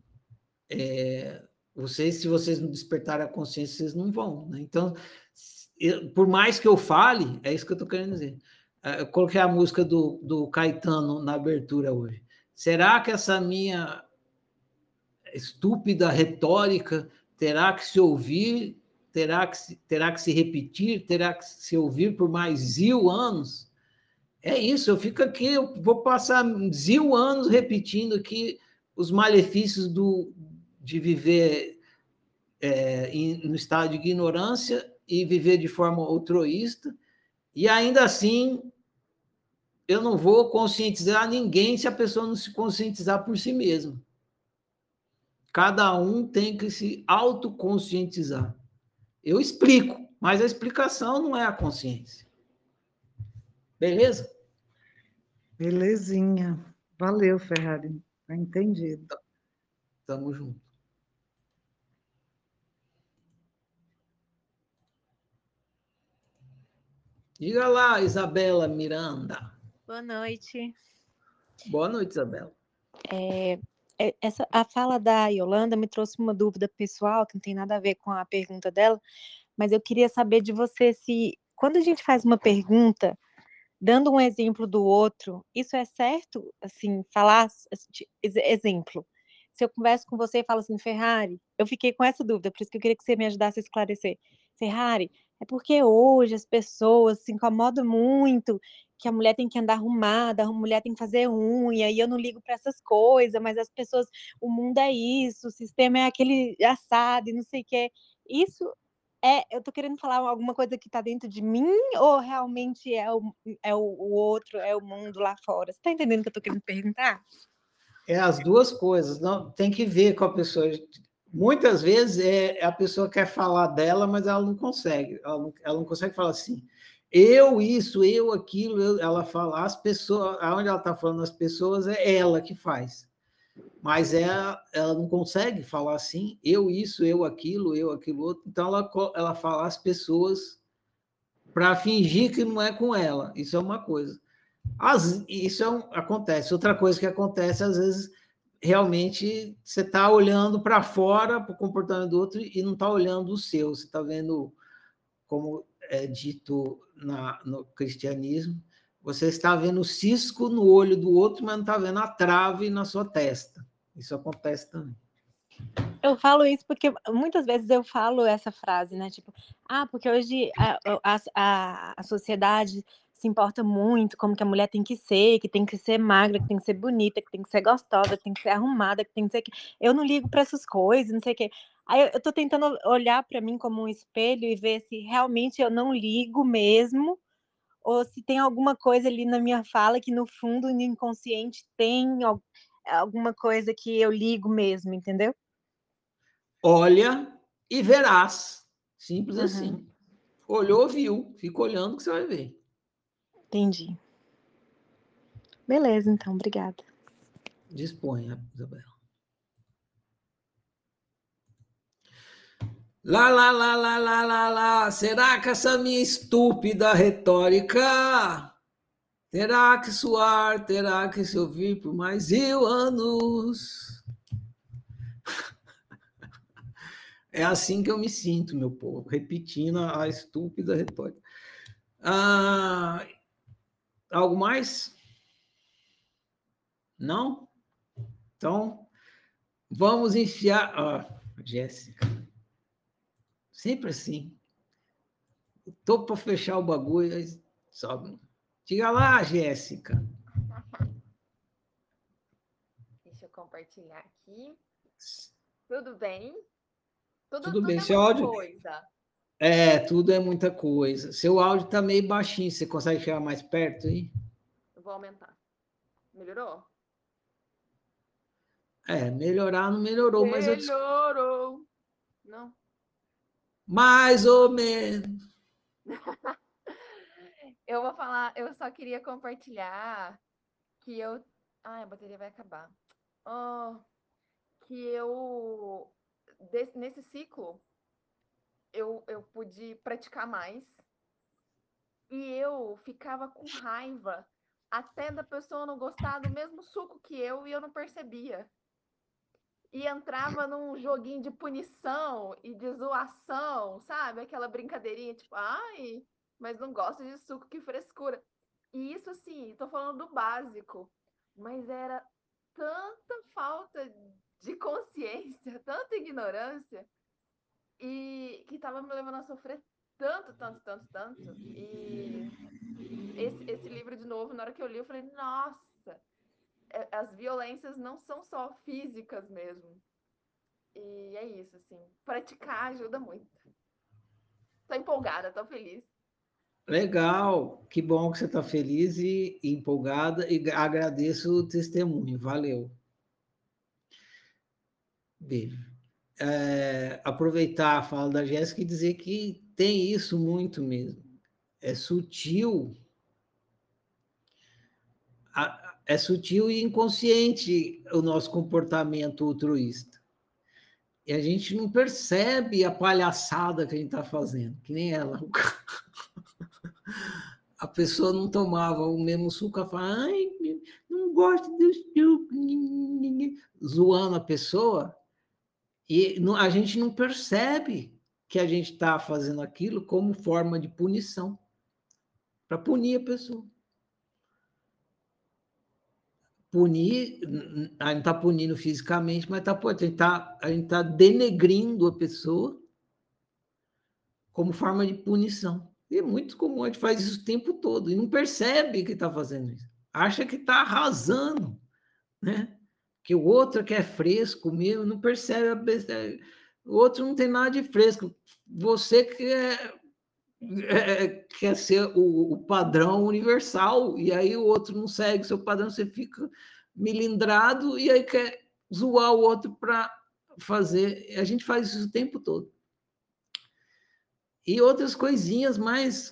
é, vocês, se vocês não despertarem a consciência, vocês não vão. Né? Então, eu, por mais que eu fale, é isso que eu estou querendo dizer. É, eu coloquei a música do, do Caetano na abertura hoje. Será que essa minha estúpida retórica terá que se ouvir, terá que se, terá que se repetir, terá que se ouvir por mais zil anos. É isso, eu fico aqui, eu vou passar zil anos repetindo aqui os malefícios do, de viver é, no estado de ignorância e viver de forma altruísta, e ainda assim eu não vou conscientizar ninguém se a pessoa não se conscientizar por si mesma. Cada um tem que se autoconscientizar. Eu explico, mas a explicação não é a consciência. Beleza? Belezinha. Valeu, Ferrari. Tá entendido. Tamo junto. Diga lá, Isabela Miranda. Boa noite. Boa noite, Isabela. É, é, essa, a fala da Yolanda me trouxe uma dúvida pessoal, que não tem nada a ver com a pergunta dela, mas eu queria saber de você se, quando a gente faz uma pergunta, dando um exemplo do outro, isso é certo? Assim, falar, assim, exemplo. Se eu converso com você e falo assim, Ferrari, eu fiquei com essa dúvida, por isso que eu queria que você me ajudasse a esclarecer. Ferrari, é porque hoje as pessoas se incomodam muito que a mulher tem que andar arrumada, a mulher tem que fazer unha, e eu não ligo para essas coisas, mas as pessoas, o mundo é isso, o sistema é aquele assado e não sei o quê. Isso é, eu tô querendo falar alguma coisa que está dentro de mim ou realmente é o, é o, o outro, é o mundo lá fora? Você está entendendo o que eu tô querendo perguntar? É as duas coisas, não tem que ver com a pessoa. Muitas vezes é, a pessoa quer falar dela, mas ela não consegue. Ela não, ela não consegue falar assim. Eu isso, eu aquilo. Eu, ela fala as pessoas. Aonde ela está falando as pessoas é ela que faz. Mas é, ela não consegue falar assim. Eu isso, eu aquilo, eu aquilo outro. Então ela ela fala as pessoas para fingir que não é com ela. Isso é uma coisa. As, isso é um, acontece. Outra coisa que acontece às vezes realmente você está olhando para fora, para o comportamento do outro, e não está olhando o seu. Você está vendo, como é dito na, no cristianismo, você está vendo o cisco no olho do outro, mas não está vendo a trave na sua testa. Isso acontece também. Eu falo isso porque muitas vezes eu falo essa frase, né? Tipo, ah, porque hoje a, a, a sociedade se importa muito como que a mulher tem que ser, que tem que ser magra, que tem que ser bonita, que tem que ser gostosa, que tem que ser arrumada, que tem que ser. Eu não ligo para essas coisas, não sei o quê. Aí eu, estou tentando olhar para mim como um espelho e ver se realmente eu não ligo mesmo, ou se tem alguma coisa ali na minha fala que no fundo, no inconsciente, tem alguma coisa que eu ligo mesmo, entendeu? Olha e verás. Simples uhum. assim. Olhou, viu. Fica olhando que você vai ver. Entendi. Beleza, então, obrigada. Disponha, Isabela. Lá, lá, lá, lá, lá, lá, lá. Será que essa minha estúpida retórica terá que suar, terá que se ouvir por mais mil anos? É assim que eu me sinto, meu povo, repetindo a estúpida retórica. Ah, Algo mais? Não? Então, vamos enfiar. Ah, Jéssica. Sempre assim. Estou para fechar o bagulho, sobe. Diga lá, Jéssica. Deixa eu compartilhar aqui. Tudo bem? Tudo, tudo, tudo bem, é seu áudio. Coisa. É, tudo é muita coisa. Seu áudio está meio baixinho, você consegue chegar mais perto aí? Eu vou aumentar. Melhorou? É, melhorar não melhorou, melhorou. mas eu. Melhorou. Não. Mais ou menos. [LAUGHS] eu vou falar, eu só queria compartilhar que eu. Ai, a bateria vai acabar. Oh, que eu. Desse, nesse ciclo eu, eu pude praticar mais. E eu ficava com raiva até da pessoa não gostar do mesmo suco que eu e eu não percebia. E entrava num joguinho de punição e de zoação, sabe? Aquela brincadeirinha, tipo, ai, mas não gosto de suco, que frescura. E isso, assim, tô falando do básico, mas era tanta falta de consciência, [LAUGHS] tanta ignorância, e que estava me levando a sofrer tanto, tanto, tanto, tanto. E esse, esse livro, de novo, na hora que eu li, eu falei, nossa, é, as violências não são só físicas mesmo. E é isso, assim, praticar ajuda muito. Tô empolgada, tô feliz. Legal, que bom que você está feliz e empolgada e agradeço o testemunho, valeu. Beijo é, aproveitar a fala da Jéssica e dizer que tem isso muito mesmo. É sutil é sutil e inconsciente o nosso comportamento altruísta. E a gente não percebe a palhaçada que a gente está fazendo, que nem ela. [LAUGHS] A pessoa não tomava o mesmo suco, ela fala, ai, não gosto do suco, zoando a pessoa, e a gente não percebe que a gente está fazendo aquilo como forma de punição, para punir a pessoa punir, a gente está punindo fisicamente, mas tá, a gente está tá denegrindo a pessoa como forma de punição. E é muito comum, a gente faz isso o tempo todo e não percebe que está fazendo isso. Acha que está arrasando, né? Que o outro que é fresco mesmo, não percebe a besteira. O outro não tem nada de fresco. Você que é, é, quer ser o, o, padrão universal, e aí o outro não segue seu padrão, você fica milindrado e aí quer zoar o outro para fazer. A gente faz isso o tempo todo. E outras coisinhas mais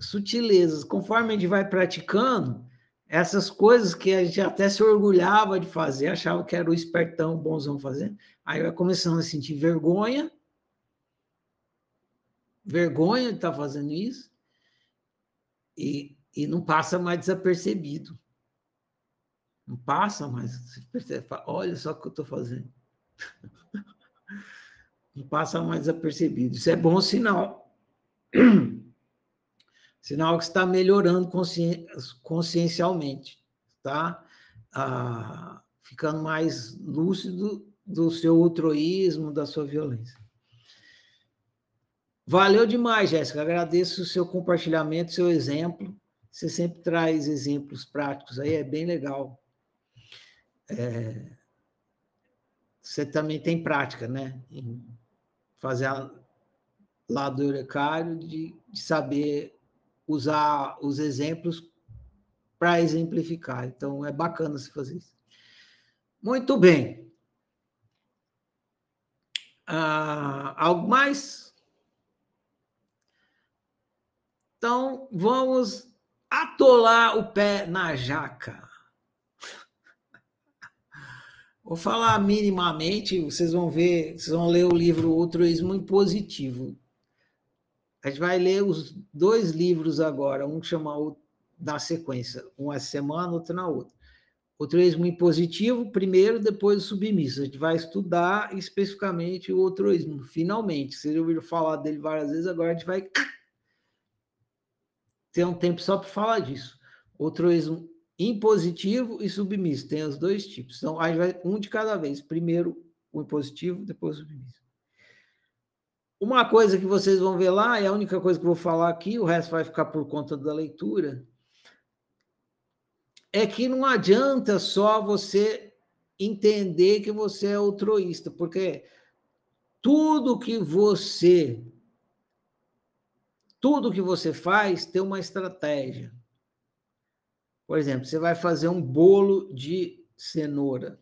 sutilezas. Conforme a gente vai praticando, essas coisas que a gente até se orgulhava de fazer, achava que era o espertão, o bonzão fazendo, aí vai começando a sentir vergonha vergonha de estar tá fazendo isso e, e não passa mais desapercebido. Não passa mais. Percebe, olha só o que eu estou fazendo. [LAUGHS] Não passa mais desapercebido. Isso é bom sinal. [CLEARS THROAT] Sinal que está melhorando consci... consciencialmente, tá? Ah, ficando mais lúcido do seu altruísmo, da sua violência. Valeu demais, Jéssica. Agradeço o seu compartilhamento, seu exemplo. Você sempre traz exemplos práticos aí, é bem legal. É... Você também tem prática, né? Em fazer a... lá do Eurecário, de, de saber usar os exemplos para exemplificar. Então, é bacana você fazer isso. Muito bem. Ah, algo mais? Então, vamos atolar o pé na jaca. [LAUGHS] Vou falar minimamente, vocês vão ver, vocês vão ler o livro Altruísmo Impositivo. A gente vai ler os dois livros agora, um chama na sequência, um essa semana, outro na outra. O impositivo, primeiro, depois o submisso. A gente vai estudar especificamente o altruísmo, finalmente. Vocês já ouviram falar dele várias vezes, agora a gente vai ter um tempo só para falar disso. Altruísmo impositivo e submisso, tem os dois tipos. Então, aí vai um de cada vez. Primeiro o impositivo, depois o submisso. Uma coisa que vocês vão ver lá, é a única coisa que eu vou falar aqui, o resto vai ficar por conta da leitura, é que não adianta só você entender que você é altruísta, porque tudo que você tudo que você faz tem uma estratégia. Por exemplo, você vai fazer um bolo de cenoura.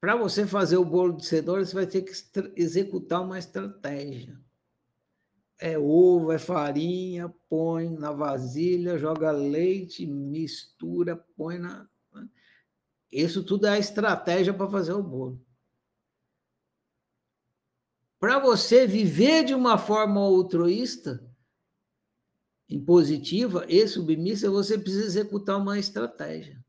Para você fazer o bolo de cenoura, você vai ter que executar uma estratégia. É ovo, é farinha, põe na vasilha, joga leite, mistura, põe na. Né? Isso tudo é a estratégia para fazer o bolo para você viver de uma forma altruísta, impositiva e submissa, você precisa executar uma estratégia.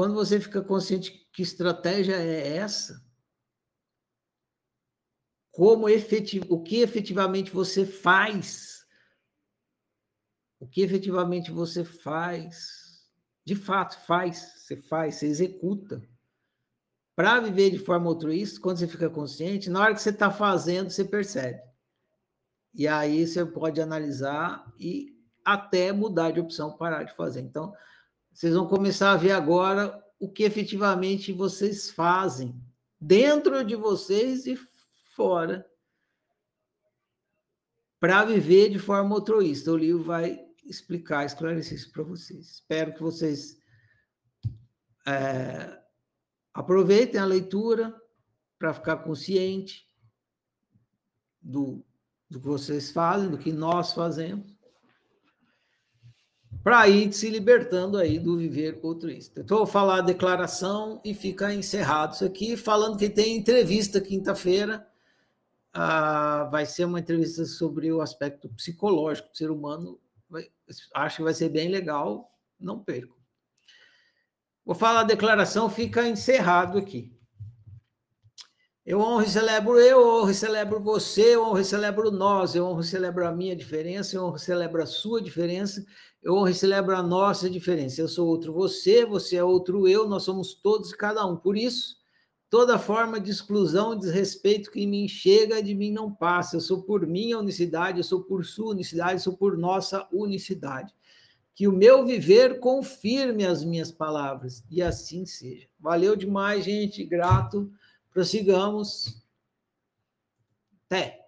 Quando você fica consciente que estratégia é essa, como efetiv... o que efetivamente você faz, o que efetivamente você faz, de fato faz, você faz, você executa para viver de forma altruísta, quando você fica consciente, na hora que você está fazendo, você percebe. E aí você pode analisar e até mudar de opção, parar de fazer. Então, vocês vão começar a ver agora o que efetivamente vocês fazem dentro de vocês e fora para viver de forma altruísta. O livro vai explicar, esclarecer isso para vocês. Espero que vocês é, Aproveitem a leitura para ficar consciente do do que vocês fazem, do que nós fazemos, para ir se libertando aí do viver altruísta. Então, eu vou falar a declaração e fica encerrado isso aqui, falando que tem entrevista quinta-feira. Ah, vai ser uma entrevista sobre o aspecto psicológico do ser humano. Vai, acho que vai ser bem legal, não perco. Vou falar a declaração, fica encerrado aqui. Eu honro e celebro eu, honro e celebro você, eu honro e celebro nós, eu honro e celebro a minha diferença, eu honro e celebro a sua diferença, eu honro e celebro a nossa diferença. Eu sou outro você, você é outro eu, nós somos todos e cada um. Por isso, toda forma de exclusão e desrespeito que em mim chega, de mim não passa. Eu sou por minha unicidade, eu sou por sua unicidade, eu sou por nossa unicidade. Que o meu viver confirme as minhas palavras, e assim seja. Valeu demais, gente, grato. Prossigamos. Até.